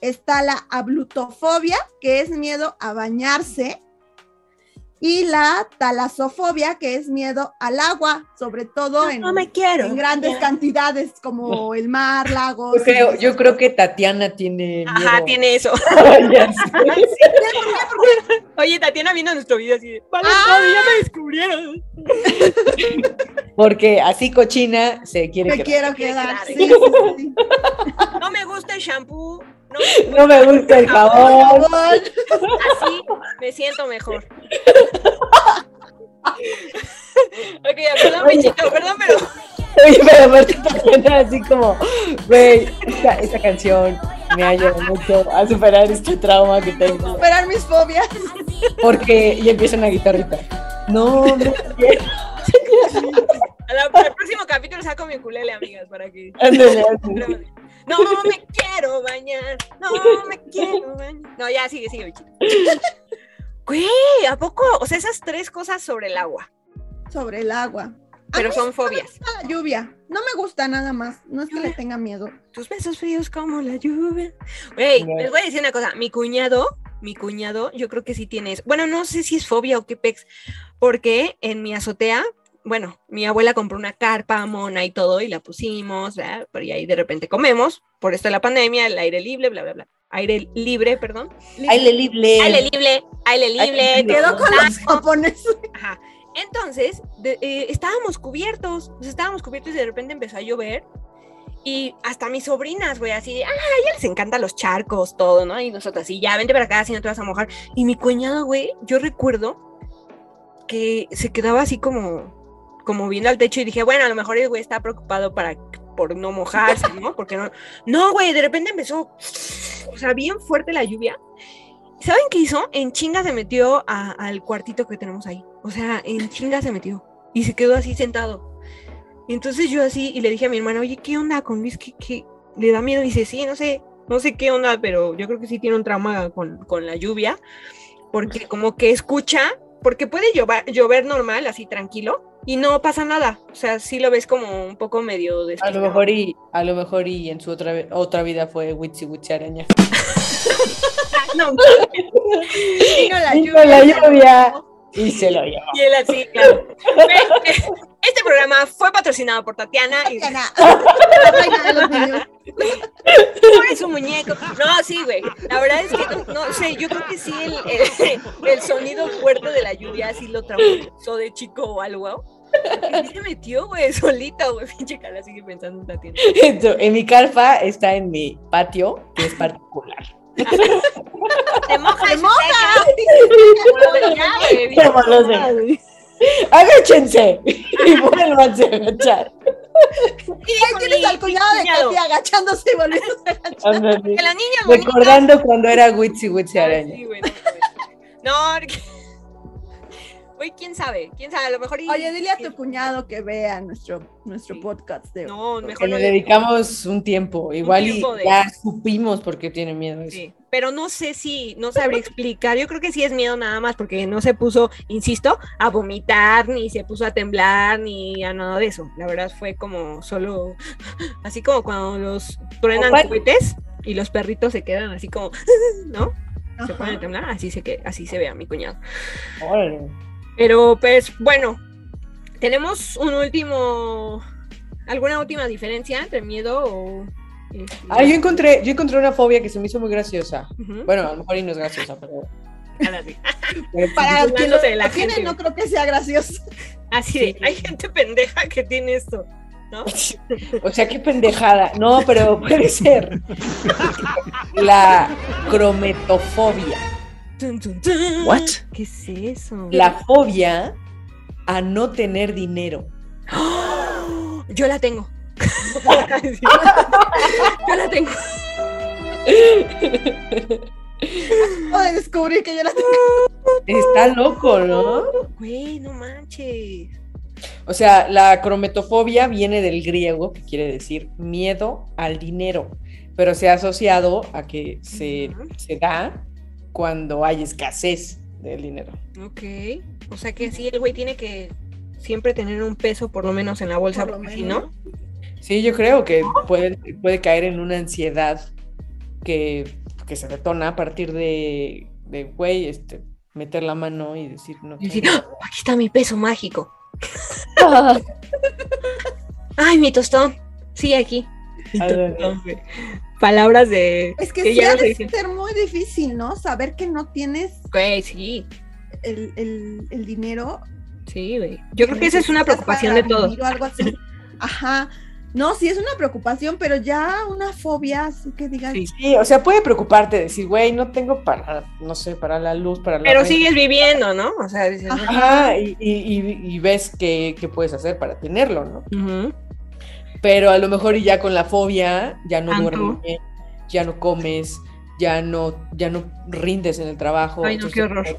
[SPEAKER 3] está la ablutofobia, que es miedo a bañarse, y la talasofobia, que es miedo al agua, sobre todo en,
[SPEAKER 1] No me quiero.
[SPEAKER 3] en grandes cantidades como el mar, lagos.
[SPEAKER 4] Yo creo,
[SPEAKER 3] y-
[SPEAKER 4] yo creo que Tatiana tiene miedo.
[SPEAKER 1] Ajá, tiene eso. Oye, Tatiana viendo nuestro video así de, vale,
[SPEAKER 3] Ah.
[SPEAKER 1] todo, ya me descubrieron.
[SPEAKER 4] Porque así cochina se quiere
[SPEAKER 3] Me
[SPEAKER 4] quedar.
[SPEAKER 3] quiero quedar.
[SPEAKER 1] quedar,
[SPEAKER 3] sí, sí, sí.
[SPEAKER 1] No me gusta el shampoo. No,
[SPEAKER 4] No me gusta el jabón.
[SPEAKER 3] Jabón.
[SPEAKER 1] así me siento mejor. ok, perdón,
[SPEAKER 4] Oye.
[SPEAKER 1] Michito, perdón, pero
[SPEAKER 4] Oye, pero aparte así como, güey, esta, esta canción me ayuda mucho a superar este trauma que tengo.
[SPEAKER 3] Superar mis fobias.
[SPEAKER 4] Porque, y empieza una guitarrita. No, no quiero.
[SPEAKER 1] a la- para el próximo capítulo saco mi ukulele, amigas, para que...
[SPEAKER 4] Ándale, ándale.
[SPEAKER 1] No me quiero bañar, no me quiero bañar. No, ya sigue, sigue, Michito. Güey, ¿a poco? O sea, esas tres cosas sobre el agua,
[SPEAKER 3] Sobre el agua.
[SPEAKER 1] pero son fobias.
[SPEAKER 3] La lluvia. No me gusta nada más. No es que le tenga miedo.
[SPEAKER 1] Tus besos fríos como la lluvia. Güey, les voy a decir una cosa. Mi cuñado, mi cuñado, yo creo que sí tiene eso. Bueno, no sé si es fobia o qué pex, porque en mi azotea, bueno, mi abuela compró una carpa mona y todo y la pusimos, ¿verdad? Pero y ahí de repente comemos, por esto de la pandemia, el aire libre, bla, bla, bla. Aire libre, perdón.
[SPEAKER 4] Aire libre.
[SPEAKER 1] Aire libre, aire libre.
[SPEAKER 3] Quedó con los japoneses.
[SPEAKER 1] Ajá. Entonces, de- eh, estábamos cubiertos, estábamos cubiertos y de repente empezó a llover. Y hasta mis sobrinas, güey, así de, ah, a ellas les encantan los charcos, todo, ¿no? Y nosotros así, ya, vente para acá, si no te vas a mojar. Y mi cuñado, güey, yo recuerdo que se quedaba así como, como viendo al techo y dije, bueno, a lo mejor el güey está preocupado para, por no mojarse, ¿no? Porque no, no, güey, de repente empezó, o sea, bien fuerte la lluvia. ¿Saben qué hizo? En chinga se metió a- al cuartito que tenemos ahí. O sea, en chinga se metió. Y se quedó así sentado. Y entonces yo así, y le dije a mi hermana, oye, ¿qué onda con Luis? ¿Qué, qué? ¿Le da miedo? Y dice, sí, no sé, no sé qué onda, pero yo creo que sí tiene un trauma con, con la lluvia. Porque como que escucha, porque puede llover, llover normal, así tranquilo, y no pasa nada. O sea, sí lo ves como un poco medio
[SPEAKER 4] A lo
[SPEAKER 1] despistado.
[SPEAKER 4] mejor y, a lo mejor y en su otra, otra vida fue Witsi Witsi Araña.
[SPEAKER 1] No,
[SPEAKER 3] Vino la
[SPEAKER 4] Vino
[SPEAKER 3] lluvia.
[SPEAKER 4] la lluvia y se lo llevó.
[SPEAKER 1] y él así, claro. Este programa fue patrocinado por Tatiana y
[SPEAKER 3] Tatiana,
[SPEAKER 1] es un muñeco. No, sí, güey. La verdad es que no, no sé, yo creo que sí el, el, el sonido fuerte de la lluvia sí lo traumatizó de chico o algo. Sí se metió, güey, solito, güey. Pinche cara sigue pensando en.
[SPEAKER 4] Entonces, en mi carpa está en mi patio, que es particular.
[SPEAKER 1] Te moja,
[SPEAKER 3] ¡Se
[SPEAKER 1] se
[SPEAKER 3] moja!
[SPEAKER 1] como
[SPEAKER 4] los de-. Agáchense y vuélvanse a agachar.
[SPEAKER 1] Y
[SPEAKER 3] Ahí tienes al cuñado de. Katy agachándose y volviéndose a agachar.
[SPEAKER 4] Ándale.
[SPEAKER 1] Que la niña.
[SPEAKER 4] Recordando cuando era Witsi Witsi Araña.
[SPEAKER 1] sí, no, güey. No, porque- Güey, quién sabe, quién sabe, a lo mejor. y-
[SPEAKER 3] Oye, dile a tu cuñado que vea nuestro, nuestro
[SPEAKER 1] Sí.
[SPEAKER 3] podcast de
[SPEAKER 1] No,
[SPEAKER 4] Que
[SPEAKER 1] mejor
[SPEAKER 4] le
[SPEAKER 1] no
[SPEAKER 4] dedicamos un tiempo. Igual
[SPEAKER 1] tiempo
[SPEAKER 4] y
[SPEAKER 1] de-
[SPEAKER 4] ya supimos por qué tiene miedo. eso.
[SPEAKER 1] Sí, pero no sé si, no sabría explicar. Yo creo que sí es miedo nada más, porque no se puso, insisto, a vomitar, ni se puso a temblar, ni a nada de eso. La verdad fue como solo, así como cuando los truenan cohetes y los perritos se quedan así como, ¿no? Se ponen a temblar, así se, que, así se ve a mi cuñado.
[SPEAKER 4] Órale.
[SPEAKER 1] Pero pues bueno, tenemos un último, alguna última diferencia entre miedo o...
[SPEAKER 4] Ah, yo encontré, yo encontré una fobia que se me hizo muy graciosa. Bueno, a lo mejor y no es graciosa, pero.
[SPEAKER 3] Para quien
[SPEAKER 1] de la
[SPEAKER 3] tiene,
[SPEAKER 1] gente,
[SPEAKER 3] no creo que sea gracioso.
[SPEAKER 1] Así de,
[SPEAKER 4] Sí.
[SPEAKER 1] hay gente pendeja que tiene esto. ¿no?
[SPEAKER 2] O sea, qué pendejada. No, pero puede ser. La crometofobia.
[SPEAKER 5] What?
[SPEAKER 1] ¿Qué es eso?
[SPEAKER 2] La fobia a no tener dinero.
[SPEAKER 1] Yo la tengo. Yo la tengo.
[SPEAKER 3] Acabo de descubrir que yo la tengo.
[SPEAKER 2] Está loco, ¿no?
[SPEAKER 1] Güey, no manches.
[SPEAKER 2] O sea, la crometofobia viene del griego, que quiere decir miedo al dinero, pero se ha asociado a que se, se da cuando hay escasez del dinero.
[SPEAKER 1] Ok. O sea que sí, el güey tiene que siempre tener un peso por lo menos en la bolsa,
[SPEAKER 3] Por lo
[SPEAKER 1] porque si no,
[SPEAKER 2] Sí, yo creo que puede, puede caer en una ansiedad que, que se detona a partir de, de, güey, este, meter la mano y decir, no.
[SPEAKER 1] y decir,
[SPEAKER 2] tengo".
[SPEAKER 1] "Ah, aquí está mi peso mágico. Ay, mi tostón. Sí, aquí.
[SPEAKER 2] Ver.
[SPEAKER 1] Palabras de.
[SPEAKER 3] Es que,
[SPEAKER 1] que
[SPEAKER 3] sí
[SPEAKER 1] ya
[SPEAKER 3] ha
[SPEAKER 1] no
[SPEAKER 3] de ser muy difícil, ¿no? Saber que no tienes
[SPEAKER 1] Güey, sí.
[SPEAKER 3] el, el- el dinero.
[SPEAKER 1] Sí, güey. Yo creo que esa es una preocupación de todos.
[SPEAKER 3] algo así. Ajá. No, sí es una preocupación, pero ya una fobia, así que digas,
[SPEAKER 1] Sí.
[SPEAKER 2] Sí, o sea, puede preocuparte, decir, güey, no tengo para, no sé, para la luz, para la
[SPEAKER 1] Pero
[SPEAKER 2] renta".
[SPEAKER 1] sigues viviendo, ¿no? O sea, dices,
[SPEAKER 3] Ajá.
[SPEAKER 2] Ajá, y, y- y- y ves qué, qué puedes hacer para tenerlo, ¿no?
[SPEAKER 1] Ujú.
[SPEAKER 2] Pero a lo mejor y ya con la fobia ya no duermes bien, ya no comes, ya no, ya no rindes en el trabajo.
[SPEAKER 1] Ay, no, qué
[SPEAKER 2] entonces,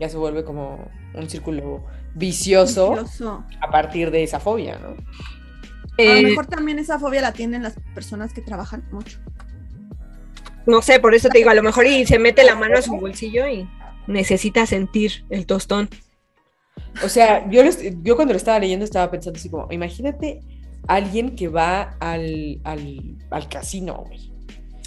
[SPEAKER 2] Ya se vuelve como un círculo vicioso
[SPEAKER 3] vicioso.
[SPEAKER 2] a partir de esa fobia, ¿no?
[SPEAKER 3] A
[SPEAKER 1] Eh,
[SPEAKER 3] lo mejor también esa fobia la tienen las personas que trabajan mucho.
[SPEAKER 1] no sé, por eso te digo, a lo mejor y se mete la mano a su bolsillo y necesita sentir el tostón.
[SPEAKER 2] O sea, yo, yo cuando lo estaba leyendo estaba pensando así como, imagínate alguien que va al, al, al casino, güey.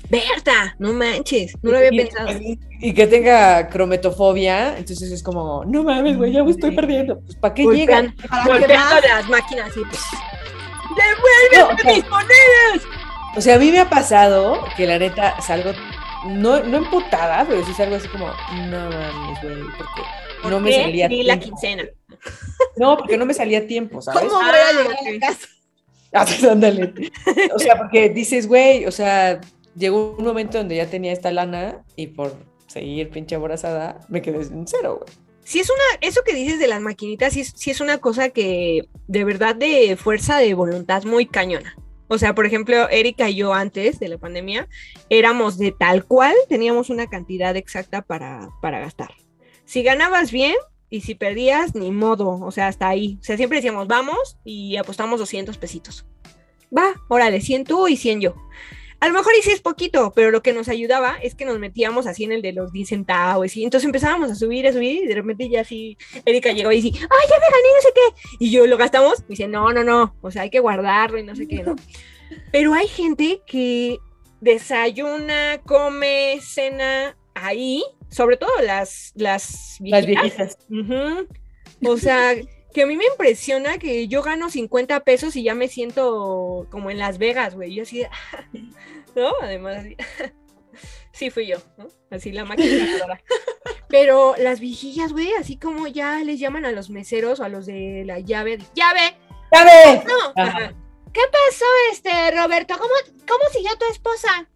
[SPEAKER 1] Berta, no manches, no lo había
[SPEAKER 2] y,
[SPEAKER 1] pensado.
[SPEAKER 2] y- y que tenga crometofobia, entonces es como, no mames, güey, ya me estoy perdiendo. Pues, ¿para qué llega?
[SPEAKER 1] Golpean-
[SPEAKER 3] ¿Para más?
[SPEAKER 1] las máquinas y
[SPEAKER 2] No, o
[SPEAKER 1] ¡Devuélveme
[SPEAKER 2] sea,
[SPEAKER 1] mis monedas!
[SPEAKER 2] O sea, a mí me ha pasado que la neta salgo, no, no emputada, pero sí salgo así como, no mames, güey, porque no me salía
[SPEAKER 1] Ni la
[SPEAKER 2] tiempo.
[SPEAKER 1] quincena.
[SPEAKER 2] No, porque no me salía tiempo, ¿sabes?
[SPEAKER 3] ¿Cómo voy
[SPEAKER 1] Ah,
[SPEAKER 3] a llegar a la casa?
[SPEAKER 2] Ah, ándale. O sea, porque dices, güey, o sea, llegó un momento donde ya tenía esta lana y por seguir pinche aborazada me quedé en cero, güey.
[SPEAKER 1] Sí es una, eso que dices de las maquinitas, sí es, sí es una cosa que de verdad de fuerza de voluntad muy cañona. O sea, por ejemplo, Erika y yo antes de la pandemia éramos de tal cual, teníamos una cantidad exacta para, para gastar. Si ganabas bien y si perdías, ni modo, o sea, hasta ahí. O sea, siempre decíamos, vamos y apostamos 200 pesitos. Va, órale, 100 tú y 100 yo. A lo mejor sí es poquito, pero lo que nos ayudaba es que nos metíamos así en el de los 10 centavos y entonces empezábamos a subir, a subir y de repente ya así Erika llegó y dice, ay, ya me gané, no sé qué. Y yo lo gastamos y dice, no, no, no, o sea, hay que guardarlo y no sé qué, ¿no? Pero hay gente que desayuna, come, cena ahí, sobre todo las, las
[SPEAKER 2] Las
[SPEAKER 1] viejitas. Ujú. O sea, que a mí me impresiona que yo gano 50 pesos y ya me siento como en Las Vegas, güey. Yo así, ¿no? Además, así. Sí, fui yo, ¿no? Así la máquina. Pero las viejillas, güey, así como ya les llaman a los meseros o a los de la llave, llave,
[SPEAKER 2] ¡Sabe!
[SPEAKER 1] no.
[SPEAKER 2] Ajá.
[SPEAKER 1] ¿Qué pasó, este, Roberto? ¿Cómo, cómo siguió tu esposa?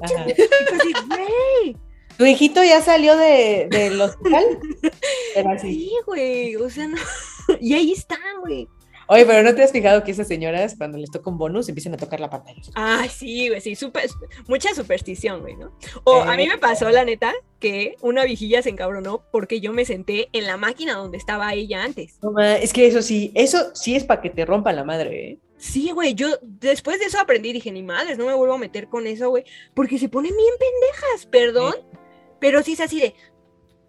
[SPEAKER 1] Así, güey,
[SPEAKER 2] ¿Tu hijito ya salió de, del hospital? Era así.
[SPEAKER 1] sí, güey, o sea, no. Y ahí están, güey.
[SPEAKER 2] Oye, pero ¿no te has fijado que esas señoras, cuando les toca un bonus, empiezan a tocar la pantalla?
[SPEAKER 1] Ay, sí, güey, sí, super, mucha superstición, güey, ¿no? O a mí me pasó, la neta, que una vigilla se encabronó porque yo me senté en la máquina donde estaba ella antes.
[SPEAKER 2] Es que eso sí, eso sí es para que te rompan la madre, ¿eh?
[SPEAKER 1] Sí, güey, yo después de eso aprendí, dije, ni madres, no me vuelvo a meter con eso, güey, porque se ponen bien pendejas, perdón, pero sí es así de,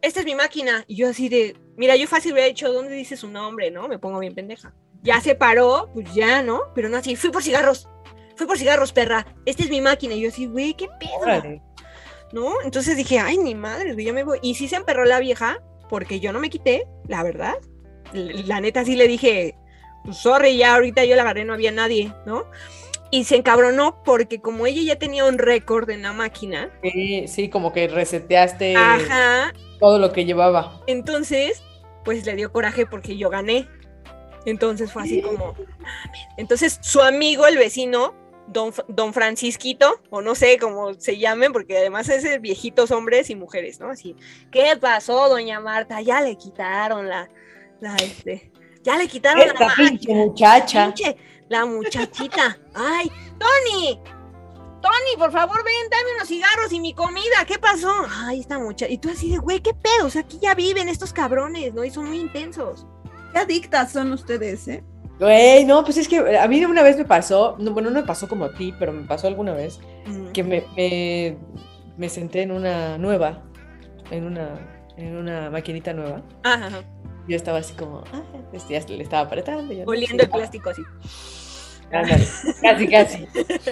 [SPEAKER 1] esta es mi máquina, y yo así de, mira, yo fácil hubiera dicho, ¿dónde dice su nombre, no? Me pongo bien pendeja. Ya se paró, pues ya, ¿no? Pero no así, fui por cigarros, fui por cigarros, perra, esta es mi máquina, y yo así, güey, ¿qué pedo?
[SPEAKER 2] Órale.
[SPEAKER 1] ¿no? Entonces dije, ay, ni madre, güey, ya me voy. Y sí se emperró la vieja, porque yo no me quité, la verdad. La neta sí le dije, pues sorry, ya ahorita yo la agarré, no había nadie, ¿no? Y se encabronó porque como ella ya tenía un récord en la máquina,
[SPEAKER 2] Sí, sí, como que reseteaste
[SPEAKER 1] ajá,
[SPEAKER 2] todo lo que llevaba.
[SPEAKER 1] entonces, pues le dio coraje porque yo gané. Entonces fue así como, entonces su amigo, el vecino, don, don Francisquito, o no sé cómo se llamen, porque además es viejitos hombres y mujeres, ¿no? Así, ¿qué pasó, doña Marta? Ya le quitaron la, la, este, ya le quitaron
[SPEAKER 2] Esta
[SPEAKER 1] la
[SPEAKER 2] pinche muchacha.
[SPEAKER 1] pinche, la muchachita. Ay, Tony, Tony, por favor, ven, dame unos cigarros y mi comida. ¿Qué pasó? Ay, esta muchacha. Y tú así de, güey, ¿qué pedo? O sea, aquí ya viven estos cabrones, ¿no? Y son muy intensos.
[SPEAKER 3] Qué adictas son ustedes, ¿eh?
[SPEAKER 2] Güey, no, pues es que a mí una vez me pasó, no, bueno, no me pasó como a ti, pero me pasó alguna vez que me, me, me senté en una nueva, en una, en una maquinita nueva.
[SPEAKER 1] Ajá, ajá.
[SPEAKER 2] Yo estaba así como, ah, este, ya le estaba apretando. ya no
[SPEAKER 1] Oliendo el plástico así.
[SPEAKER 2] Ándale, casi, casi.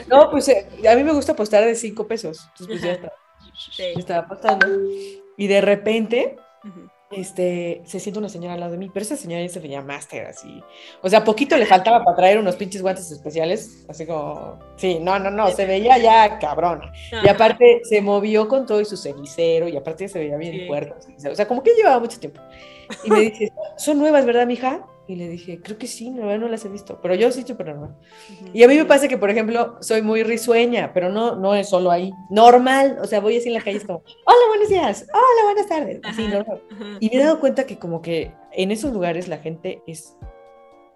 [SPEAKER 2] No, pues eh, a mí me gusta apostar de cinco pesos. Entonces, pues ya estaba,
[SPEAKER 1] Sí.
[SPEAKER 2] estaba apostando. Y de repente,
[SPEAKER 1] Ujú.
[SPEAKER 2] este, se siente una señora al lado de mí, pero esa señora ya se veía máster, así. O sea, poquito le faltaba para traer unos pinches guantes especiales, así como, sí, no, no, no, se veía ya cabrona. Y aparte se movió con todo y su cenicero, y aparte se veía bien
[SPEAKER 1] Sí.
[SPEAKER 2] fuerte. O sea, como que llevaba mucho tiempo. Y me dice, ¿son nuevas, verdad, mija? Y le dije, creo que sí, no, no las he visto, pero yo sí, súper normal.
[SPEAKER 1] Ujú.
[SPEAKER 2] Y a mí me pasa que, por ejemplo, soy muy risueña, pero no, no es solo ahí. Normal, o sea, voy así en la calle, es como, hola, buenos días, hola, buenas tardes. Así, normal.
[SPEAKER 1] Ajá.
[SPEAKER 2] Y me he dado cuenta que como que en esos lugares la gente es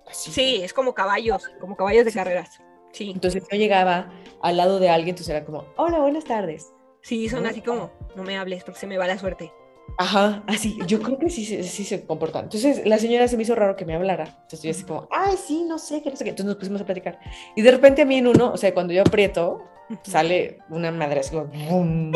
[SPEAKER 2] así.
[SPEAKER 1] Sí, es como caballos, como caballos de carreras. Sí,
[SPEAKER 2] Entonces yo llegaba al lado de alguien, entonces era como, hola, buenas tardes.
[SPEAKER 1] sí, son así como, no me hables porque se me va la suerte.
[SPEAKER 2] Ajá, así, yo creo que sí, se- sí se comportan. Entonces la señora se me hizo raro que me hablara. Entonces yo así como, ay, sí, no sé, que no sé qué. Entonces nos pusimos a platicar. Y de repente a mí en uno, o sea, cuando yo aprieto, sale una madre así como, ¡bum!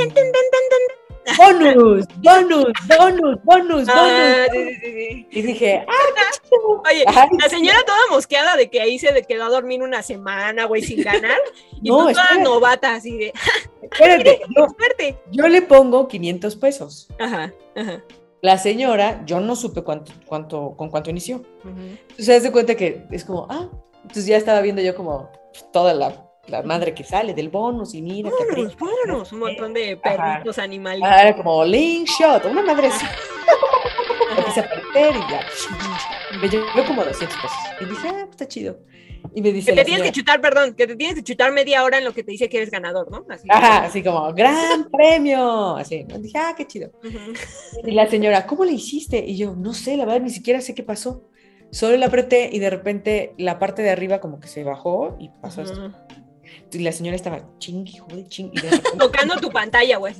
[SPEAKER 2] Bonus, bonus, bonus, bonus,
[SPEAKER 1] Ah,
[SPEAKER 2] bonus.
[SPEAKER 1] sí, sí, sí, sí.
[SPEAKER 2] Y dije, ah.
[SPEAKER 1] Oye, la señora toda mosqueada de que ahí se quedó a dormir una semana, güey, sin ganar. Y
[SPEAKER 2] No,
[SPEAKER 1] tú toda
[SPEAKER 2] espérate.
[SPEAKER 1] novata, así de,
[SPEAKER 2] Espérate, yo,
[SPEAKER 1] suerte.
[SPEAKER 2] yo le pongo 500 pesos.
[SPEAKER 1] Ajá, ajá.
[SPEAKER 2] La señora, yo no supe cuánto, cuánto, con cuánto inició.
[SPEAKER 1] Ujú.
[SPEAKER 2] Entonces se das cuenta que es como, ah, entonces ya estaba viendo yo como toda la, la madre que sale del bonus y mira que
[SPEAKER 1] Vámonos,
[SPEAKER 2] aprieta.
[SPEAKER 1] vámonos, un montón de
[SPEAKER 2] Ajá.
[SPEAKER 1] perritos animalitos.
[SPEAKER 2] Ah, era como link shot, una madre así. Empecé a aparecer y ya. Me llevé como 200 pesos. Y dije, ah, pues está chido. Y me dice
[SPEAKER 1] Que te tienes que chutar, perdón, que te tienes que chutar media hora en lo que te dice que eres ganador, ¿no? Así.
[SPEAKER 2] Ajá, así como, gran premio. Así, ¿no? dije, ah, qué chido. Y la señora, ¿cómo le hiciste? Y yo, no sé, la verdad, ni siquiera sé qué pasó. Solo la apreté y de repente la parte de arriba como que se bajó y pasó esto. Y la señora estaba chingui, joder,
[SPEAKER 1] Tocando tu pantalla, güey.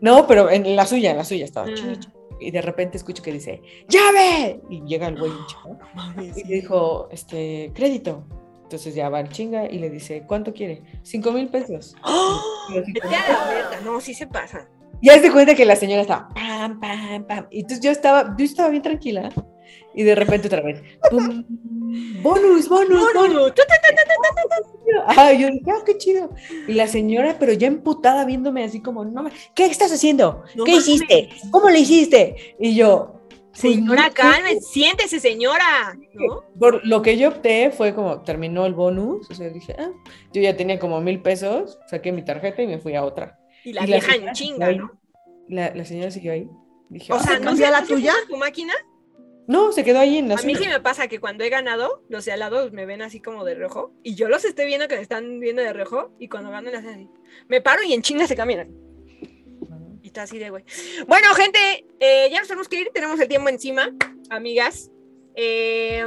[SPEAKER 2] No, pero en la suya, en la suya estaba
[SPEAKER 1] Ah.
[SPEAKER 2] chingui, chingui. Y de repente escucho que dice, ¡llave! Y llega el güey chavo, y le dijo, este, crédito. Entonces ya va el chinga y le dice, ¿cuánto quiere? Cinco mil pesos.
[SPEAKER 1] ¡Oh! Vete a la verga. No, sí se pasa.
[SPEAKER 2] Ya se cuenta que la señora estaba pam, pam, pam. Y entonces yo estaba, yo estaba bien tranquila. Y de repente otra vez, bonus, bonus,
[SPEAKER 1] No, no,
[SPEAKER 2] bonus.
[SPEAKER 1] no.
[SPEAKER 2] Ah, yo dije, ah, qué chido. Y la señora, pero ya emputada viéndome así como, no, ¿qué estás haciendo?
[SPEAKER 1] No
[SPEAKER 2] ¿Qué
[SPEAKER 1] mames.
[SPEAKER 2] hiciste? ¿Cómo lo hiciste? Y yo, pues,
[SPEAKER 1] Señora,
[SPEAKER 2] no sé.
[SPEAKER 1] calme, siéntese, señora. ¿No?
[SPEAKER 2] Por lo que yo opté fue como, terminó el bonus, o sea, dije, ah, yo ya tenía como mil pesos, saqué mi tarjeta y me fui a otra.
[SPEAKER 1] Y la
[SPEAKER 2] Y
[SPEAKER 1] vieja en chinga. ¿no?
[SPEAKER 2] La, la señora siguió ahí. Dije,
[SPEAKER 1] O
[SPEAKER 2] ah,
[SPEAKER 1] sea, ¿no
[SPEAKER 3] cambió
[SPEAKER 1] se,
[SPEAKER 3] la
[SPEAKER 1] no
[SPEAKER 3] tuya?
[SPEAKER 1] tu máquina?
[SPEAKER 2] No, se quedó ahí en la
[SPEAKER 1] A mí sí me pasa que cuando he ganado, los de al lado me ven así como de rojo y yo los estoy viendo que me están viendo de rojo y cuando ganan hacen así. Me paro y en chinga se cambian. Y está así de güey. Bueno, gente, eh, ya nos tenemos que ir, tenemos el tiempo encima, amigas. Eh,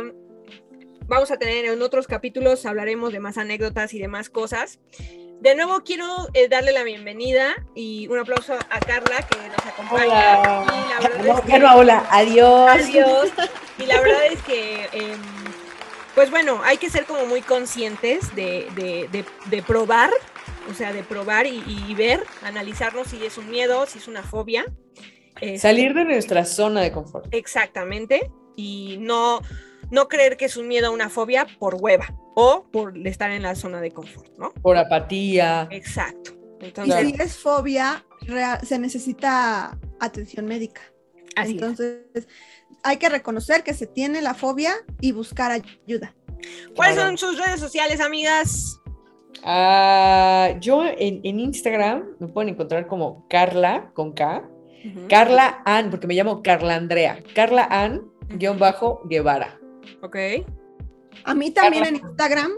[SPEAKER 1] vamos a tener en otros capítulos, hablaremos de más anécdotas y de más cosas. De nuevo quiero eh, darle la bienvenida y un aplauso a Carla que nos acompaña.
[SPEAKER 2] Hola.
[SPEAKER 1] Y la verdad
[SPEAKER 2] No,
[SPEAKER 1] es que-
[SPEAKER 2] no, hola, adiós.
[SPEAKER 1] Adiós. Y la verdad es que, em, pues bueno, hay que ser como muy conscientes de, de- de- de probar, o sea, de probar y, y ver, analizarnos si es un miedo, si es una fobia. Este,
[SPEAKER 2] Salir de nuestra zona de confort.
[SPEAKER 1] Exactamente. Y no, no creer que es un miedo o una fobia por hueva o por estar en la zona de confort, ¿no?
[SPEAKER 2] Por apatía.
[SPEAKER 1] Exacto.
[SPEAKER 3] Y
[SPEAKER 1] Entonces,
[SPEAKER 3] si es fobia, se necesita atención médica.
[SPEAKER 1] así es.
[SPEAKER 3] Entonces, hay que reconocer que se tiene la fobia y buscar ayuda.
[SPEAKER 1] ¿Cuáles
[SPEAKER 2] Claro.
[SPEAKER 1] son sus redes sociales, amigas?
[SPEAKER 2] Ah, yo en, en Instagram me pueden encontrar como Carla con K. Carla Ann, porque me llamo Carla Andrea. Carla Ann, guion bajo Guevara.
[SPEAKER 1] Ok.
[SPEAKER 3] A mí también en Instagram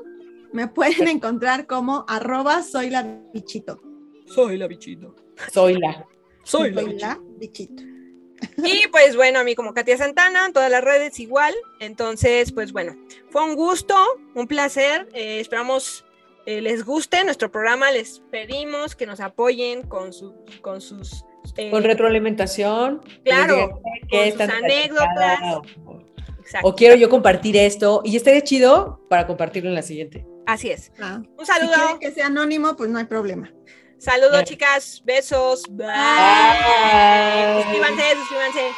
[SPEAKER 3] me pueden encontrar como arroba soy la bichito.
[SPEAKER 1] Soy la bichito.
[SPEAKER 2] Soy la.
[SPEAKER 1] Soy
[SPEAKER 3] Soy la bichito.
[SPEAKER 1] Y pues bueno, a mí como Katia Santana, en todas las redes igual. Entonces, pues bueno, fue un gusto, un placer. eh, esperamos eh, les guste nuestro programa. Les pedimos que nos apoyen con, su, con sus... eh,
[SPEAKER 2] Con retroalimentación.
[SPEAKER 1] Claro,
[SPEAKER 2] que
[SPEAKER 1] con
[SPEAKER 2] está
[SPEAKER 1] sus anécdotas.
[SPEAKER 2] O,
[SPEAKER 1] exacto,
[SPEAKER 2] o quiero yo compartir esto. Y estaría chido para compartirlo en la siguiente.
[SPEAKER 1] Así es.
[SPEAKER 3] Ah,
[SPEAKER 1] Un
[SPEAKER 3] Si quieren
[SPEAKER 1] saludo.
[SPEAKER 3] que sea anónimo, pues no hay problema.
[SPEAKER 1] Saludos,
[SPEAKER 2] Bye.
[SPEAKER 1] chicas. Besos. Bye.
[SPEAKER 2] Bye.
[SPEAKER 1] Suscríbanse, suscríbanse.